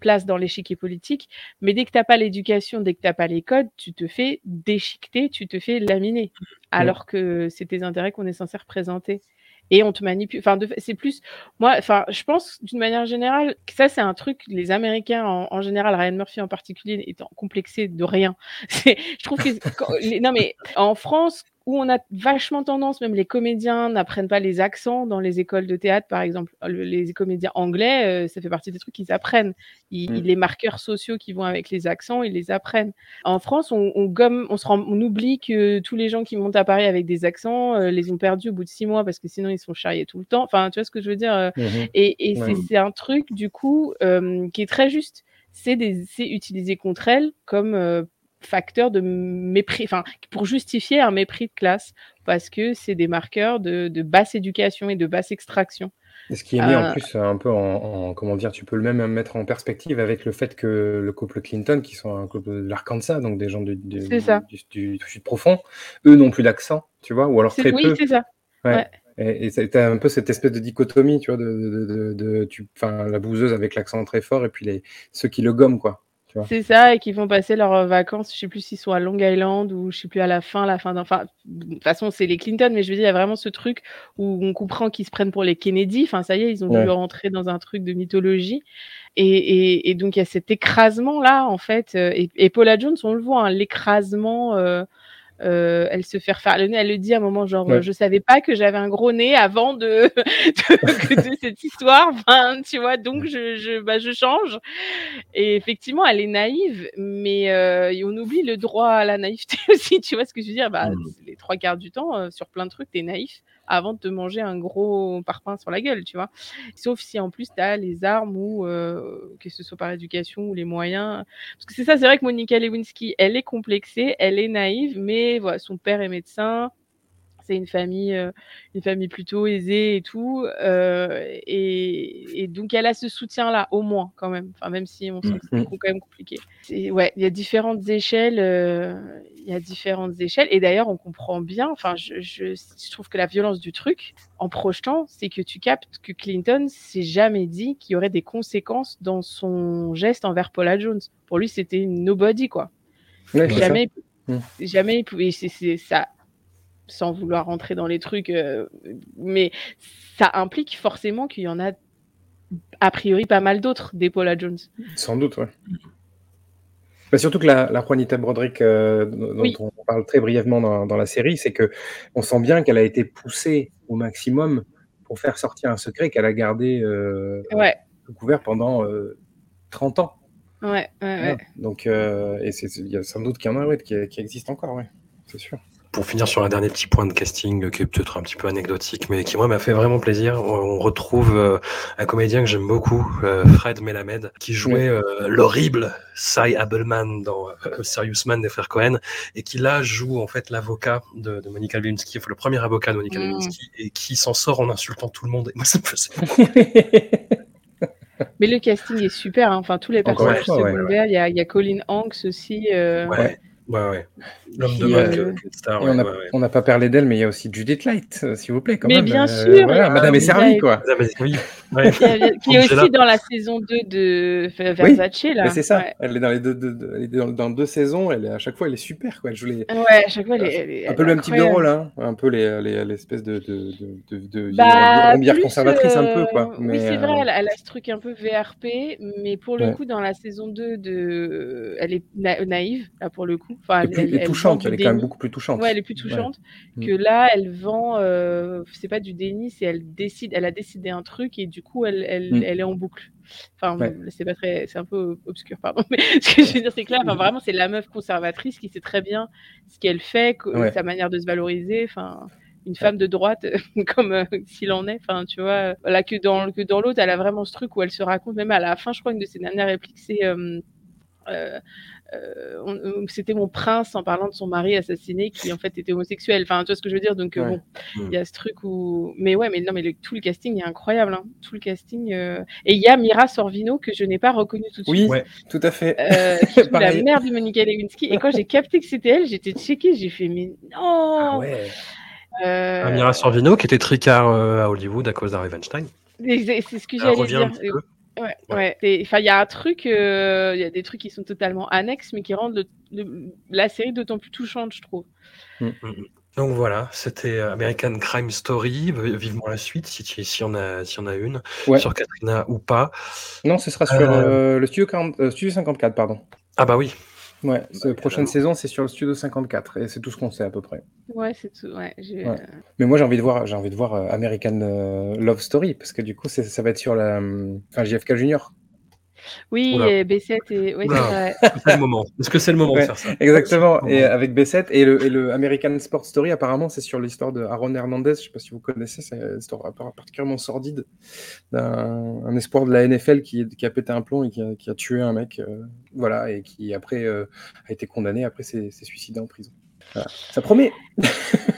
place dans l'échiquier politique. Mais dès que tu n'as pas l'éducation, dès que tu n'as pas les codes, tu te fais déchiqueter, tu te fais laminer. Alors que c'est tes intérêts qu'on est censé représenter. Et on te manipule. Enfin, c'est plus. Moi, enfin, je pense d'une manière générale que ça, c'est un truc. Les Américains, en, en général, Ryan Murphy en particulier, étant complexé de rien. C'est- Je trouve que. quand- les- non, mais en France, où on a vachement tendance, même les comédiens n'apprennent pas les accents dans les écoles de théâtre, par exemple. Le- les comédiens anglais, euh, ça fait partie des trucs qu'ils apprennent. Ils, Mm. Les marqueurs sociaux qui vont avec les accents, ils les apprennent. En France, on, on gomme, on se rend, on oublie que tous les gens qui montent à Paris avec des accents, euh, les ont perdus au bout de six mois parce que sinon ils sont charriés tout le temps. Enfin, tu vois ce que je veux dire euh, Mhm. Et, et Ouais. c'est- un truc du coup euh, qui est très juste. C'est utilisé contre elles comme euh, facteur de mépris, enfin pour justifier un mépris de classe parce que c'est des marqueurs de, de basse éducation et de basse extraction. Et ce qui est mis en Euh, plus un peu en, en- comment dire, tu peux le même mettre en perspective avec le fait que le couple Clinton, qui sont un couple de l'Arkansas, donc des gens du, du, du, sud profond, eux n'ont plus d'accent, tu vois, ou alors très oui, peu. c'est ça. Ouais. Ouais. Et, t'as un peu cette espèce de dichotomie, tu vois, de, de, de, de- tu, enfin, la bouseuse avec l'accent très fort et puis les, ceux qui le gomment, quoi. C'est ça, et qui vont passer leurs euh, vacances, je sais plus s'ils sont à Long Island ou je sais plus à la fin, la fin d'un. Enfin, de toute façon, c'est les Clinton, mais je veux dire, il y a vraiment ce truc où on comprend qu'ils se prennent pour les Kennedy. Enfin, ça y est, ils ont Ouais. dû rentrer dans un truc de mythologie. Et, et, et donc, il y a cet écrasement-là, en fait. euh, Et, et Paula Jones, on le voit, hein, l'écrasement. euh, euh, elle se fait refaire le nez, elle le dit à un moment genre Ouais. euh, je savais pas que j'avais un gros nez avant de, de, de cette histoire, enfin, tu vois, donc je, je, bah, je change. Et effectivement, elle est naïve, mais euh, on oublie le droit à la naïveté aussi, tu vois ce que je veux dire? Bah, Mm. Les trois quarts du temps, euh, sur plein de trucs, t'es naïf avant de te manger un gros parpaing sur la gueule, tu vois. Sauf si en plus t'as les armes ou euh, que ce soit par éducation ou les moyens. Parce que c'est ça, c'est vrai que Monica Lewinsky, elle est complexée, elle est naïve, mais voilà, son père est médecin. C'est une famille, euh, une famille plutôt aisée et tout, euh, et, et donc elle a ce soutien-là au moins quand même. Enfin même si on sent que c'est Mhm. quand même compliqué. Ouais, il y a différentes échelles, euh, il y a différentes échelles, et d'ailleurs on comprend bien. Enfin, je, je, je trouve que la violence du truc, en projetant, c'est que tu captes que Clinton s'est jamais dit qu'il y aurait des conséquences dans son geste envers Paula Jones. Pour lui, c'était une nobody quoi. Ouais. Jamais, Mm. jamais il pouvait. Ça, sans vouloir rentrer dans les trucs, euh, mais ça implique forcément qu'il y en a a priori pas mal d'autres des Paula Jones. Sans doute, ouais. Bah, surtout que la, la Juanita Broderick, euh, dont Oui. on parle très brièvement dans, dans la série, c'est que on sent bien qu'elle a été poussée au maximum pour faire sortir un secret qu'elle a gardé euh, Ouais, couvert pendant euh, 30 ans. ouais, ouais. Donc, et c'est- il y a sans doute qu'il y en a qui, qui existent encore, ouais. c'est sûr. Pour finir sur un dernier petit point de casting euh, qui est peut-être un petit peu anecdotique, mais qui moi m'a fait vraiment plaisir, on, on retrouve euh, un comédien que j'aime beaucoup, euh, Fred Melamed, qui jouait euh, l'horrible Cy Abelman dans euh, Serious Man des frères Cohen, et qui là joue en fait l'avocat de, de Monica Lewinsky, le premier avocat de Monica Mm. Lewinsky, et qui s'en sort en insultant tout le monde. Et moi, ça me faisait Mais le casting est super. hein. Enfin, tous les Encore personnages secondaires. Il y, y a Colin Hanks aussi. euh, Ouais, ouais, ouais. L'homme de Mac, euh, euh, Star, Et ouais, on n'a pas parlé d'elle, mais il y a aussi Judith Light, euh, s'il vous plaît, quand Mais même. bien Euh, sûr, voilà, Madame est oui, servie, quoi. Oui, ouais. qui, est- aussi dans la saison 2 de Ver- Oui, Versace. là. C'est ça, Ouais. elle est dans les deux, deux- deux- elle est dans, dans deux saisons, elle est, à chaque fois elle est super, quoi. Elle joue les, Ouais, à chaque fois, elle est, elle est- un peu le même type de rôle, hein. un peu les, les, l'espèce de, de, de, de, de Bah, conservatrice, un peu, quoi. oui, Mais, c'est vrai, elle, elle a ce truc un peu VRP, mais pour le Ouais. coup, dans la saison 2, de... elle est na- naïve, là, pour le coup. Enfin, elle, vend touchante, elle est quand même beaucoup plus touchante. Ouais, elle est plus touchante Ouais. que Mm. là, elle vend. euh, c'est pas du déni, c'est elle décide. Elle a décidé un truc et du coup, elle, elle, Mm. elle est en boucle. Enfin, Ouais. c'est pas très, c'est un peu obscur, pardon. Mais ce que je veux dire, c'est que là, enfin, vraiment, c'est la meuf conservatrice qui sait très bien ce qu'elle fait, Ouais. sa manière de se valoriser. Enfin, une femme de droite, comme euh, s'il en est. Enfin, tu vois, là que dans que dans l'autre, elle a vraiment ce truc où elle se raconte. Même à la fin, je crois une de ses dernières répliques, c'est euh, euh, c'était mon prince en parlant de son mari assassiné qui en fait était homosexuel. Enfin, tu vois ce que je veux dire? Donc euh, Ouais. bon, il y a ce truc où, mais ouais, mais non, mais le- tout le casting est incroyable. hein. Tout le casting euh, et il y a Mira Sorvino que je n'ai pas reconnue tout de Oui, suite. Ouais. tout à fait. Euh, qui joue la mère de Monica Lewinsky. Et quand j'ai capté que c'était elle, j'étais checkée, j'ai fait mais non. Ah ouais. Euh, Amira Sorvino, qui était tricard euh, à Hollywood à cause d'Aravenstein. C'est c'est ce que j'allais dire. Ouais, ouais. Enfin, il y a un truc, euh, il y a des trucs qui sont totalement annexes, mais qui rendent le- le- la série d'autant plus touchante, je trouve. Donc voilà, c'était American Crime Story. Vivement la suite, si tu- s'il y, en a- s'il y en a une, Ouais. sur Katrina ou pas. Non, ce sera sur Euh, euh, le studio, 40 euh, studio 54, pardon. Ah bah oui. Ouais, cette Bah, prochaine saison, c'est sur le studio 54, et c'est tout ce qu'on sait à peu près. Ouais, c'est tout. Ouais, Ouais. Mais moi, j'ai envie de voir, j'ai envie de voir euh, American euh, Love Story, parce que du coup, c'est- ça va être sur la, euh, enfin, JFK Junior. Oui, Oula. et B7 et. Ouais, c'est Oula. vrai. C'est le moment. Est-ce que c'est le moment Ouais, de faire ça? Exactement, et avec B7 et le, et le American Sport Story, apparemment, c'est sur l'histoire de Aaron Hernandez. Je sais pas si vous connaissez, c'est une histoire particulièrement sordide d'un un espoir de la NFL qui, qui a pété un plomb et qui a, qui a tué un mec, euh, voilà, et qui après euh, a été condamné, après s'est s'est suicidé en prison. Voilà. Ça promet.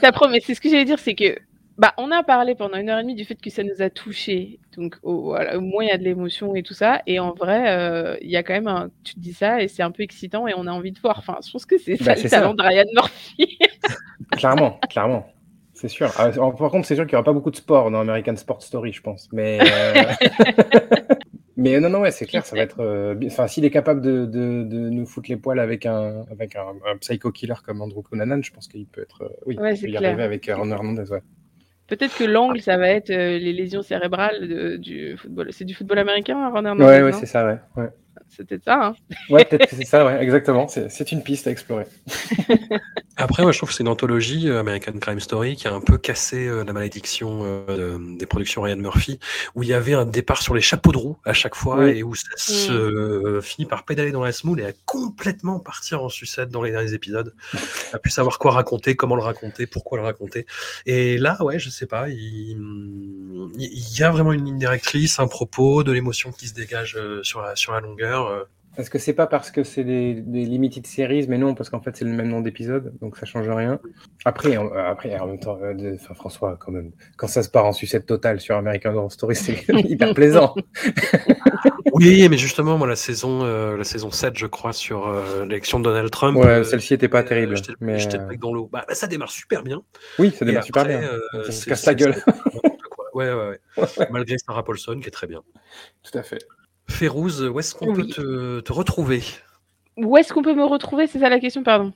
Ça promet. C'est ce que j'allais dire, c'est que. Bah, on a parlé pendant une heure et demie du fait que ça nous a touchés. Donc, au, voilà, au moins, il y a de l'émotion et tout ça. Et en vrai, euh, il y a quand même un. Tu te dis ça et c'est un peu excitant et on a envie de voir. Enfin, je pense que c'est ça Bah, le c'est ça. talent de Ryan Murphy. Clairement, clairement. C'est sûr. Ah, par contre, c'est sûr qu'il n'y aura pas beaucoup de sport dans American Sport Story, je pense. Mais, euh, mais non, non, ouais, c'est clair, ça va être. euh, Enfin, s'il est capable de, de, de nous foutre les poils avec un, avec un, un psycho killer comme Andrew Cunanan, je pense qu'il peut être. euh, oui, Ouais, il c'est peut y clair. arriver avec Aaron Hernandez, ouais. Peut-être que l'angle, ça va être euh, les lésions cérébrales de- du football. C'est du football américain, Aaron Hernandez, Ouais, ouais, c'est ça, ouais. Ouais, Peut-être ça. Hein ouais peut-être que c'est ça, ouais, exactement. C'est c'est une piste à explorer. Après, moi, je trouve que c'est une anthologie, euh, American Crime Story, qui a un peu cassé euh, la malédiction euh, de- des productions Ryan Murphy, où il y avait un départ sur les chapeaux de roue à chaque fois, Oui. et où ça se euh, finit par pédaler dans la semoule et à complètement partir en sucette dans les derniers épisodes. à plus savoir quoi raconter, comment le raconter, pourquoi le raconter. Et là, ouais, je sais pas, il, il y a vraiment une ligne directrice, un propos, de l'émotion qui se dégage euh, sur, la, sur la longueur. Euh. Est-ce que c'est pas parce que c'est des, des limited series, mais non, parce qu'en fait c'est le même nom d'épisode, donc ça change rien. Après, en, après, en même temps, euh, de- enfin, François, quand même, quand ça se part en sucette totale sur American Horror Story, c'est hyper plaisant. Oui, mais justement, moi, la saison, euh, la saison 7, je crois, sur euh, l'élection de Donald Trump. Ouais, euh, celle-ci était pas euh, terrible, J'étais mais j'étais euh, dans l'eau. Bah, bah, ça démarre super bien. oui, ça démarre super après, bien. euh, Ça se c'est- casse la gueule. Ouais, ouais, ouais. Malgré Sarah Paulson, qui est très bien. Tout à fait. Férouz, où est-ce qu'on peut te, te retrouver? Où est-ce qu'on peut me retrouver? C'est ça la question, pardon.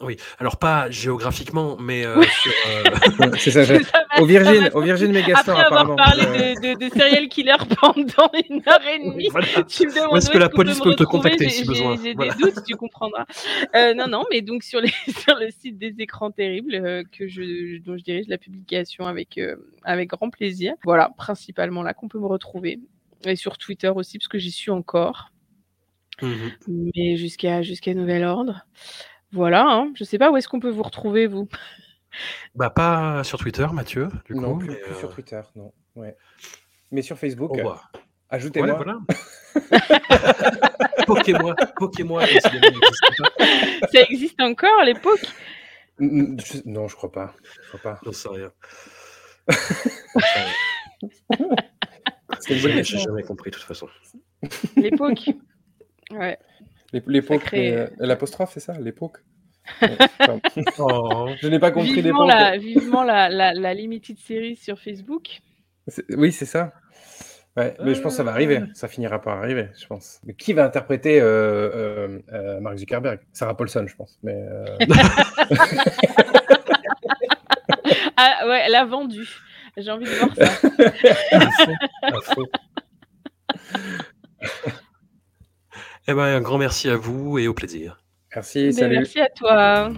Oui, alors pas géographiquement, mais euh, sur, euh, c'est ça. Au Virgin, au Virgin Megastore, Après avoir apparemment. parlé Euh, de, de, de serial killer pendant une heure et demie, voilà. tu me demandes Où est-ce que la police peut te contacter si besoin J'ai Voilà. des doutes, tu comprendras. Euh, non, non, mais donc sur, les, sur le site des écrans terribles, que je, dont je dirige la publication avec, avec grand plaisir. Voilà, principalement là qu'on peut me retrouver. Et sur Twitter aussi, parce que j'y suis encore. Mhm. Mais jusqu'à jusqu'à nouvel ordre. Voilà, hein. je sais pas où est-ce qu'on peut vous retrouver, vous. Bah, pas sur Twitter, Mathieu, du non, coup. plus, mais, plus euh, sur Twitter, non. Ouais. Mais sur Facebook, au euh, revoir. ajoutez-moi. Ouais, voilà. Il existe pas. Ça existe encore à l'époque mm, je- Non, je crois pas. Je crois pas. J'en sais rien. C'était une bonne J'ai jamais compris, de toute façon. L'époque Ouais. L'ép- L'époque, mais, euh, l'apostrophe, c'est ça L'époque? Ouais. Oh. Je n'ai pas compris Vivement, l'époque. la, vivement la, la, la limited series sur Facebook. C'est- Oui, c'est ça. Ouais, mais je pense que ça va arriver. Ça finira par arriver, je pense. Mais qui va interpréter euh, euh, euh, Mark Zuckerberg? Sarah Paulson, je pense. Mais euh, Ah ouais, elle a vendu. J'ai envie de voir ça. Eh ben, un grand merci à vous et au plaisir. Merci, Ben, salut. Merci à toi.